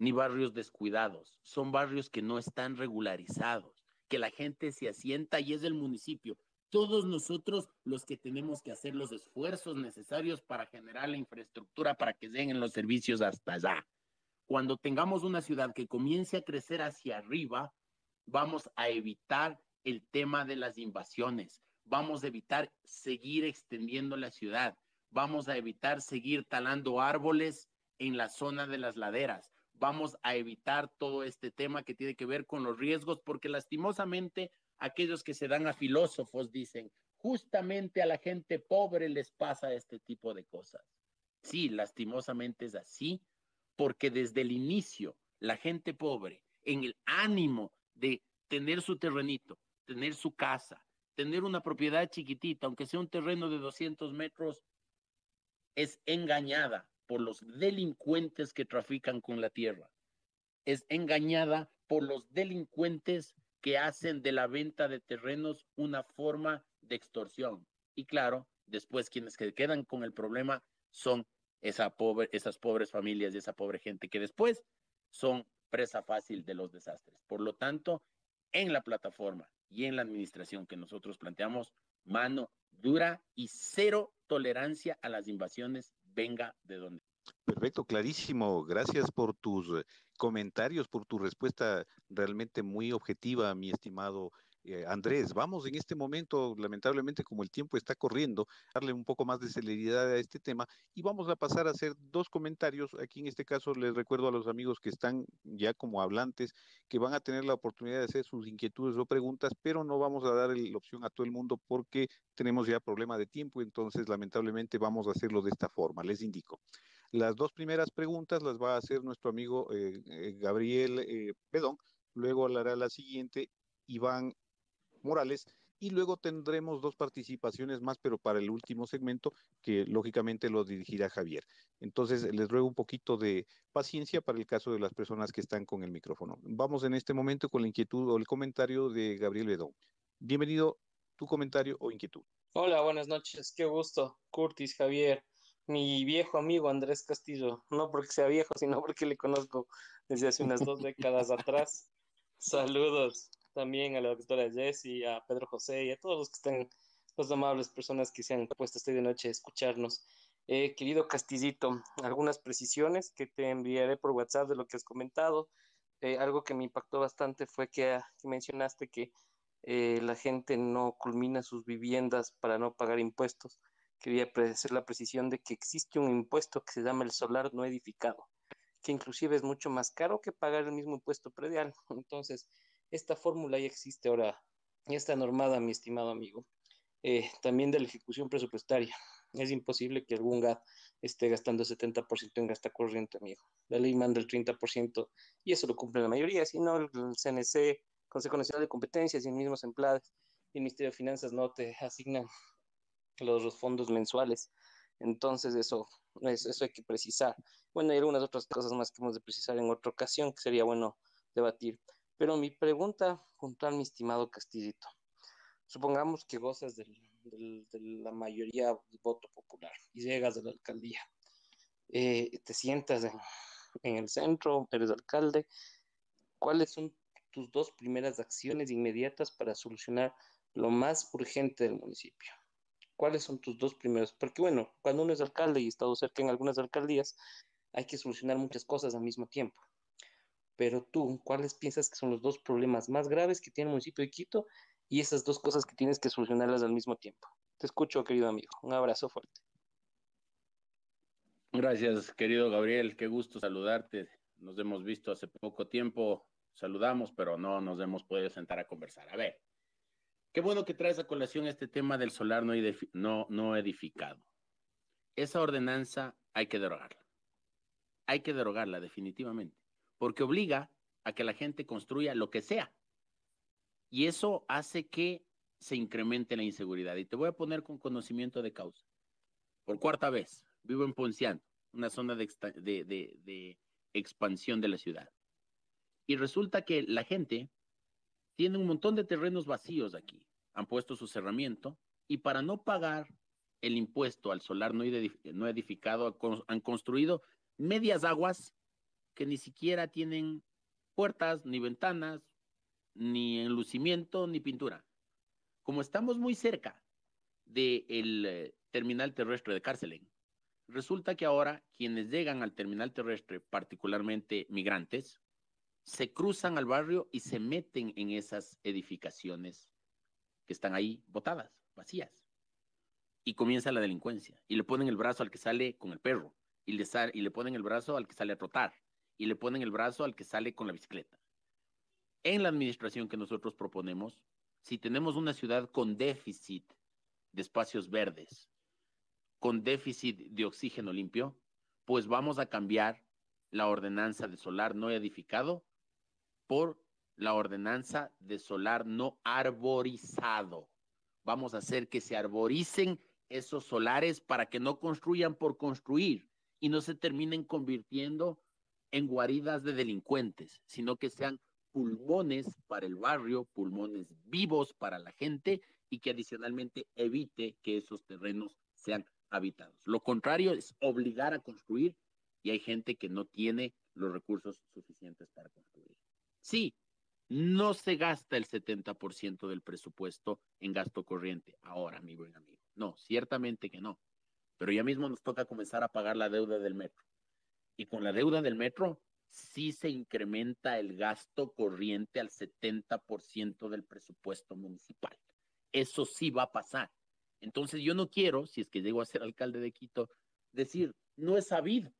ni barrios descuidados. Son barrios que no están regularizados, que la gente se asienta y es del municipio. Todos nosotros los que tenemos que hacer los esfuerzos necesarios para generar la infraestructura para que lleguen los servicios hasta allá. Cuando tengamos una ciudad que comience a crecer hacia arriba, vamos a evitar el tema de las invasiones, vamos a evitar seguir extendiendo la ciudad, vamos a evitar seguir talando árboles en la zona de las laderas, vamos a evitar todo este tema que tiene que ver con los riesgos, porque lastimosamente aquellos que se dan a filósofos dicen, justamente a la gente pobre les pasa este tipo de cosas. Sí, lastimosamente es así, porque desde el inicio la gente pobre, en el ánimo de tener su terrenito, tener su casa, tener una propiedad chiquitita, aunque sea un terreno de 200 metros, es engañada por los delincuentes que trafican con la tierra. Es engañada por los delincuentes que hacen de la venta de terrenos una forma de extorsión. Y claro, después quienes quedan con el problema son esa pobre, esas pobres familias y esa pobre gente que después son presa fácil de los desastres. Por lo tanto, en la plataforma y en la administración que nosotros planteamos, mano dura y cero tolerancia a las invasiones venga de donde. Perfecto, clarísimo. Gracias por tus eh, comentarios, por tu respuesta realmente muy objetiva, mi estimado eh, Andrés, vamos en este momento, lamentablemente como el tiempo está corriendo, darle un poco más de celeridad a este tema y vamos a pasar a hacer dos comentarios. Aquí en este caso les recuerdo a los amigos que están ya como hablantes que van a tener la oportunidad de hacer sus inquietudes o preguntas, pero no vamos a dar la opción a todo el mundo porque tenemos ya problema de tiempo, entonces lamentablemente vamos a hacerlo de esta forma. Les indico. Las dos primeras preguntas las va a hacer nuestro amigo eh, eh, Gabriel Pedón, luego hará la siguiente Iván Morales. Y luego tendremos dos participaciones más, pero para el último segmento, que lógicamente lo dirigirá Javier. Entonces, les ruego un poquito de paciencia para el caso de las personas que están con el micrófono. Vamos en este momento con la inquietud o el comentario de Gabriel Bedón. Bienvenido, tu comentario o inquietud. Hola, buenas noches. Qué gusto, Curtis, Javier, mi viejo amigo Andrés Castillo. No porque sea viejo, sino porque le conozco desde hace unas dos décadas atrás. Saludos también a la doctora Jessie, a Pedro José y a todos los que están, los amables personas que se han puesto esta de noche a escucharnos. Eh, querido Castillito, algunas precisiones que te enviaré por WhatsApp de lo que has comentado. Eh, algo que me impactó bastante fue que, mencionaste que eh, la gente no culmina sus viviendas para no pagar impuestos. Quería hacer la precisión de que existe un impuesto que se llama el solar no edificado, que inclusive es mucho más caro que pagar el mismo impuesto predial. Entonces, esta fórmula ya existe ahora, ya está normada, mi estimado amigo. Eh, también de la ejecución presupuestaria. Es imposible que algún GAT esté gastando 70% en gasta corriente, amigo. La ley manda el 30% y eso lo cumple la mayoría. Si no, el CNC, Consejo Nacional de Competencias y el mismo empleados y el Ministerio de Finanzas no te asignan los, fondos mensuales. Entonces, eso, eso, hay que precisar. Bueno, hay algunas otras cosas más que hemos de precisar en otra ocasión que sería bueno debatir. Pero mi pregunta puntual, mi estimado Castillito, supongamos que gozas de la mayoría del voto popular y llegas a la alcaldía, eh, te sientas en, el centro, eres alcalde, ¿cuáles son tus dos primeras acciones inmediatas para solucionar lo más urgente del municipio? ¿Cuáles son tus dos primeros? Porque bueno, cuando uno es alcalde y ha estado cerca en algunas alcaldías, hay que solucionar muchas cosas al mismo tiempo. Pero tú, ¿cuáles piensas que son los dos problemas más graves que tiene el municipio de Quito y esas dos cosas que tienes que solucionarlas al mismo tiempo? Te escucho, querido amigo. Un abrazo fuerte. Gracias, querido Gabriel. Qué gusto saludarte. Nos hemos visto hace poco tiempo. Saludamos, pero no nos hemos podido sentar a conversar. A ver, qué bueno que traes a colación este tema del solar no, edificado. Esa ordenanza hay que derogarla. Hay que derogarla definitivamente porque obliga a que la gente construya lo que sea. Y eso hace que se incremente la inseguridad. Y te voy a poner con conocimiento de causa. Por cuarta vez, vivo en Ponciano, una zona de, expansión de la ciudad. Y resulta que la gente tienen un montón de terrenos vacíos aquí. Han puesto su cerramiento y para no pagar el impuesto al solar no edificado han construido medias aguas que ni siquiera tienen puertas, ni ventanas, ni enlucimiento, ni pintura. Como estamos muy cerca del eh, terminal terrestre de Cárcelen, resulta que ahora quienes llegan al terminal terrestre, particularmente migrantes, se cruzan al barrio y se meten en esas edificaciones que están ahí botadas, vacías. Y comienza la delincuencia. Y le ponen el brazo al que sale con el perro. Y le, y le ponen el brazo al que sale a trotar. Y le ponen el brazo al que sale con la bicicleta. En la administración que nosotros proponemos, si tenemos una ciudad con déficit de espacios verdes, con déficit de oxígeno limpio, pues vamos a cambiar la ordenanza de solar no edificado por la ordenanza de solar no arborizado. Vamos a hacer que se arboricen esos solares para que no construyan por construir y no se terminen convirtiendo en guaridas de delincuentes, sino que sean pulmones para el barrio, pulmones vivos para la gente y que adicionalmente evite que esos terrenos sean habitados. Lo contrario es obligar a construir y hay gente que no tiene los recursos suficientes para construir. Sí, no se gasta el 70% del presupuesto en gasto corriente ahora, mi buen amigo. No, ciertamente que no. Pero ya mismo nos toca comenzar a pagar la deuda del metro. Y con la deuda del metro sí se incrementa el gasto corriente al 70% del presupuesto municipal. Eso sí va a pasar. Entonces yo no quiero, si es que llego a ser alcalde de Quito, decir, no es sabido.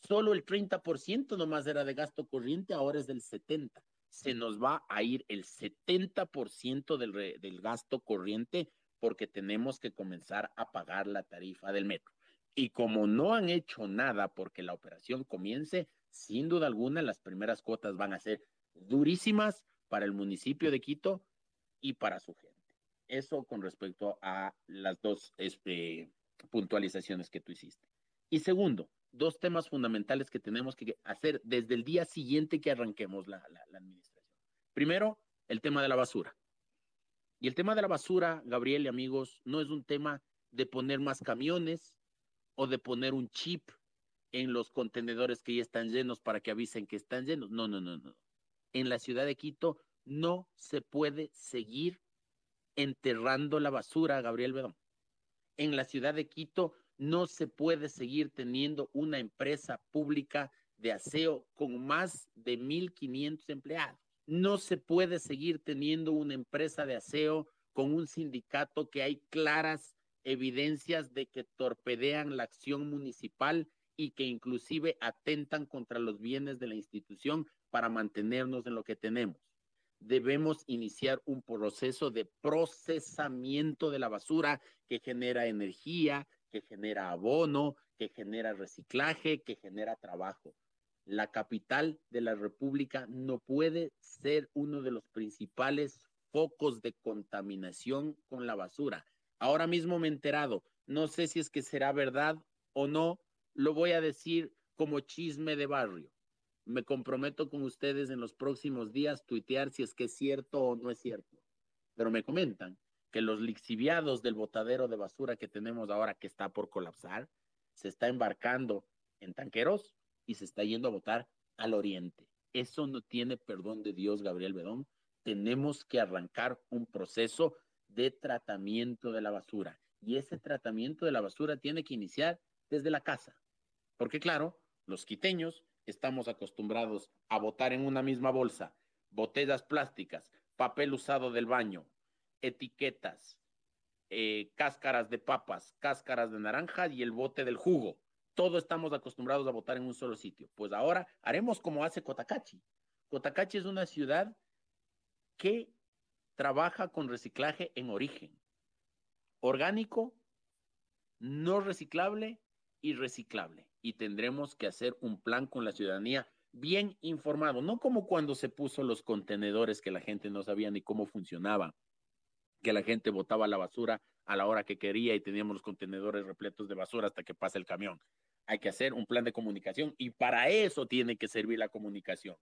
Solo el 30% nomás era de gasto corriente, ahora es del 70%. Se nos va a ir el 70% del, del gasto corriente porque tenemos que comenzar a pagar la tarifa del metro. Y como no han hecho nada porque la operación comience, sin duda alguna las primeras cuotas van a ser durísimas para el municipio de Quito y para su gente. Eso con respecto a las dos este, puntualizaciones que tú hiciste. Y segundo, dos temas fundamentales que tenemos que hacer desde el día siguiente que arranquemos la, administración. Primero, el tema de la basura. Y el tema de la basura, Gabriel y amigos, no es un tema de poner más camiones o de poner un chip en los contenedores que ya están llenos para que avisen que están llenos. No, no, no, no. En la ciudad de Quito no se puede seguir enterrando la basura, Gabriel Bedón. En la ciudad de Quito no se puede seguir teniendo una empresa pública de aseo con más de 1.500 empleados. No se puede seguir teniendo una empresa de aseo con un sindicato que hay claras evidencias de que torpedean la acción municipal y que inclusive atentan contra los bienes de la institución para mantenernos en lo que tenemos debemos iniciar un proceso de procesamiento de la basura que genera energía, que genera abono, que genera reciclaje, que genera trabajo. La capital de la República no puede ser uno de los principales focos de contaminación con la basura. Ahora mismo me he enterado, no sé si es que será verdad o no, lo voy a decir como chisme de barrio me comprometo con ustedes en los próximos días tuitear si es que es cierto o no es cierto. Pero me comentan que los lixiviados del botadero de basura que tenemos ahora que está por colapsar, se está embarcando en tanqueros y se está yendo a votar al oriente. Eso no tiene perdón de Dios, Gabriel Bedón. Tenemos que arrancar un proceso de tratamiento de la basura. Y ese tratamiento de la basura tiene que iniciar desde la casa. Porque claro, los quiteños estamos acostumbrados a botar en una misma bolsa botellas plásticas, papel usado del baño, etiquetas, eh, cáscaras de papas, cáscaras de naranja y el bote del jugo. Todo estamos acostumbrados a botar en un solo sitio. Pues ahora haremos como hace Cotacachi. Cotacachi es una ciudad que trabaja con reciclaje en origen. Orgánico, no reciclable y reciclable y tendremos que hacer un plan con la ciudadanía bien informado, no como cuando se puso los contenedores que la gente no sabía ni cómo funcionaba, que la gente botaba la basura a la hora que quería y teníamos los contenedores repletos de basura hasta que pasa el camión. Hay que hacer un plan de comunicación y para eso tiene que servir la comunicación.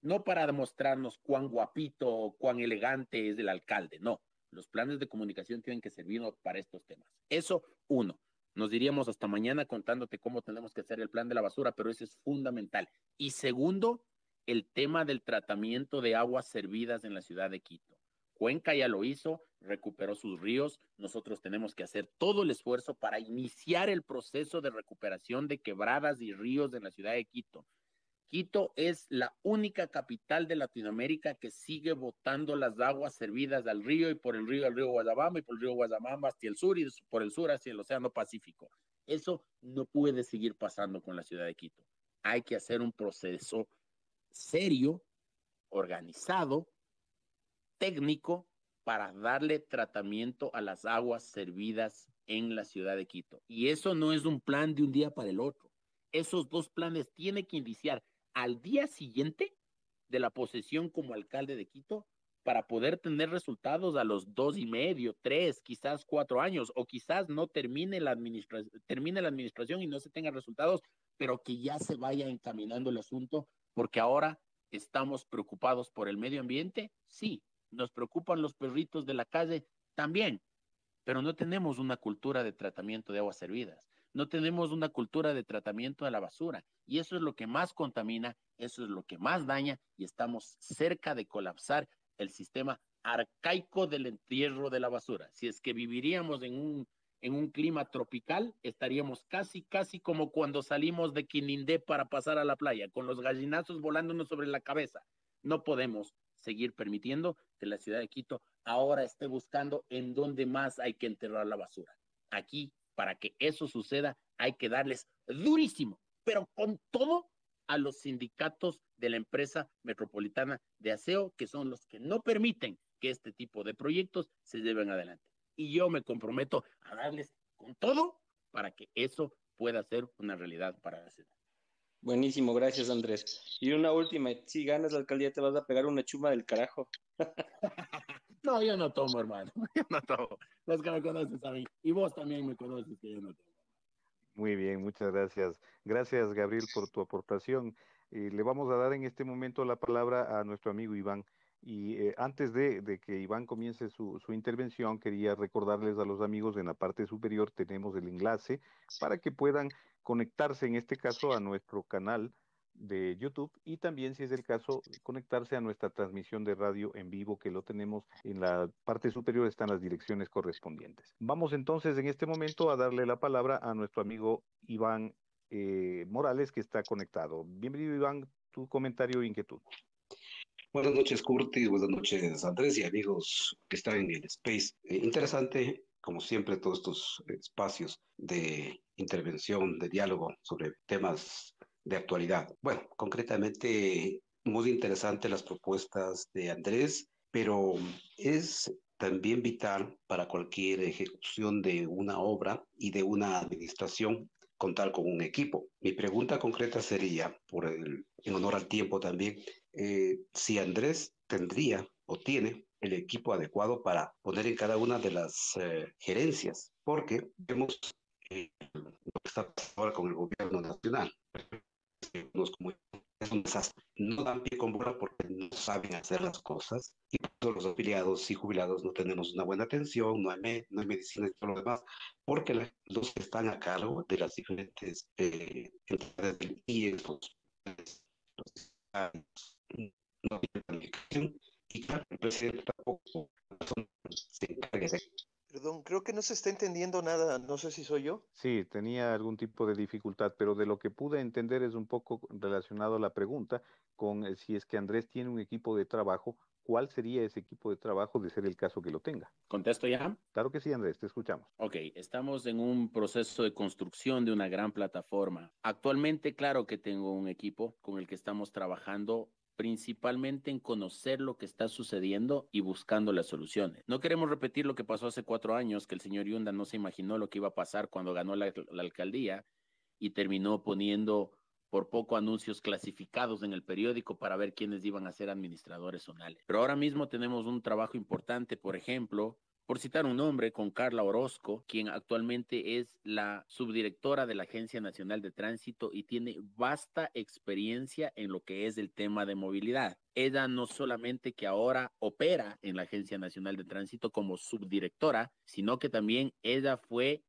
no para demostrarnos cuán guapito o cuán elegante es el alcalde, no. Los planes de comunicación tienen que servir para estos temas. Eso, uno. Nos diríamos hasta mañana contándote cómo tenemos que hacer el plan de la basura, pero eso es fundamental. Y segundo, el tema del tratamiento de aguas servidas en la ciudad de Quito. Cuenca ya lo hizo, recuperó sus ríos. Nosotros tenemos que hacer todo el esfuerzo para iniciar el proceso de recuperación de quebradas y ríos en la ciudad de Quito. Quito es la única capital de Latinoamérica que sigue botando las aguas servidas al río y por el río al río Guayabamba y por el río Guayabamba hacia el sur y por el sur hacia el Océano Pacífico. Eso no puede seguir pasando con la ciudad de Quito. Hay que hacer un proceso serio, organizado, técnico para darle tratamiento a las aguas servidas en la ciudad de Quito. Y eso no es un plan de un día para el otro. Esos dos planes tienen que iniciar al día siguiente de la posesión como alcalde de Quito para poder tener resultados a los dos y medio, tres, quizás cuatro años, o quizás no termine la, termine la administración y no se tengan resultados, pero que ya se vaya encaminando el asunto, porque ahora estamos preocupados por el medio ambiente, sí, nos preocupan los perritos de la calle también, pero no tenemos una cultura de tratamiento de aguas servidas, no tenemos una cultura de tratamiento de la basura y eso es lo que más contamina, eso es lo que más daña y estamos cerca de colapsar el sistema arcaico del entierro de la basura. Si es que viviríamos en un, en un clima tropical, estaríamos casi, casi como cuando salimos de Quinindé para pasar a la playa, con los gallinazos volándonos sobre la cabeza. No podemos seguir permitiendo que la ciudad de Quito ahora esté buscando en dónde más hay que enterrar la basura. Aquí, para que eso suceda, hay que darles durísimo, pero con todo a los sindicatos de la empresa metropolitana de aseo, que son los que no permiten que este tipo de proyectos se lleven adelante. Y yo me comprometo a darles con todo para que eso pueda ser una realidad para la ciudad. Buenísimo, gracias Andrés. Y una última, si ganas la alcaldía te vas a pegar una chuma del carajo. no, yo no tomo, hermano. Yo no tomo. Los que me conocen saben. Y vos también me conoces que yo no tomo. Muy bien, muchas gracias. Gracias, Gabriel, por tu aportación. Eh, le vamos a dar en este momento la palabra a nuestro amigo Iván. Y eh, antes de, de, que Iván comience su, su, intervención, quería recordarles a los amigos en la parte superior tenemos el enlace para que puedan conectarse en este caso a nuestro canal de YouTube y también, si es el caso, conectarse a nuestra transmisión de radio en vivo que lo tenemos en la parte superior, están las direcciones correspondientes. Vamos entonces en este momento a darle la palabra a nuestro amigo Iván eh, Morales que está conectado. Bienvenido Iván, tu comentario e inquietud. Buenas noches, Curtis. Buenas noches, Andrés y amigos que están en el Space. Eh, interesante como siempre, todos estos espacios de intervención, de diálogo sobre temas de actualidad. Bueno, concretamente, muy interesante las propuestas de Andrés, pero es también vital para cualquier ejecución de una obra y de una administración contar con un equipo. Mi pregunta concreta sería, por el, en honor al tiempo también, eh, si Andrés tendría o tiene el equipo adecuado para poner en cada una de las eh, gerencias, porque vemos eh, lo que está pasando ahora con el gobierno nacional. es un desastre. No dan pie con bola porque no saben hacer las cosas y todos los afiliados y jubilados no tenemos una buena atención, no hay, no hay medicina y todo lo demás, porque los que están a cargo de las diferentes eh, entidades del IE, los, no tienen planificación Perdón, creo que no se está entendiendo nada, no sé si soy yo. Sí, tenía algún tipo de dificultad, pero de lo que pude entender es un poco relacionado a la pregunta con eh, si es que Andrés tiene un equipo de trabajo, ¿cuál sería ese equipo de trabajo de ser el caso que lo tenga? ¿Contesto ya? Claro que sí, Andrés, te escuchamos. Ok, estamos en un proceso de construcción de una gran plataforma. Actualmente, claro que tengo un equipo con el que estamos trabajando principalmente en conocer lo que está sucediendo y buscando las soluciones. No queremos repetir lo que pasó hace cuatro años, que el señor Yunda no se imaginó lo que iba a pasar cuando ganó la, alcaldía y terminó poniendo por poco anuncios clasificados en el periódico para ver quiénes iban a ser administradores zonales. Pero ahora mismo tenemos un trabajo importante, por ejemplo, por citar un nombre, con Carla Orozco, quien actualmente es la subdirectora de la Agencia Nacional de Tránsito y tiene vasta experiencia en lo que es el tema de movilidad. Ella no solamente que ahora opera en la Agencia Nacional de Tránsito como subdirectora, sino que también ella fue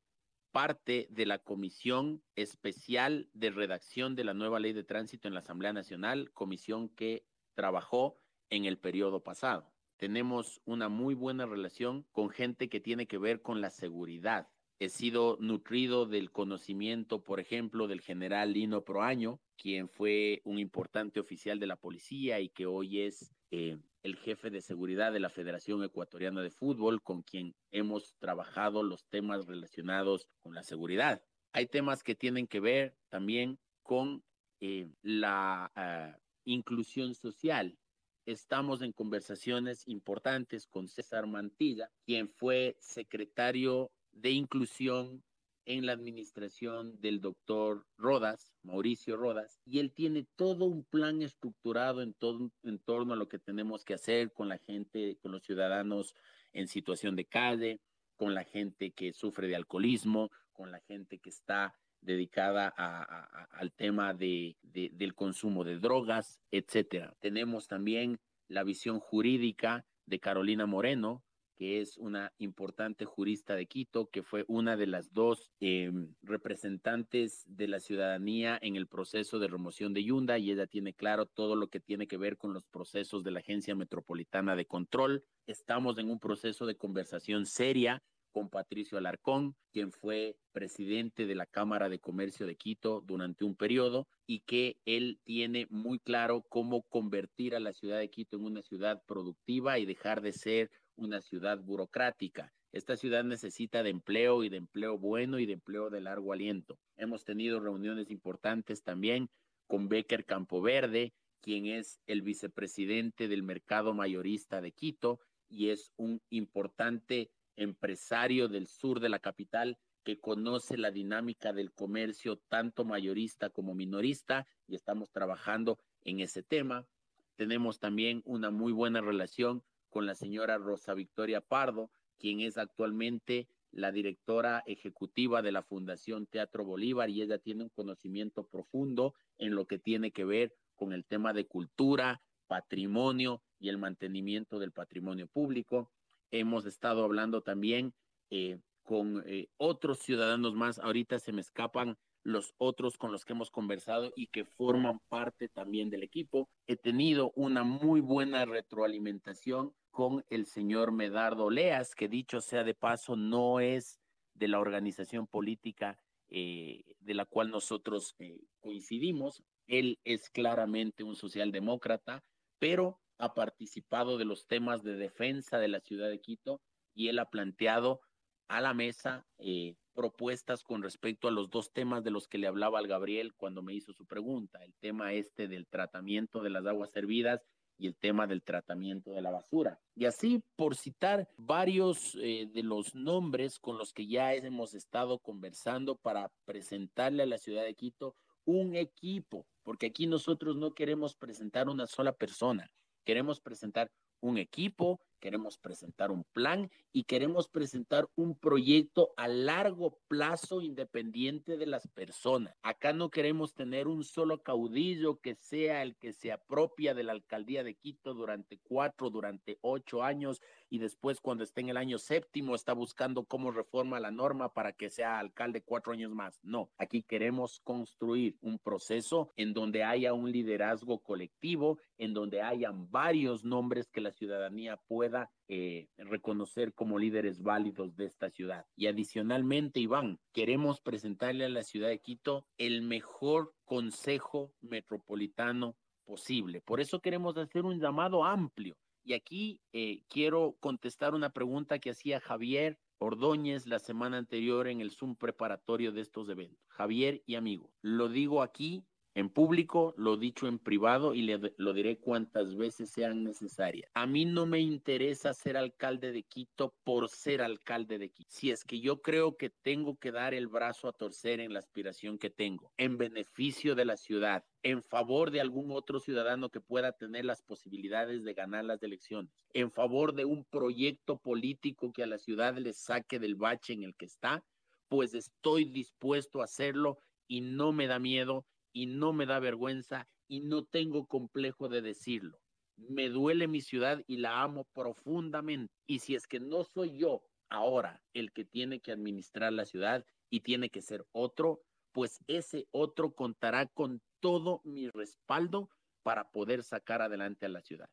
parte de la Comisión Especial de Redacción de la Nueva Ley de Tránsito en la Asamblea Nacional, comisión que trabajó en el periodo pasado tenemos una muy buena relación con gente que tiene que ver con la seguridad. He sido nutrido del conocimiento, por ejemplo, del general Lino Proaño, quien fue un importante oficial de la policía y que hoy es eh, el jefe de seguridad de la Federación Ecuatoriana de Fútbol, con quien hemos trabajado los temas relacionados con la seguridad. Hay temas que tienen que ver también con eh, la ah, inclusión social estamos en conversaciones importantes con César Mantilla, quien fue secretario de inclusión en la administración del doctor Rodas, Mauricio Rodas, y él tiene todo un plan estructurado en, todo, en torno a lo que tenemos que hacer con la gente, con los ciudadanos en situación de calle, con la gente que sufre de alcoholismo, con la gente que está dedicada al tema de, del consumo de drogas, etcétera. Tenemos también la visión jurídica de Carolina Moreno, que es una importante jurista de Quito, que fue una de las dos em, representantes de la ciudadanía en el proceso de remoción de Yunda, y ella tiene claro todo lo que tiene que ver con los procesos de la Agencia Metropolitana de Control. Estamos en un proceso de conversación seria con Patricio Alarcón, quien fue presidente de la Cámara de Comercio de Quito durante un periodo y que él tiene muy claro cómo convertir a la ciudad de Quito en una ciudad productiva y dejar de ser una ciudad burocrática. Esta ciudad necesita de empleo y de empleo bueno y de empleo de largo aliento. Hemos tenido reuniones importantes también con Becker Campoverde, quien es el vicepresidente del mercado mayorista de Quito y es un importante empresario del sur de la capital que conoce la dinámica del comercio tanto mayorista como minorista y estamos trabajando en ese tema. Tenemos también una muy buena relación con la señora Rosa Victoria Pardo, quien es actualmente la directora ejecutiva de la Fundación Teatro Bolívar y ella tiene un conocimiento profundo en lo que tiene que ver con el tema de cultura, patrimonio y el mantenimiento del patrimonio público. Hemos estado hablando también eh, con eh, otros ciudadanos más. Ahorita se me escapan los otros con los que hemos conversado y que forman parte también del equipo. He tenido una muy buena retroalimentación con el señor Medardo Leas, que dicho sea de paso, no es de la organización política eh, de la cual nosotros coincidimos. Él es claramente un socialdemócrata, pero ha participado de los temas de defensa de la ciudad de Quito y él ha planteado a la mesa eh, propuestas con respecto a los dos temas de los que le hablaba al Gabriel cuando me hizo su pregunta, el tema este del tratamiento de las aguas servidas y el tema del tratamiento de la basura. Y así, por citar varios eh, de los nombres con los que ya hemos estado conversando para presentarle a la ciudad de Quito un equipo, porque aquí nosotros no queremos presentar una sola persona, Queremos presentar un equipo, queremos presentar un plan y queremos presentar un proyecto a largo plazo independiente de las personas. Acá no queremos tener un solo caudillo que sea el que se apropia de la alcaldía de Quito durante cuatro, durante ocho años y después cuando esté en el año séptimo está buscando cómo reforma la norma para que sea alcalde cuatro años más. No, aquí queremos construir un proceso en donde haya un liderazgo colectivo, en donde hayan varios nombres que la ciudadanía pueda eh, reconocer como líderes válidos de esta ciudad. Y adicionalmente, Iván, queremos presentarle a la ciudad de Quito el mejor consejo metropolitano posible. Por eso queremos hacer un llamado amplio. Y aquí eh, quiero contestar una pregunta que hacía Javier Ordóñez la semana anterior en el Zoom preparatorio de estos eventos. Javier y amigo, lo digo aquí en público, lo dicho en privado y le, lo diré cuantas veces sean necesarias. A mí no me interesa ser alcalde de Quito por ser alcalde de Quito. Si es que yo creo que tengo que dar el brazo a torcer en la aspiración que tengo, en beneficio de la ciudad, en favor de algún otro ciudadano que pueda tener las posibilidades de ganar las elecciones, en favor de un proyecto político que a la ciudad le saque del bache en el que está, pues estoy dispuesto a hacerlo y no me da miedo y no me da vergüenza y no tengo complejo de decirlo. Me duele mi ciudad y la amo profundamente. Y si es que no soy yo ahora el que tiene que administrar la ciudad y tiene que ser otro, pues ese otro contará con todo mi respaldo para poder sacar adelante a la ciudad.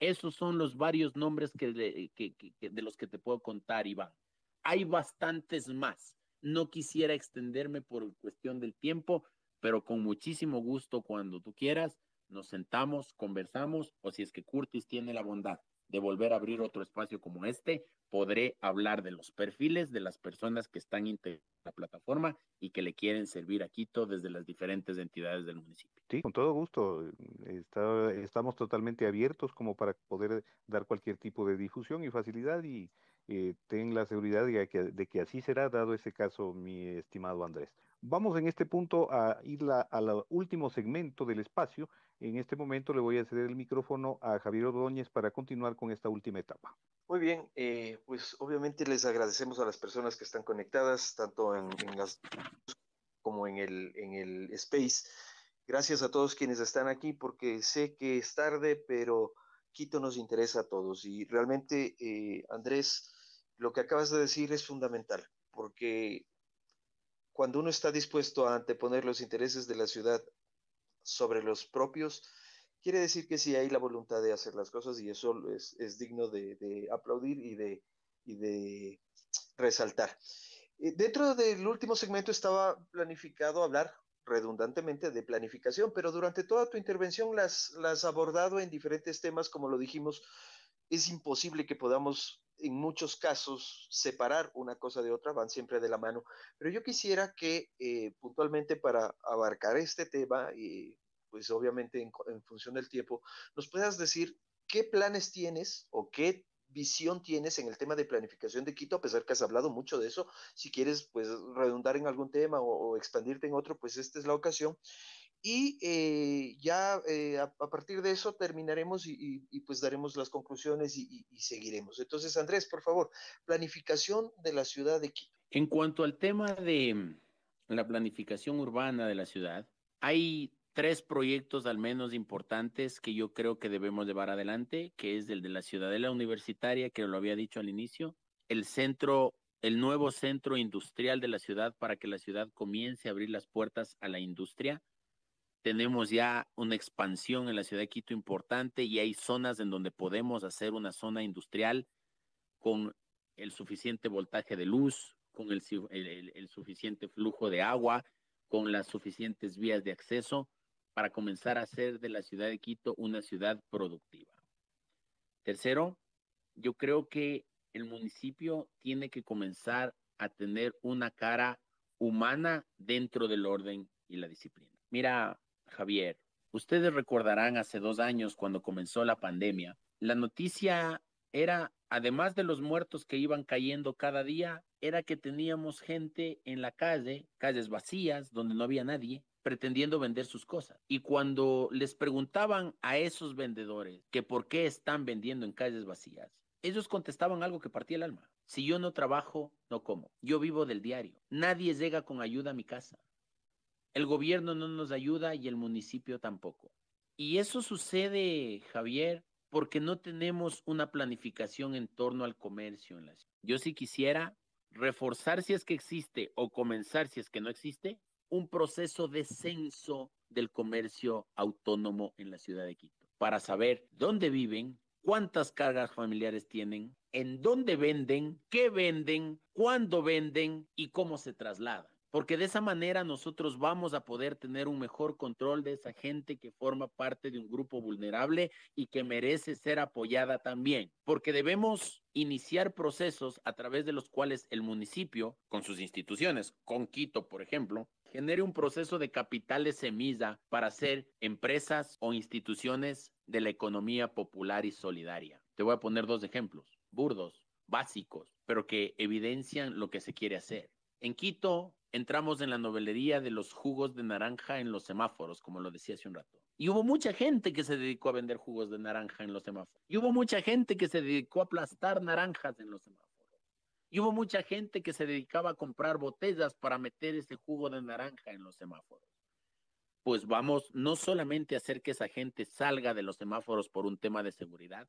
Esos son los varios nombres que de, de los que te puedo contar, Iván. Hay bastantes más. No quisiera extenderme por cuestión del tiempo, pero con muchísimo gusto cuando tú quieras, nos sentamos, conversamos, o si es que Curtis tiene la bondad de volver a abrir otro espacio como este, podré hablar de los perfiles de las personas que están integrando la plataforma y que le quieren servir a Quito desde las diferentes entidades del municipio. Sí, con todo gusto. Estamos totalmente abiertos como para poder dar cualquier tipo de difusión y facilidad y eh, ten la seguridad de que así será, dado ese caso, mi estimado Andrés. Vamos en este punto a ir al último segmento del espacio. En este momento le voy a ceder el micrófono a Javier Ordóñez para continuar con esta última etapa. Muy bien, eh, pues obviamente les agradecemos a las personas que están conectadas, tanto en, las como en el, en el space. Gracias a todos quienes están aquí, porque sé que es tarde, pero Quito nos interesa a todos. Y realmente, eh, Andrés, lo que acabas de decir es fundamental, porque cuando uno está dispuesto a anteponer los intereses de la ciudad sobre los propios, quiere decir que sí hay la voluntad de hacer las cosas y eso es, digno de, aplaudir y de, de resaltar. Eh, dentro del último segmento estaba planificado hablar redundantemente de planificación, pero durante toda tu intervención las, las abordado en diferentes temas, como lo dijimos, es imposible que podamos en muchos casos separar una cosa de otra, van siempre de la mano. Pero yo quisiera que eh, puntualmente para abarcar este tema, y pues obviamente en, función del tiempo, nos puedas decir qué planes tienes o qué visión tienes en el tema de planificación de Quito, a pesar que has hablado mucho de eso. Si quieres, pues redundar en algún tema o expandirte en otro, pues esta es la ocasión y eh, ya eh, a, partir de eso terminaremos y, pues daremos las conclusiones y, seguiremos. Entonces, Andrés, por favor, planificación de la ciudad de Quito. En cuanto al tema de la planificación urbana de la ciudad, hay tres proyectos al menos importantes que yo creo que debemos llevar adelante, que es el de la ciudadela universitaria, que lo había dicho al inicio, el centro el nuevo centro industrial de la ciudad para que la ciudad comience a abrir las puertas a la industria, tenemos ya una expansión en la ciudad de Quito importante y hay zonas en donde podemos hacer una zona industrial con el suficiente voltaje de luz, con el, suficiente flujo de agua, con las suficientes vías de acceso para comenzar a hacer de la ciudad de Quito una ciudad productiva. Tercero, yo creo que el municipio tiene que comenzar a tener una cara humana dentro del orden y la disciplina. Mira, Javier, ustedes recordarán hace dos años cuando comenzó la pandemia, la noticia era, además de los muertos que iban cayendo cada día, era que teníamos gente en la calle, calles vacías, donde no había nadie, pretendiendo vender sus cosas. Y cuando les preguntaban a esos vendedores que por qué están vendiendo en calles vacías, ellos contestaban algo que partía el alma. Si yo no trabajo, no como. Yo vivo del diario. Nadie llega con ayuda a mi casa. El gobierno no nos ayuda y el municipio tampoco. Y eso sucede, Javier, porque no tenemos una planificación en torno al comercio en la ciudad. Yo sí quisiera reforzar si es que existe o comenzar si es que no existe un proceso de censo del comercio autónomo en la ciudad de Quito para saber dónde viven, cuántas cargas familiares tienen, en dónde venden, qué venden, cuándo venden y cómo se trasladan porque de esa manera nosotros vamos a poder tener un mejor control de esa gente que forma parte de un grupo vulnerable y que merece ser apoyada también, porque debemos iniciar procesos a través de los cuales el municipio, con sus instituciones, con Quito, por ejemplo, genere un proceso de capitales semilla para hacer empresas o instituciones de la economía popular y solidaria. Te voy a poner dos ejemplos, burdos, básicos, pero que evidencian lo que se quiere hacer. En Quito entramos en la novelería de los jugos de naranja en los semáforos, como lo decía hace un rato. Y hubo mucha gente que se dedicó a vender jugos de naranja en los semáforos. Y hubo mucha gente que se dedicó a aplastar naranjas en los semáforos. Y hubo mucha gente que se dedicaba a comprar botellas para meter ese jugo de naranja en los semáforos. Pues vamos no solamente a hacer que esa gente salga de los semáforos por un tema de seguridad,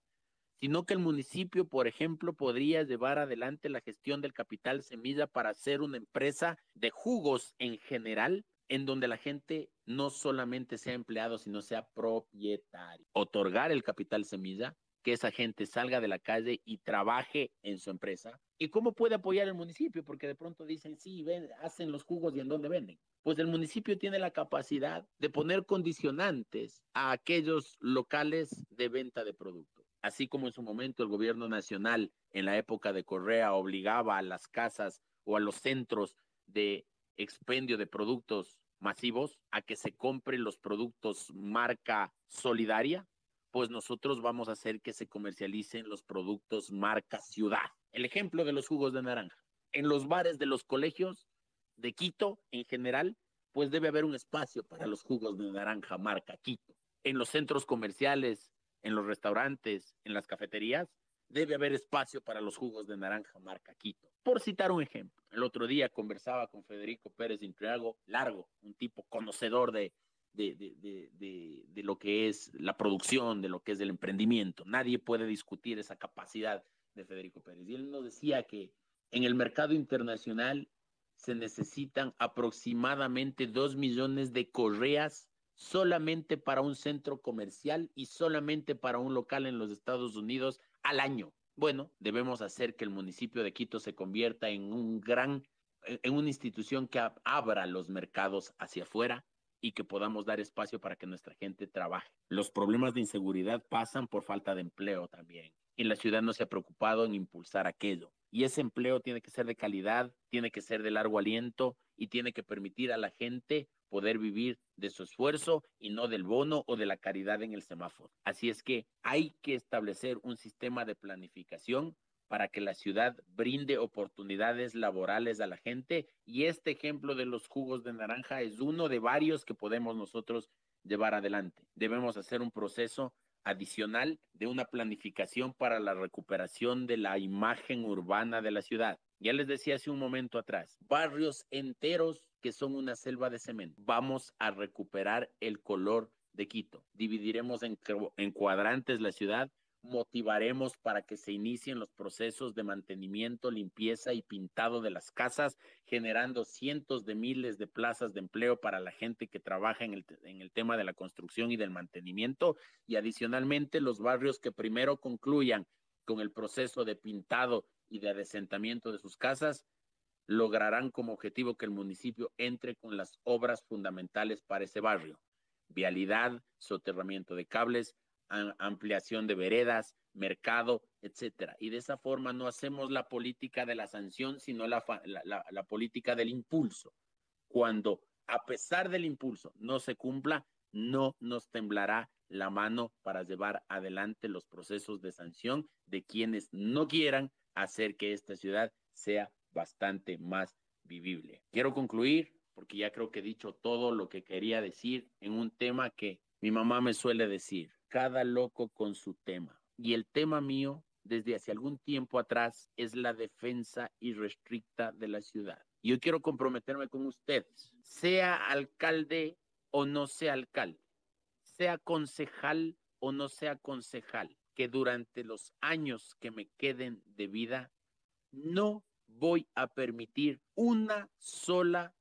sino que el municipio, por ejemplo, podría llevar adelante la gestión del capital semilla para hacer una empresa de jugos en general, en donde la gente no solamente sea empleado, sino sea propietario. Otorgar el capital semilla, que esa gente salga de la calle y trabaje en su empresa. ¿Y cómo puede apoyar el municipio? Porque de pronto dicen, sí, ven, hacen los jugos y en dónde venden. Pues el municipio tiene la capacidad de poner condicionantes a aquellos locales de venta de productos así como en su momento el gobierno nacional en la época de Correa obligaba a las casas o a los centros de expendio de productos masivos a que se compren los productos marca solidaria, pues nosotros vamos a hacer que se comercialicen los productos marca ciudad. El ejemplo de los jugos de naranja. En los bares de los colegios de Quito en general, pues debe haber un espacio para los jugos de naranja marca Quito. En los centros comerciales en los restaurantes, en las cafeterías, debe haber espacio para los jugos de naranja marca Quito. Por citar un ejemplo, el otro día conversaba con Federico Pérez Intriago, largo, un tipo conocedor de, de, de, de, lo que es la producción, de lo que es el emprendimiento. Nadie puede discutir esa capacidad de Federico Pérez. Y él nos decía que en el mercado internacional se necesitan aproximadamente dos millones de correas solamente para un centro comercial y solamente para un local en los Estados Unidos al año. Bueno, debemos hacer que el municipio de Quito se convierta en un gran, en una institución que abra los mercados hacia afuera y que podamos dar espacio para que nuestra gente trabaje. Los problemas de inseguridad pasan por falta de empleo también. Y la ciudad no se ha preocupado en impulsar aquello. Y ese empleo tiene que ser de calidad, tiene que ser de largo aliento y tiene que permitir a la gente poder vivir de su esfuerzo y no del bono o de la caridad en el semáforo. Así es que hay que establecer un sistema de planificación para que la ciudad brinde oportunidades laborales a la gente y este ejemplo de los jugos de naranja es uno de varios que podemos nosotros llevar adelante. Debemos hacer un proceso adicional de una planificación para la recuperación de la imagen urbana de la ciudad. Ya les decía hace un momento atrás, barrios enteros que son una selva de cemento. Vamos a recuperar el color de Quito. Dividiremos en, en cuadrantes la ciudad motivaremos para que se inicien los procesos de mantenimiento, limpieza y pintado de las casas, generando cientos de miles de plazas de empleo para la gente que trabaja en el, en el tema de la construcción y del mantenimiento. Y adicionalmente, los barrios que primero concluyan con el proceso de pintado y de adesentamiento de sus casas, lograrán como objetivo que el municipio entre con las obras fundamentales para ese barrio. Vialidad, soterramiento de cables, ampliación de veredas, mercado, etcétera. Y de esa forma no hacemos la política de la sanción, sino la, la, la política del impulso. Cuando a pesar del impulso no se cumpla, no nos temblará la mano para llevar adelante los procesos de sanción de quienes no quieran hacer que esta ciudad sea bastante más vivible. Quiero concluir porque ya creo que he dicho todo lo que quería decir en un tema que mi mamá me suele decir, cada loco con su tema. Y el tema mío desde hace algún tiempo atrás es la defensa irrestricta de la ciudad. Yo quiero comprometerme con ustedes, sea alcalde o no sea alcalde, sea concejal o no sea concejal, que durante los años que me queden de vida no voy a permitir una sola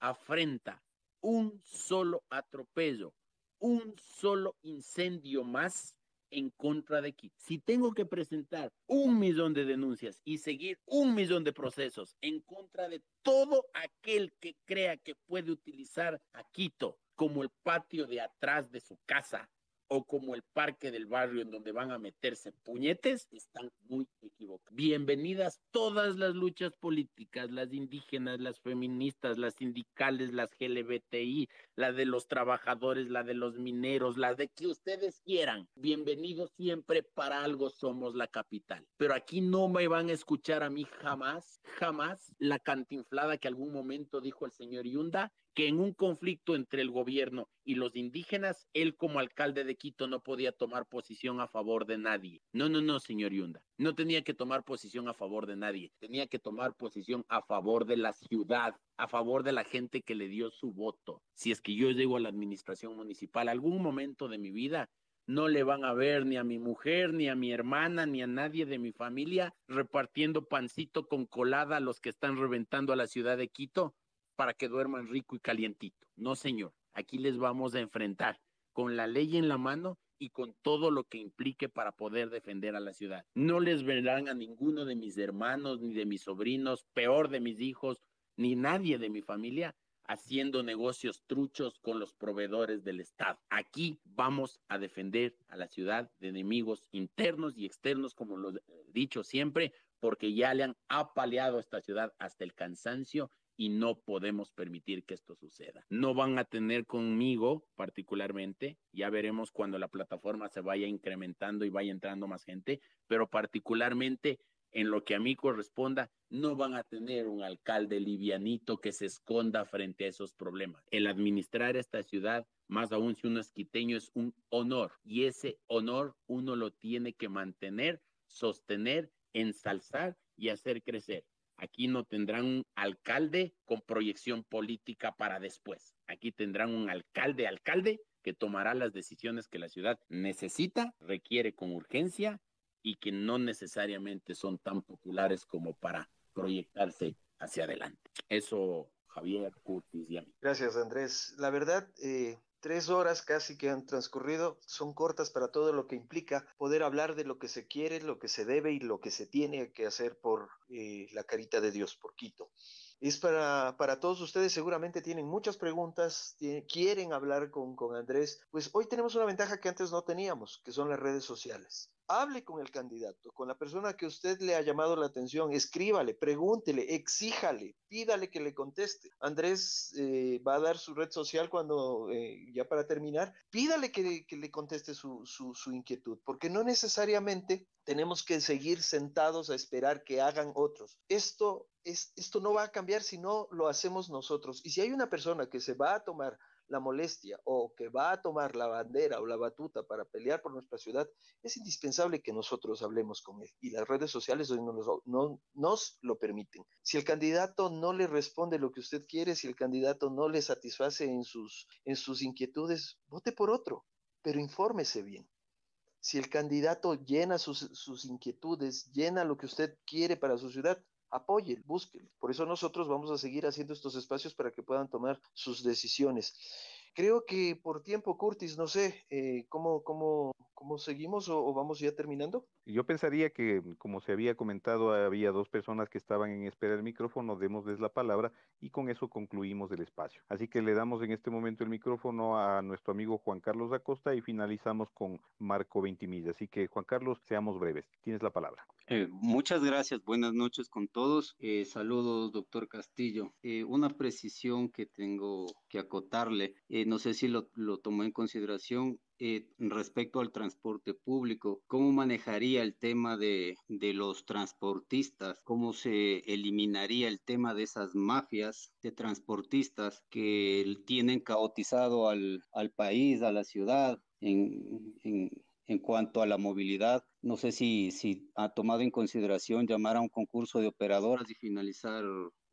afrenta, un solo atropello, un solo incendio más en contra de Quito, si tengo que presentar un millón de denuncias y seguir un millón de procesos en contra de todo aquel que crea que puede utilizar a Quito como el patio de atrás de su casa o como el parque del barrio en donde van a meterse puñetes, están muy equivocados. Bienvenidas todas las luchas políticas, las indígenas, las feministas, las sindicales, las LGBTI, la de los trabajadores, la de los mineros, la de que ustedes quieran. Bienvenidos siempre, para algo somos la capital. Pero aquí no me van a escuchar a mí jamás, jamás la cantinflada que algún momento dijo el señor Yunda que en un conflicto entre el gobierno y los indígenas, él como alcalde de Quito no podía tomar posición a favor de nadie. No, no, no, señor Yunda. No tenía que tomar posición a favor de nadie. Tenía que tomar posición a favor de la ciudad, a favor de la gente que le dio su voto. Si es que yo llego a la administración municipal, algún momento de mi vida, no le van a ver ni a mi mujer, ni a mi hermana, ni a nadie de mi familia repartiendo pancito con colada a los que están reventando a la ciudad de Quito para que duerman rico y calientito. No, señor, aquí les vamos a enfrentar con la ley en la mano y con todo lo que implique para poder defender a la ciudad. No les verán a ninguno de mis hermanos, ni de mis sobrinos, peor de mis hijos, ni nadie de mi familia haciendo negocios truchos con los proveedores del Estado. Aquí vamos a defender a la ciudad de enemigos internos y externos, como lo he dicho siempre, porque ya le han apaleado a esta ciudad hasta el cansancio y no podemos permitir que esto suceda. No van a tener conmigo particularmente, ya veremos cuando la plataforma se vaya incrementando y vaya entrando más gente, pero particularmente en lo que a mí corresponda, no van a tener un alcalde livianito que se esconda frente a esos problemas. El administrar esta ciudad, más aún si uno es quiteño, es un honor y ese honor uno lo tiene que mantener, sostener, ensalzar y hacer crecer. Aquí no tendrán un alcalde con proyección política para después. Aquí tendrán un alcalde, alcalde, que tomará las decisiones que la ciudad necesita, requiere con urgencia y que no necesariamente son tan populares como para proyectarse hacia adelante. Eso, Javier, Curtis y a mí. Gracias, Andrés. La verdad, eh, Tres horas casi que han transcurrido son cortas para todo lo que implica poder hablar de lo que se quiere, lo que se debe y lo que se tiene que hacer por eh, la carita de Dios, por Quito. Es para, para todos ustedes, seguramente tienen muchas preguntas, quieren hablar con, con Andrés. Pues hoy tenemos una ventaja que antes no teníamos, que son las redes sociales hable con el candidato, con la persona que usted le ha llamado la atención, escríbale, pregúntele, exíjale, pídale que le conteste. Andrés eh, va a dar su red social cuando, eh, ya para terminar, pídale que, le conteste su, su, inquietud, porque no necesariamente tenemos que seguir sentados a esperar que hagan otros. Esto, es, esto no va a cambiar si no lo hacemos nosotros. Y si hay una persona que se va a tomar la molestia o que va a tomar la bandera o la batuta para pelear por nuestra ciudad, es indispensable que nosotros hablemos con él. Y las redes sociales hoy no nos, no, nos lo permiten. Si el candidato no le responde lo que usted quiere, si el candidato no le satisface en sus, en sus inquietudes, vote por otro, pero infórmese bien. Si el candidato llena sus, sus inquietudes, llena lo que usted quiere para su ciudad, apoyen, busquen. Por eso nosotros vamos a seguir haciendo estos espacios para que puedan tomar sus decisiones. Creo que por tiempo, Curtis, no sé, eh, ¿cómo, cómo, cómo seguimos o, vamos ya terminando? Yo pensaría que, como se había comentado, había dos personas que estaban en espera del micrófono, démosles la palabra y con eso concluimos el espacio. Así que le damos en este momento el micrófono a nuestro amigo Juan Carlos Acosta y finalizamos con Marco Ventimilla. Así que, Juan Carlos, seamos breves. Tienes la palabra. Eh, muchas gracias, buenas noches con todos. Eh, saludos, doctor Castillo. Eh, una precisión que tengo que acotarle, no sé si lo, lo tomó en consideración, respecto al transporte público, ¿cómo manejaría el tema de, de, los transportistas? ¿Cómo se eliminaría el tema de esas mafias de transportistas que tienen caotizado al, al país, a la ciudad? En, en, en cuanto a la movilidad, no sé si, si ha tomado en consideración llamar a un concurso de operadoras y finalizar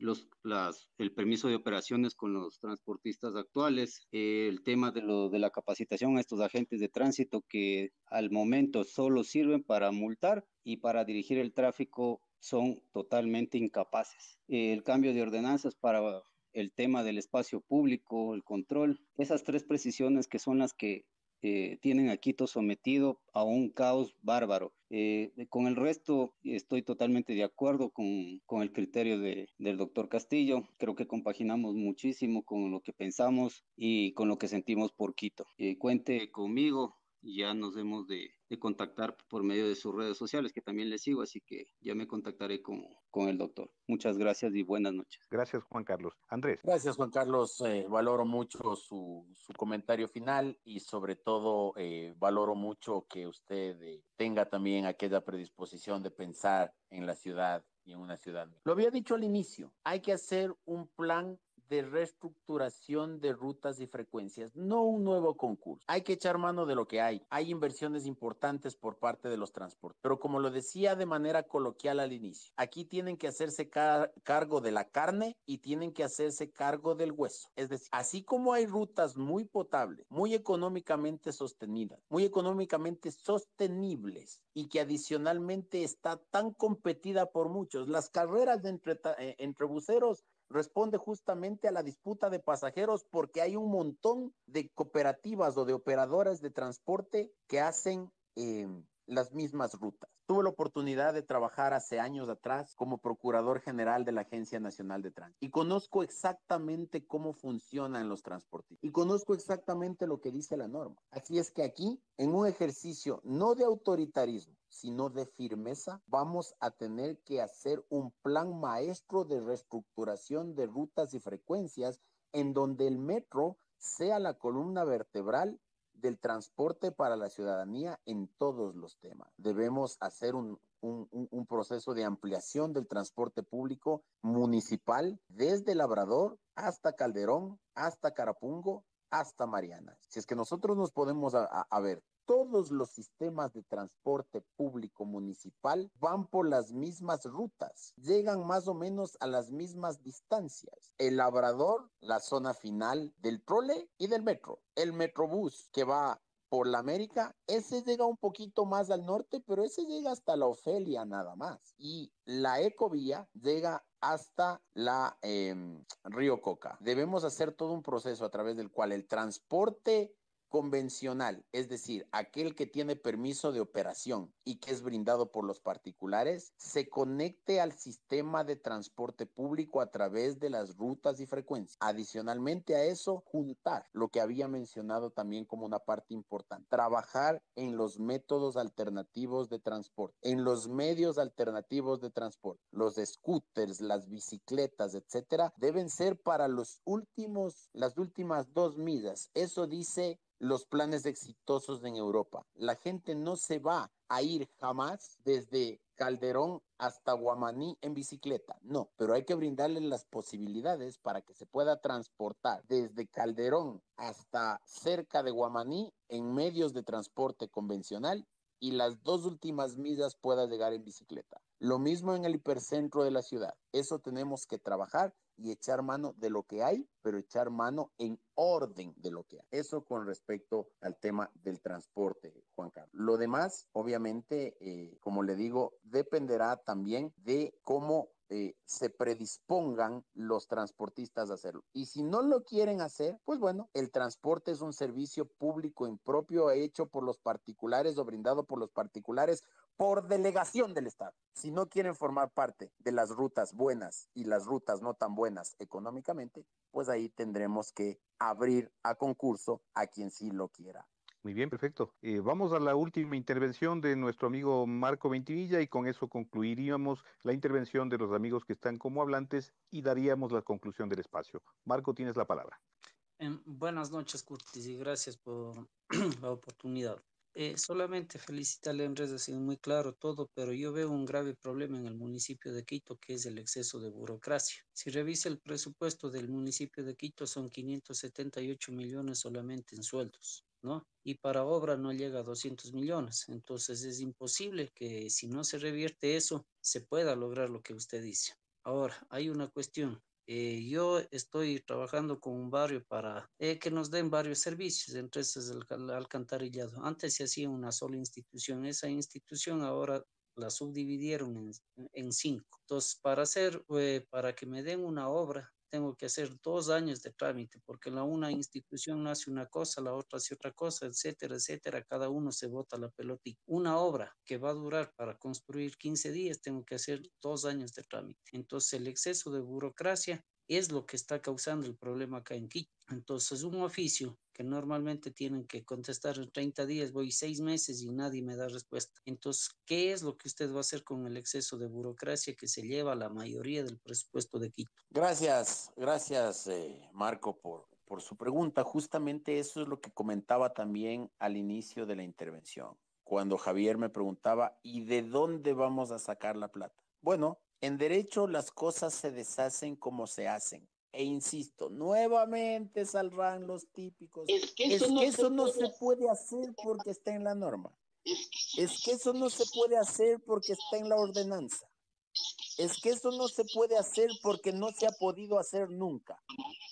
los, las, el permiso de operaciones con los transportistas actuales, el tema de, lo, de la capacitación a estos agentes de tránsito que al momento solo sirven para multar y para dirigir el tráfico son totalmente incapaces. El cambio de ordenanzas para el tema del espacio público, el control, esas tres precisiones que son las que eh, tienen a Quito sometido a un caos bárbaro. Eh, con el resto estoy totalmente de acuerdo con, con el criterio de, del doctor Castillo. Creo que compaginamos muchísimo con lo que pensamos y con lo que sentimos por Quito. cuente conmigo, ya nos hemos de, contactar por medio de sus redes sociales, que también le sigo, así que ya me contactaré con, con el doctor. Muchas gracias y buenas noches. Gracias, Juan Carlos. Andrés. Gracias, Juan Carlos. Eh, valoro mucho su, su, comentario final y sobre todo eh, valoro mucho que usted eh, tenga también aquella predisposición de pensar en la ciudad y en una ciudad. Lo había dicho al inicio, hay que hacer un plan de reestructuración de rutas y frecuencias, no un nuevo concurso. Hay que echar mano de lo que hay. Hay inversiones importantes por parte de los transportes, pero como lo decía de manera coloquial al inicio, aquí tienen que hacerse cargo de la carne y tienen que hacerse cargo del hueso. Es decir, así como hay rutas muy potables, muy económicamente sostenidas, muy económicamente sostenibles y que adicionalmente está tan competida por muchos, las carreras entre, eh, entre responde justamente a la disputa de pasajeros porque hay un montón de cooperativas o de operadoras de transporte que hacen eh, las mismas rutas. Tuve la oportunidad de trabajar hace años atrás como procurador general de la Agencia Nacional de Tránsito y conozco exactamente cómo funcionan los transportes y conozco exactamente lo que dice la norma. Así es que aquí, en un ejercicio no de autoritarismo, sino de firmeza, vamos a tener que hacer un plan maestro de reestructuración de rutas y frecuencias en donde el metro sea la columna vertebral del transporte para la ciudadanía en todos los temas. Debemos hacer un, un, proceso de ampliación del transporte público municipal desde Labrador hasta Calderón, hasta Carapungo, hasta Mariana. Si es que nosotros nos podemos a ver todos los sistemas de transporte público municipal van por las mismas rutas, llegan más o menos a las mismas distancias. El Labrador, la zona final del trole y del metro. El Metrobús que va por la América, ese llega un poquito más al norte, pero ese llega hasta la Ofelia nada más. Y la Ecovía llega hasta la em, Río Coca. Debemos hacer todo un proceso a través del cual el transporte convencional, es decir, aquel que tiene permiso de operación y que es brindado por los particulares, se conecte al sistema de transporte público a través de las rutas y frecuencias. Adicionalmente a eso, juntar lo que había mencionado también como una parte importante, trabajar en los métodos alternativos de transporte, en los medios alternativos de transporte, los scooters, las bicicletas, etcétera, deben ser para los últimos, las últimas dos millas. Eso dice los planes exitosos en Europa. La gente no se va a ir jamás desde Calderón hasta Guamaní en bicicleta. No, pero hay que brindarle las posibilidades para que se pueda transportar desde Calderón hasta cerca de Guamaní en medios de transporte convencional y las dos últimas millas pueda llegar en bicicleta. Lo mismo en el hipercentro de la ciudad. Eso tenemos que trabajar y echar mano de lo que hay, pero echar mano en orden de lo que hay. Eso con respecto al tema del transporte, Juan Carlos. Lo demás, obviamente, eh, como le digo, dependerá también de cómo eh, se predispongan los transportistas a hacerlo. Y si no lo quieren hacer, pues bueno, el transporte es un servicio público impropio hecho por los particulares o brindado por los particulares por delegación del Estado. Si no quieren formar parte de las rutas buenas y las rutas no tan buenas económicamente, pues ahí tendremos que abrir a concurso a quien sí lo quiera muy bien, perfecto. Eh, vamos a la última intervención de nuestro amigo Marco Ventimilla y con eso concluiríamos la intervención de los amigos que están como hablantes y daríamos la conclusión del espacio. Marco, tienes la palabra. Em, buenas noches, Curtis, y gracias por la oportunidad. Eh, solamente felicitarle, Andrés, ha sido muy claro todo, pero yo veo un grave problema en el municipio de Quito, que es el exceso de burocracia. Si revisa el presupuesto del municipio de Quito, son 578 millones solamente en sueldos. ¿no? Y para obra no llega a 200 millones. Entonces es imposible que si no se revierte eso, se pueda lograr lo que usted dice. Ahora, hay una cuestión. Eh, yo estoy trabajando con un barrio para eh, que nos den varios servicios, entre esos el alcantarillado. Antes se hacía una sola institución. Esa institución ahora la subdividieron en, en cinco. Entonces, para hacer, eh, para que me den una obra, tengo que hacer dos años de trámite, porque la una institución hace una cosa, la otra hace otra cosa, etcétera, etcétera. Cada uno se bota la pelota. una obra que va a durar para construir 15 días, tengo que hacer dos años de trámite. Entonces, el exceso de burocracia es lo que está causando el problema acá en Quito. Entonces, un oficio que normalmente tienen que contestar en 30 días, voy seis meses y nadie me da respuesta. Entonces, ¿qué es lo que usted va a hacer con el exceso de burocracia que se lleva la mayoría del presupuesto de Quito? Gracias, gracias, eh, Marco, por, por su pregunta. Justamente eso es lo que comentaba también al inicio de la intervención, cuando Javier me preguntaba, ¿y de dónde vamos a sacar la plata? Bueno, en derecho las cosas se deshacen como se hacen. E insisto, nuevamente saldrán los típicos. Es que eso, no, se, puede hacer porque está en la norma. Es que eso no se puede hacer porque está en la ordenanza. Es que eso no se puede hacer porque no se ha podido hacer nunca.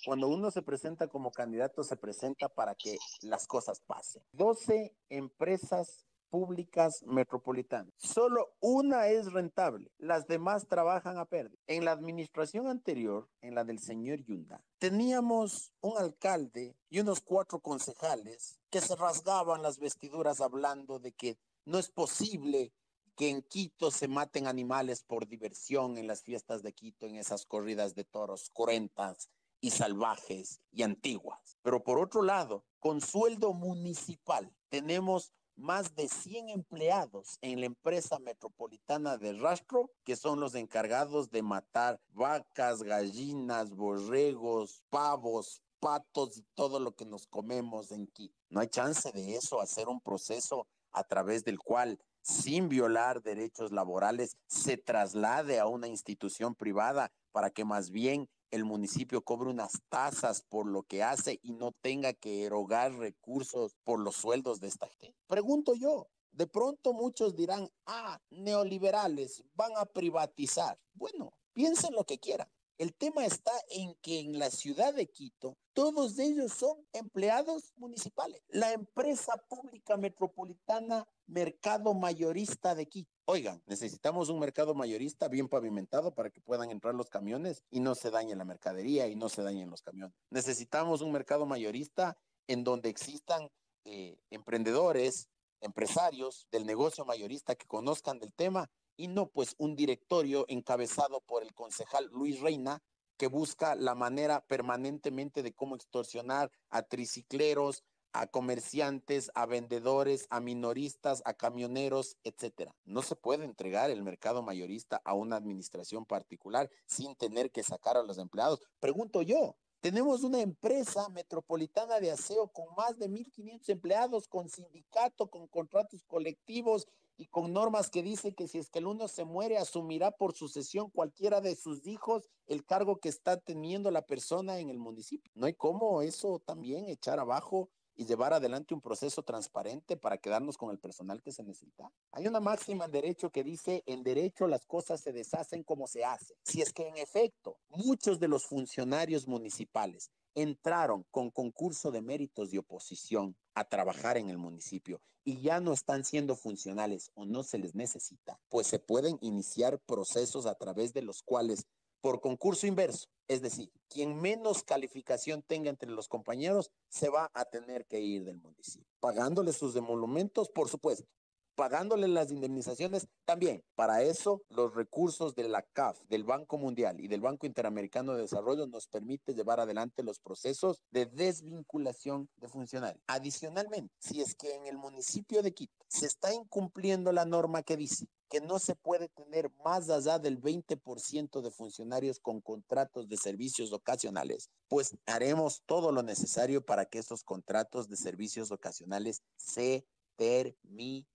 Cuando uno se presenta como candidato, se presenta para que las cosas pasen. 12 empresas públicas metropolitanas. Solo una es rentable, las demás trabajan a pérdida. En la administración anterior, en la del señor Yunda, teníamos un alcalde y unos cuatro concejales que se rasgaban las vestiduras hablando de que no es posible que en Quito se maten animales por diversión en las fiestas de Quito, en esas corridas de toros cruentas y salvajes y antiguas. Pero por otro lado, con sueldo municipal tenemos más de 100 empleados en la empresa metropolitana de rastro, que son los encargados de matar vacas, gallinas, borregos, pavos, patos y todo lo que nos comemos en Quito. No hay chance de eso, hacer un proceso a través del cual, sin violar derechos laborales, se traslade a una institución privada para que más bien el municipio cobre unas tasas por lo que hace y no tenga que erogar recursos por los sueldos de esta gente? Pregunto yo. De pronto muchos dirán, ah, neoliberales van a privatizar. Bueno, piensen lo que quieran. El tema está en que en la ciudad de Quito todos ellos son empleados municipales. La empresa pública metropolitana Mercado Mayorista de Quito. Oigan, necesitamos un mercado mayorista bien pavimentado para que puedan entrar los camiones y no se dañe la mercadería y no se dañen los camiones. Necesitamos un mercado mayorista en donde existan eh, emprendedores, empresarios del negocio mayorista que conozcan del tema y no pues un directorio encabezado por el concejal Luis Reina que busca la manera permanentemente de cómo extorsionar a tricicleros, a comerciantes, a vendedores, a minoristas, a camioneros, etcétera. No se puede entregar el mercado mayorista a una administración particular sin tener que sacar a los empleados. Pregunto yo, tenemos una empresa metropolitana de aseo con más de 1.500 empleados, con sindicato, con contratos colectivos y con normas que dice que si es que el uno se muere, asumirá por sucesión cualquiera de sus hijos el cargo que está teniendo la persona en el municipio. No hay cómo eso también echar abajo y llevar adelante un proceso transparente para quedarnos con el personal que se necesita. Hay una máxima en derecho que dice, en derecho las cosas se deshacen como se hacen. Si es que en efecto muchos de los funcionarios municipales entraron con concurso de méritos de oposición a trabajar en el municipio y ya no están siendo funcionales o no se les necesita, pues se pueden iniciar procesos a través de los cuales por concurso inverso, es decir, quien menos calificación tenga entre los compañeros se va a tener que ir del municipio, pagándole sus emolumentos, por supuesto, pagándole las indemnizaciones también. Para eso, los recursos de la CAF, del Banco Mundial y del Banco Interamericano de Desarrollo nos permite llevar adelante los procesos de desvinculación de funcionarios. Adicionalmente, si es que en el municipio de Quito se está incumpliendo la norma que dice que no se puede tener más allá del 20% de funcionarios con contratos de servicios ocasionales, pues haremos todo lo necesario para que esos contratos de servicios ocasionales se terminen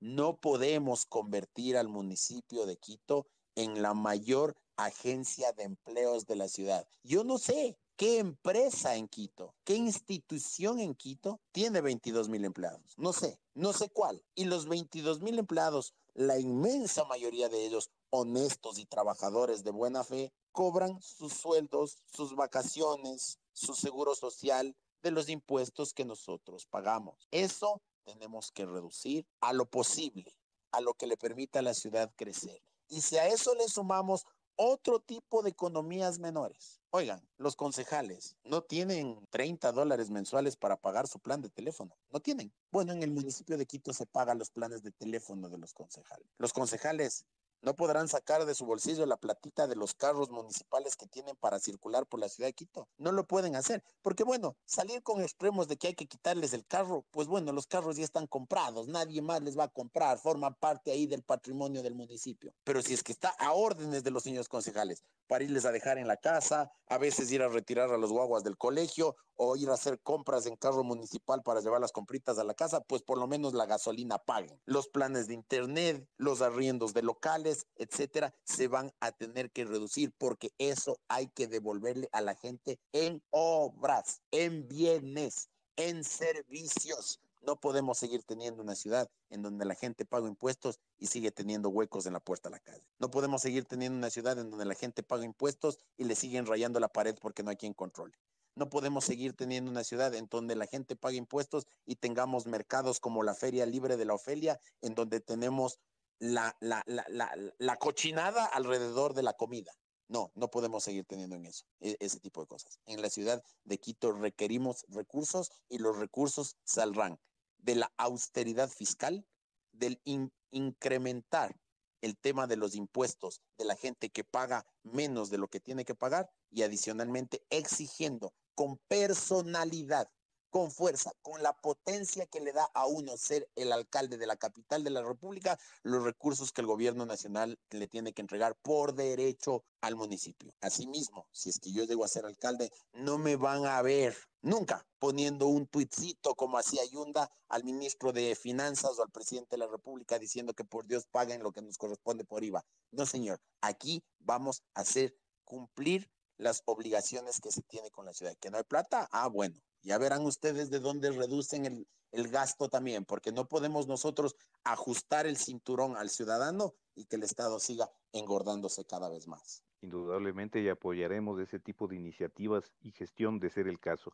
no podemos convertir al municipio de Quito en la mayor agencia de empleos de la ciudad. Yo no sé qué empresa en Quito, qué institución en Quito tiene 22 mil empleados. No sé, no sé cuál. Y los 22 mil empleados, la inmensa mayoría de ellos honestos y trabajadores de buena fe, cobran sus sueldos, sus vacaciones, su seguro social de los impuestos que nosotros pagamos. Eso tenemos que reducir a lo posible, a lo que le permita a la ciudad crecer. Y si a eso le sumamos otro tipo de economías menores. Oigan, los concejales no tienen 30 dólares mensuales para pagar su plan de teléfono. No tienen. Bueno, en el municipio de Quito se pagan los planes de teléfono de los concejales. Los concejales no podrán sacar de su bolsillo la platita de los carros municipales que tienen para circular por la ciudad de Quito. No lo pueden hacer, porque bueno, salir con extremos de que hay que quitarles el carro, pues bueno, los carros ya están comprados, nadie más les va a comprar, forman parte ahí del patrimonio del municipio. Pero si es que está a órdenes de los señores concejales, para irles a dejar en la casa, a veces ir a retirar a los guaguas del colegio o ir a hacer compras en carro municipal para llevar las compritas a la casa, pues por lo menos la gasolina paguen. Los planes de internet, los arriendos de locales, etcétera, se van a tener que reducir porque eso hay que devolverle a la gente en obras, en bienes, en servicios. No podemos seguir teniendo una ciudad en donde la gente paga impuestos y sigue teniendo huecos en la puerta de la calle. No podemos seguir teniendo una ciudad en donde la gente paga impuestos y le siguen rayando la pared porque no hay quien controle. No podemos seguir teniendo una ciudad en donde la gente paga impuestos y tengamos mercados como la Feria Libre de la Ofelia, en donde tenemos la, la, la, la cochinada alrededor de la comida. No, no podemos seguir teniendo en eso, e, ese tipo de cosas. En la ciudad de Quito requerimos recursos y los recursos saldrán de la austeridad fiscal, del incrementar el tema de los impuestos de la gente que paga menos de lo que tiene que pagar y adicionalmente exigiendo con personalidad, con fuerza, con la potencia que le da a uno ser el alcalde de la capital de la República, los recursos que el gobierno nacional le tiene que entregar por derecho al municipio. Asimismo, si es que yo llego a ser alcalde, no me van a ver nunca poniendo un tuitcito como hacía Yunda al ministro de Finanzas o al presidente de la República diciendo que por Dios paguen lo que nos corresponde por IVA. No, señor, aquí vamos a hacer cumplir las obligaciones que se tiene con la ciudad. ¿Que no hay plata? Ah, bueno, ya verán ustedes de dónde reducen el, el gasto también, porque no podemos nosotros ajustar el cinturón al ciudadano y que el Estado siga engordándose cada vez más. Indudablemente y apoyaremos ese tipo de iniciativas y gestión de ser el caso.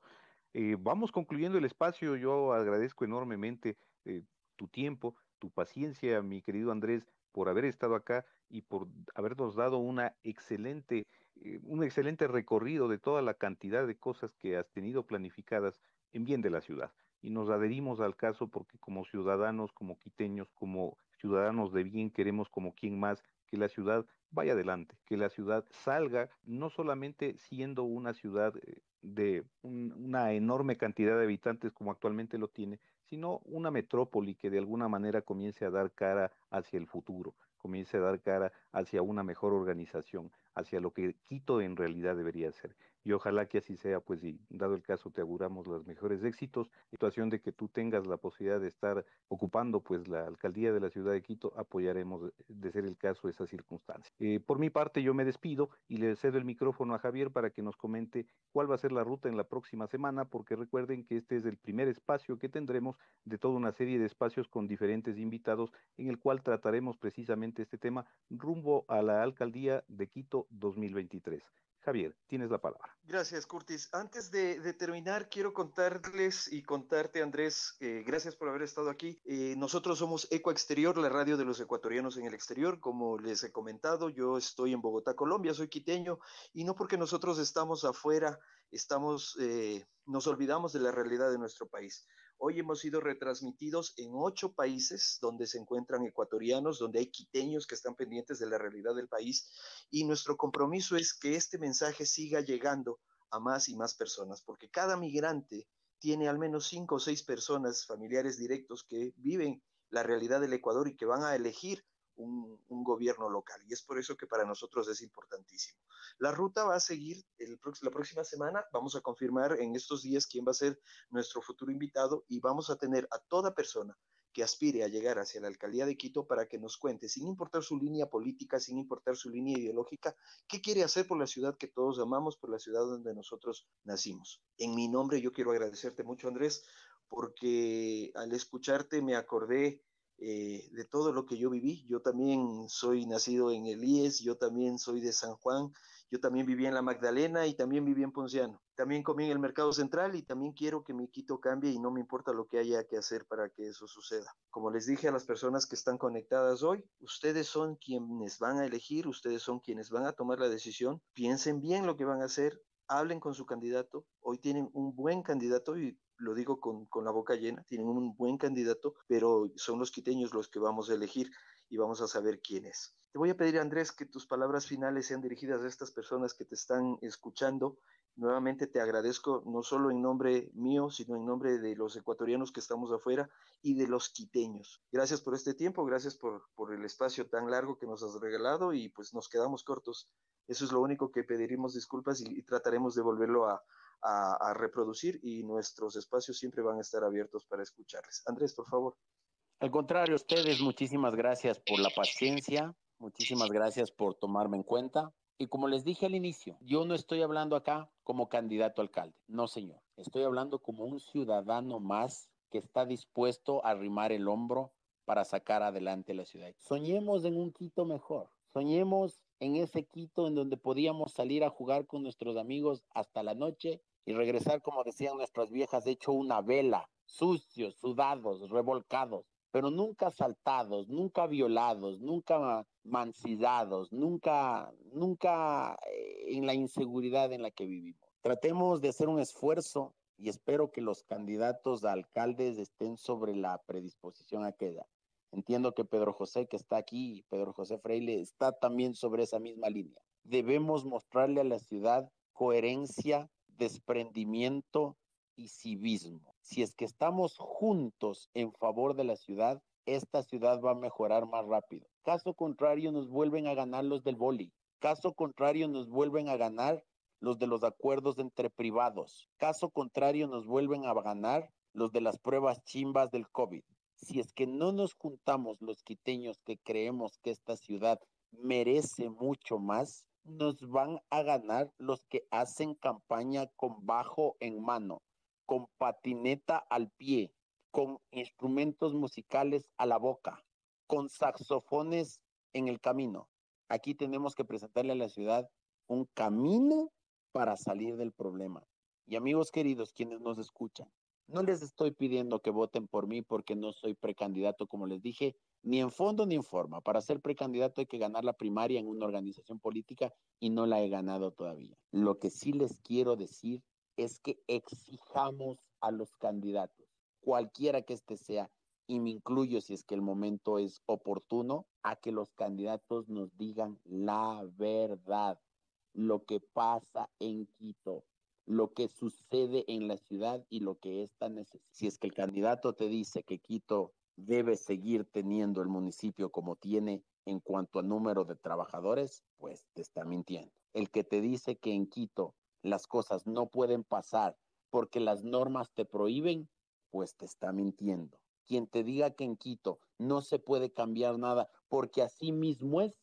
Eh, vamos concluyendo el espacio. Yo agradezco enormemente eh, tu tiempo, tu paciencia, mi querido Andrés, por haber estado acá y por habernos dado una excelente, eh, un excelente recorrido de toda la cantidad de cosas que has tenido planificadas en bien de la ciudad. Y nos adherimos al caso porque como ciudadanos, como quiteños, como ciudadanos de bien, queremos como quien más que la ciudad vaya adelante, que la ciudad salga no solamente siendo una ciudad eh, de una enorme cantidad de habitantes como actualmente lo tiene, sino una metrópoli que de alguna manera comience a dar cara hacia el futuro, comience a dar cara hacia una mejor organización, hacia lo que Quito en realidad debería ser y ojalá que así sea, pues dado el caso te auguramos los mejores éxitos, situación de que tú tengas la posibilidad de estar ocupando pues la alcaldía de la ciudad de Quito, apoyaremos de ser el caso esa circunstancia. Eh, por mi parte yo me despido y le cedo el micrófono a Javier para que nos comente cuál va a ser la ruta en la próxima semana, porque recuerden que este es el primer espacio que tendremos de toda una serie de espacios con diferentes invitados en el cual trataremos precisamente este tema rumbo a la alcaldía de Quito 2023. Javier, tienes la palabra. Gracias, Curtis. Antes de, terminar, quiero contarles y contarte, Andrés, eh, gracias por haber estado aquí. Eh, nosotros somos Eco Exterior, la radio de los ecuatorianos en el exterior. Como les he comentado, yo estoy en Bogotá, Colombia, soy quiteño, y no porque nosotros estamos afuera, estamos, eh, nos olvidamos de la realidad de nuestro país. Hoy hemos sido retransmitidos en ocho países donde se encuentran ecuatorianos, donde hay quiteños que están pendientes de la realidad del país y nuestro compromiso es que este mensaje siga llegando a más y más personas, porque cada migrante tiene al menos cinco o seis personas, familiares directos que viven la realidad del Ecuador y que van a elegir un, gobierno local. Y es por eso que para nosotros es importantísimo. La ruta va a seguir el, la próxima semana. Vamos a confirmar en estos días quién va a ser nuestro futuro invitado y vamos a tener a toda persona que aspire a llegar hacia la alcaldía de Quito para que nos cuente, sin importar su línea política, sin importar su línea ideológica, qué quiere hacer por la ciudad que todos amamos, por la ciudad donde nosotros nacimos. En mi nombre yo quiero agradecerte mucho, Andrés, porque al escucharte me acordé eh, de todo lo que yo viví. Yo también soy nacido en el IES, yo también soy de San Juan Yo también viví en la Magdalena y también viví en Ponciano. También comí en el Mercado Central y también quiero que mi Quito cambie y no me importa lo que haya que hacer para que eso suceda. Como les dije a las personas que están conectadas hoy, ustedes son quienes van a elegir, ustedes son quienes van a tomar la decisión. Piensen bien lo que van a hacer, hablen con su candidato. Hoy tienen un buen candidato y lo digo con, con, la boca llena, tienen un buen candidato, pero son los quiteños los que vamos a elegir y vamos a saber quién es. Te voy a pedir, Andrés, que tus palabras finales sean dirigidas a estas personas que te están escuchando. Nuevamente te agradezco no solo en nombre mío, sino en nombre de los ecuatorianos que estamos afuera y de los quiteños. Gracias por este tiempo, gracias por, por el espacio tan largo que nos has regalado y pues nos quedamos cortos. Eso es lo único que pediremos disculpas y, y trataremos de volverlo a, a, a, reproducir y nuestros espacios siempre van a estar abiertos para escucharles. Andrés, por favor. Al contrario, ustedes, muchísimas gracias por la paciencia, muchísimas gracias por tomarme en cuenta. Y como les dije al inicio, yo no estoy hablando acá como candidato a alcalde, no señor. Estoy hablando como un ciudadano más que está dispuesto a arrimar el hombro para sacar adelante la ciudad. Soñemos en un Quito mejor. Soñemos en ese Quito en donde podíamos salir a jugar con nuestros amigos hasta la noche y regresar, como decían nuestras viejas, hecho una vela, sucios, sudados, revolcados, pero nunca asaltados, nunca violados, nunca mancillados, nunca, nunca eh, en la inseguridad en la que vivimos. Tratemos de hacer un esfuerzo y espero que los candidatos a alcaldes estén sobre la predisposición aquella. Entiendo que Pedro José, que está aquí, Pedro José Freile, está también sobre esa misma línea. Debemos mostrarle a la ciudad coherencia, desprendimiento y civismo. Si es que estamos juntos en favor de la ciudad, esta ciudad va a mejorar más rápido. Caso contrario, nos vuelven a ganar los del boli. Caso contrario, nos vuelven a ganar los de los acuerdos entre privados. Caso contrario, nos vuelven a ganar los de las pruebas chimbas del COVID. Si es que no nos juntamos los quiteños que creemos que esta ciudad merece mucho más, nos van a ganar los que hacen campaña con bajo en mano, con patineta al pie, con instrumentos musicales a la boca, con saxofones en el camino. Aquí tenemos que presentarle a la ciudad un camino para salir del problema. Y amigos queridos, quienes nos escuchan, no les estoy pidiendo que voten por mí porque no soy precandidato, como les dije, ni en fondo ni en forma. Para ser precandidato hay que ganar la primaria en una organización política y no la he ganado todavía. Lo que sí les quiero decir es que exijamos a los candidatos, cualquiera que este sea, y me incluyo si es que el momento es oportuno, a que los candidatos nos digan la verdad, lo que pasa en Quito, lo que sucede en la ciudad y lo que ésta necesita. Si es que el candidato te dice que Quito debe seguir teniendo el municipio como tiene en cuanto a número de trabajadores, pues te está mintiendo. El que te dice que en Quito las cosas no pueden pasar porque las normas te prohíben, pues te está mintiendo. Quien te diga que en Quito no se puede cambiar nada porque así mismo es,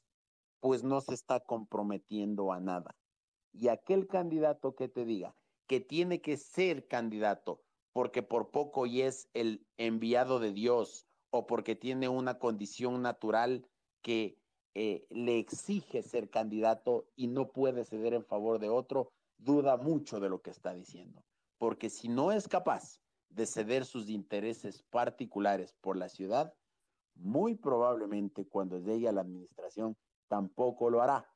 pues no se está comprometiendo a nada. Y aquel candidato que te diga que tiene que ser candidato porque por poco y es el enviado de Dios o porque tiene una condición natural que eh, le exige ser candidato y no puede ceder en favor de otro, duda mucho de lo que está diciendo, porque si no es capaz de ceder sus intereses particulares por la ciudad, muy probablemente cuando llegue a la administración tampoco lo hará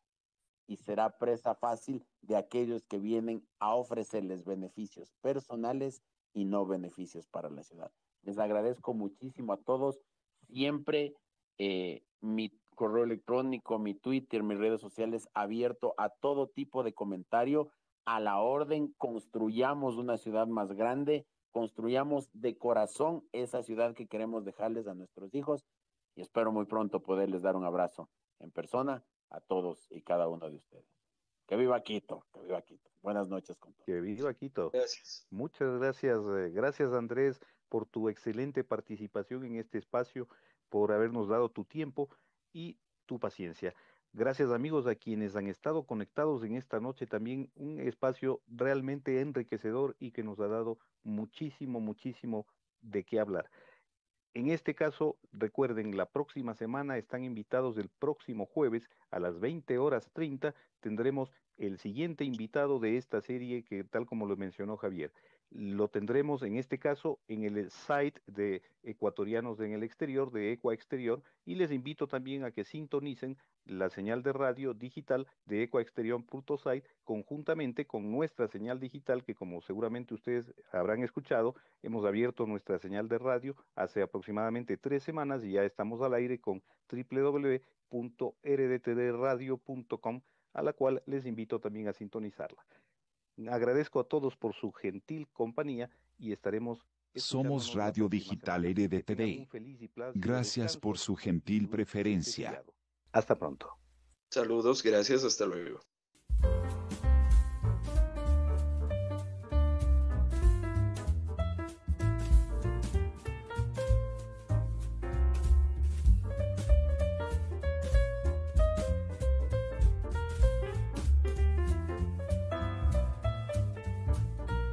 y será presa fácil de aquellos que vienen a ofrecerles beneficios personales y no beneficios para la ciudad. Les agradezco muchísimo a todos. Siempre eh, mi correo electrónico, mi Twitter, mis redes sociales abierto a todo tipo de comentario a la orden, construyamos una ciudad más grande, construyamos de corazón esa ciudad que queremos dejarles a nuestros hijos y espero muy pronto poderles dar un abrazo en persona a todos y cada uno de ustedes. Que viva Quito, que viva Quito. Buenas noches con todos. Que viva Quito. Gracias. Muchas gracias, eh, gracias Andrés por tu excelente participación en este espacio, por habernos dado tu tiempo y tu paciencia. Gracias amigos a quienes han estado conectados en esta noche, también un espacio realmente enriquecedor y que nos ha dado muchísimo, muchísimo de qué hablar. En este caso, recuerden, la próxima semana están invitados el próximo jueves a las 20 horas 30 tendremos el siguiente invitado de esta serie que tal como lo mencionó Javier. Lo tendremos en este caso en el site de Ecuatorianos en el Exterior, de Equa Exterior, y les invito también a que sintonicen la señal de radio digital de ecoexterior.site conjuntamente con nuestra señal digital que como seguramente ustedes habrán escuchado, hemos abierto nuestra señal de radio hace aproximadamente tres semanas y ya estamos al aire con www.rdtdradio.com a la cual les invito también a sintonizarla. Agradezco a todos por su gentil compañía y estaremos... Somos Radio Digital RDTV. Gracias por su gentil preferencia. Hasta pronto. Saludos, gracias, hasta luego.